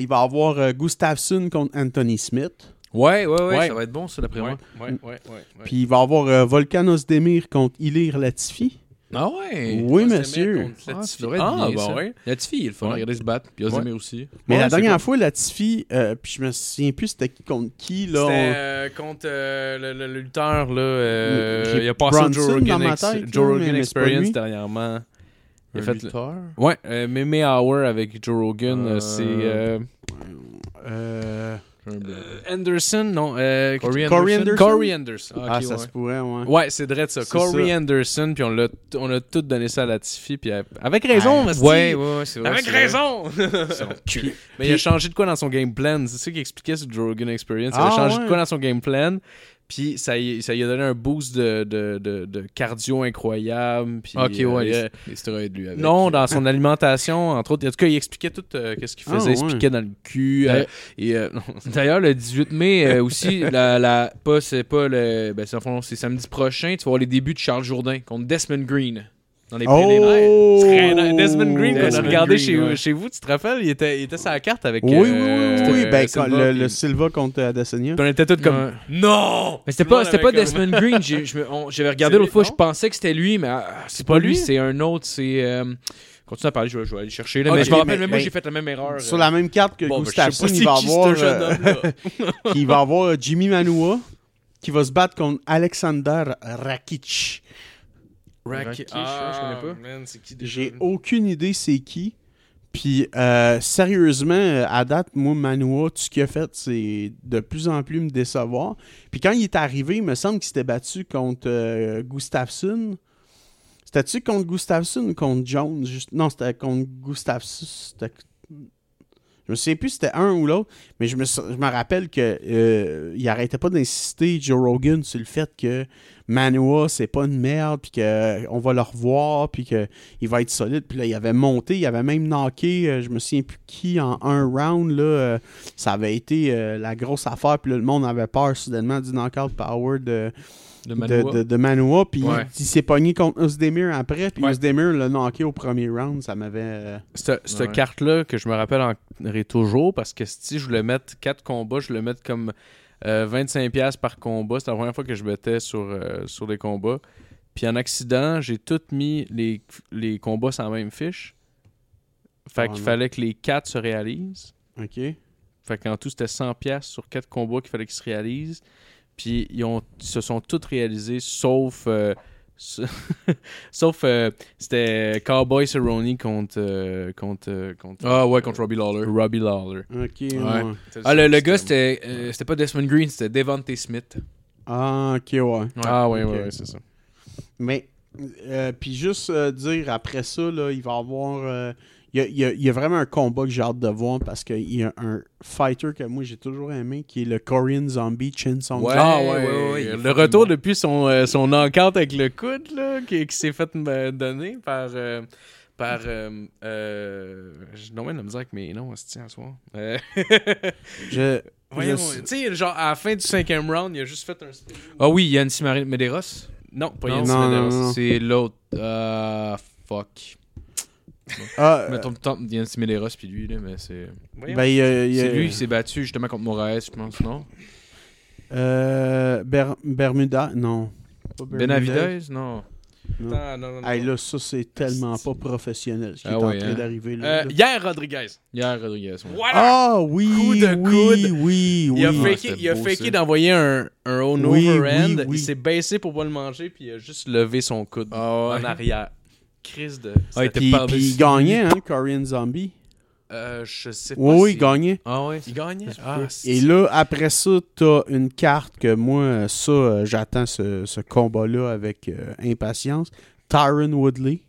il va avoir euh, Gustafsson contre Anthony Smith. ouais, ouais, ouais, ouais. ça va être bon, ça, d'après Ouais, moi. ouais, ouais, ouais. ouais. Puis il va avoir euh, Volkanos Demir contre Ilir Latifi. Ah ouais? Oui, monsieur. Ah, Ah, bien, bah ça. ouais. Latifi, il fun. Ouais. Regardez se battre. Puis Ozdemir aussi. Mais Ouais, la dernière cool. fois, Latifi, euh, puis je me souviens plus c'était qui contre qui, là. C'était euh, contre euh, le, le- le lutteur, là. euh, J'ai il a passé Bronson Joe dans Rogan, ma ex- tête, Joe Rogan Experience dernièrement. Il a fait le- lutteur? Ouais, euh, Meme Hour avec Joe Rogan, Euh, euh, c'est euh. Anderson, non. Euh, Corey Corey Anderson? Corey Anderson. ah, ok, ça ouais. se pourrait, ouais. Ouais, c'est vrai de ça. Corey ça. Anderson, puis on, l'a on a tout donné ça à Latifi, puis avec raison, Ah, Masti. Ouais, ouais, ouais, c'est vrai. Avec raison! Son cul. Mais il a changé de quoi dans son game plan? C'est ça qu'il expliquait sur Joe Rogan Experience. Il Ah, a changé ouais. de quoi dans son game plan? Puis ça, y- ça lui a donné un boost de, de, de, de cardio incroyable. Puis, Ok, euh, ouais, les, les stéroïdes, lui. Avec. non, dans son alimentation, entre autres. En tout cas, il expliquait tout euh, qu'est-ce qu'il Ah, faisait. Il ouais. piquait dans le cul. euh, euh. D'ailleurs, le 18 mai euh, aussi, la, la, pas, c'est pas le. Ben, c'est samedi prochain, tu vas voir les débuts de Charles Jourdain contre Desmond Green dans les préliminaires. Oh! Très. Desmond Green, qu'on a regardé Green, chez, ouais. chez vous, tu te rappelles? Il était, il était sur la carte avec. Oui, oui, euh, oui, oui, euh, ben, Silva, quand le, puis- le Silva contre Adesanya. on était tous comme. Ouais. Non! Mais c'était pas, pas Desmond Green. J'avais regardé l'autre fois, je pensais que c'était lui, mais ah, c'est pas pas lui? lui, c'est un autre. C'est. euh, Continue à parler, je vais, je vais aller chercher. Là, mais je me rappelle, mais- même moi, j'ai fait la même erreur. Sur euh. la même carte que Bon, ben, Gustafsson, il va avoir, euh, il va avoir euh, Jimmy Manua qui va se battre contre Alexander Rakic. Rakic, je connais pas. J'ai aucune idée c'est qui. Puis, euh, sérieusement, euh, à date, moi, Manua, tout ce qu'il a fait, c'est de plus en plus me décevoir. Puis quand il est arrivé, il me semble qu'il s'était battu contre euh, Gustafsson. C'était-tu contre Gustafsson ou contre Jones? Juste... Non, c'était contre Gustafsson. Je me souviens plus si c'était un ou l'autre, mais je me, je me rappelle que euh, il arrêtait pas d'insister, Joe Rogan, sur le fait que Manua, c'est pas une merde, puis qu'on va le revoir, puis qu'il va être solide. Puis là, il avait monté, il avait même knocké, euh, je me souviens plus qui, en un round, là, euh, ça avait été euh, la grosse affaire, puis là, le monde avait peur soudainement du knockout power de, De de, Manua. de, de Manua, puis Ouais. il, il s'est pogné contre Ozdemir après, puis Ouais. Ozdemir l'a knocké au premier round, ça m'avait... euh, Cette, Ouais. carte-là que je me rappellerai toujours parce que si je voulais mettre 4 combats, je voulais mettre comme euh, 25$ par combat. C'était la première fois que je mettais sur, euh, sur les combats. Puis en accident, j'ai tout mis les, les combats sans même fiche. Fait Oh qu'il fallait que les 4 se réalisent. OK. Fait qu'en tout, c'était 100$ sur 4 combats qu'il fallait qu'ils se réalisent. Puis ils, ont, ils se sont tous réalisés sauf. euh, sauf. euh, c'était Cowboy Cerrone contre. euh, contre, euh, contre Ah ouais, contre Robbie Lawler. Robbie Lawler. OK, Ouais. ouais. Ah, le, le gars, c'était euh, c'était pas Desmond Green, c'était Devontae Smith. Ah, OK, ouais. Ah, ouais, Ok. ouais, ouais, c'est ça. Mais, euh, puis juste euh, dire, après ça, là, il va y avoir... euh, il y, a, il y a- il y a vraiment un combat que j'ai hâte de voir parce qu'il y a un fighter que moi j'ai toujours aimé qui est le Korean Zombie Chin Song. Ouais. ah, ouais, ouais, ouais, ouais, il est Le retour bon. depuis son, euh, son encarte avec le coude, là, qui, qui s'est fait euh, donner par. euh, par. Euh, euh, J'ai nommé la misère avec mes noms, c'est à soir. Euh, Je, voyons, je- tu sais, genre, à la fin du cinquième round, il a juste fait un. Ah oui, Yann Medeiros? Non, pas Yann non, Medeiros. C'est l'autre. Ah, fuck. Ah, Mettons le temps Yann Medeiros puis lui, là, mais c'est. Ben, il y a- il y a- C'est lui qui s'est battu justement contre Moraes, je pense, non? euh, Ber- Bermuda, non. Pas Bermuda. Benavidez? Non. Attends, non, non, non. Hey, là, ça, c'est tellement pas professionnel ce qui Ah est en ouais, train hein? d'arriver là. Euh, là. Hier, Rodriguez. Hier, Rodriguez. ouais. Voilà! Ah oui, Coup de oui, coude. oui, oui. Il a Ouais, faké, c'était il a beau, faké ça. d'envoyer un, un own Oui, overhand. oui, oui. Il s'est baissé pour pas le manger, puis il a juste levé son coude Ah ouais. en arrière. Crise de. Ah, Puis, puis il gagnait, hein, Korean Zombie. Euh, je sais pas. Oui, oui, si- il gagnait. Ah ouais? Il gagnait? Ah, Et là, après ça, t'as une carte que moi, euh, ça, euh, j'attends ce, ce combat-là avec euh, impatience. Tyron Woodley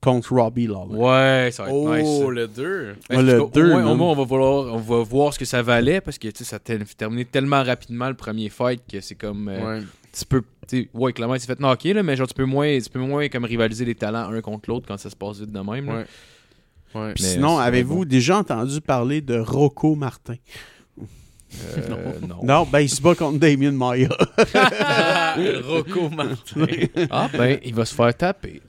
contre Robbie Lawler. Ouais, ça va être Oh, nice. ça. le 2. Ouais, Parce le au moins, on va, vouloir, on va voir ce que ça valait parce que tu sais, ça a terminé tellement rapidement le premier fight que c'est comme. euh, Ouais. Tu peux. ouais, clairement, il s'est fait knocker, là, mais genre, tu peux moins, tu peux moins comme rivaliser les talents un contre l'autre quand ça se passe vite de même. là. Ouais. Ouais. Puis Mais, sinon, avez-vous bon. déjà entendu parler de Rocco Martin? Euh, non. Non, ben il se bat contre Damien Maya. Rocco Martin. Ah, ben, il va se faire taper.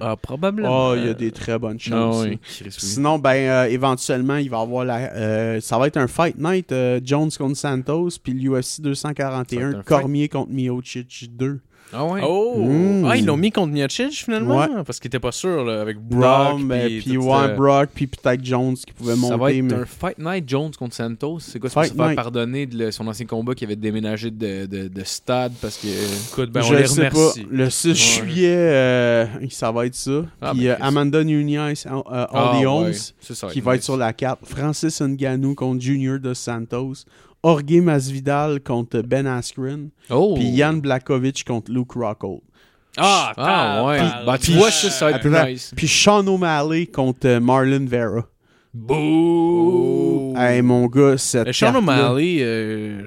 Ah, probablement. Oh, il y a des très bonnes Non, chances. oui. Sinon, ben, euh, éventuellement, il va avoir la. euh, ça va être un fight night euh, Jones contre Santos, puis l'UFC Ça 241, va être un Cormier contre Miocic 2. Ah, ouais? Oh! Mm. Ah, ils l'ont mis contre Miocic finalement? Ouais. Parce qu'il était pas sûr là, avec Brock. non, mais puis ouais, euh, Brock, puis peut-être Jones qui pouvait Ça monter. va être mais... un Fight Night Jones contre Santos. C'est quoi, Fight se faire pardonner de le- son ancien combat qui avait déménagé de, de, de stade parce que. Écoute, ben, on je les sais remercie. pas. Le 6 Ouais. juillet, euh, ça va être ça. Ah, puis ben, euh. Amanda Nunez, Ah, All ouais. Ça, qui va être sur la carte. Francis Ngannou contre Junior dos Santos. Jorge Masvidal contre Ben Askren. Oh! Puis Yann Blakovic contre Luke Rockhold. Ah, Ah, ouais. Bah, tu puis- vois, ça, ça va être plus Attends, nice. Puis Sean O'Malley contre euh, Marlon Vera. Bouh! Hey, mon gars, cette Sean O'Malley, euh,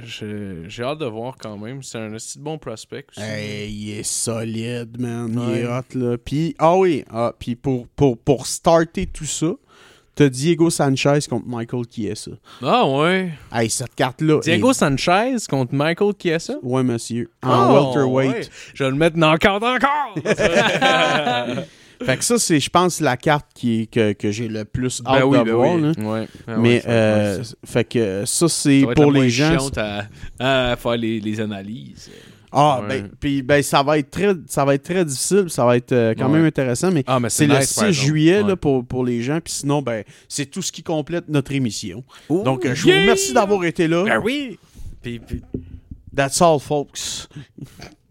j'ai hâte de voir quand même. C'est un petit bon prospect aussi. Hey, il est solide, man. Il est hot, là. Puis, ah oui, ah, puis pour, pour, pour starter tout ça, t'as Diego Sanchez contre Michael Chiesa. Ah, ouais. Hey, cette carte-là. Diego est- Sanchez contre Michael Chiesa? Ouais, monsieur. En Oh, welterweight. ouais. Je vais le mettre encore, encore! Fait que ça, c'est, je pense, la carte qui que, que j'ai le plus hâte Ben oui, de ben voir. oui. là. ouais. Ah, ouais, Mais, euh, fait que ça, c'est pour les gens. à, à faire les, les analyses. Ah, Ouais. ben, puis ben, ça va être très, ça va être très difficile, ça va être euh, quand Ouais. même intéressant, mais Ah, mais c'est le nice, 6 par exemple. juillet Ouais. là, pour, pour les gens, puis sinon, ben, c'est tout ce qui complète notre émission. Donc, euh, je vous remercie d'avoir été là. Ben oui! Puis, puis- That's all, folks.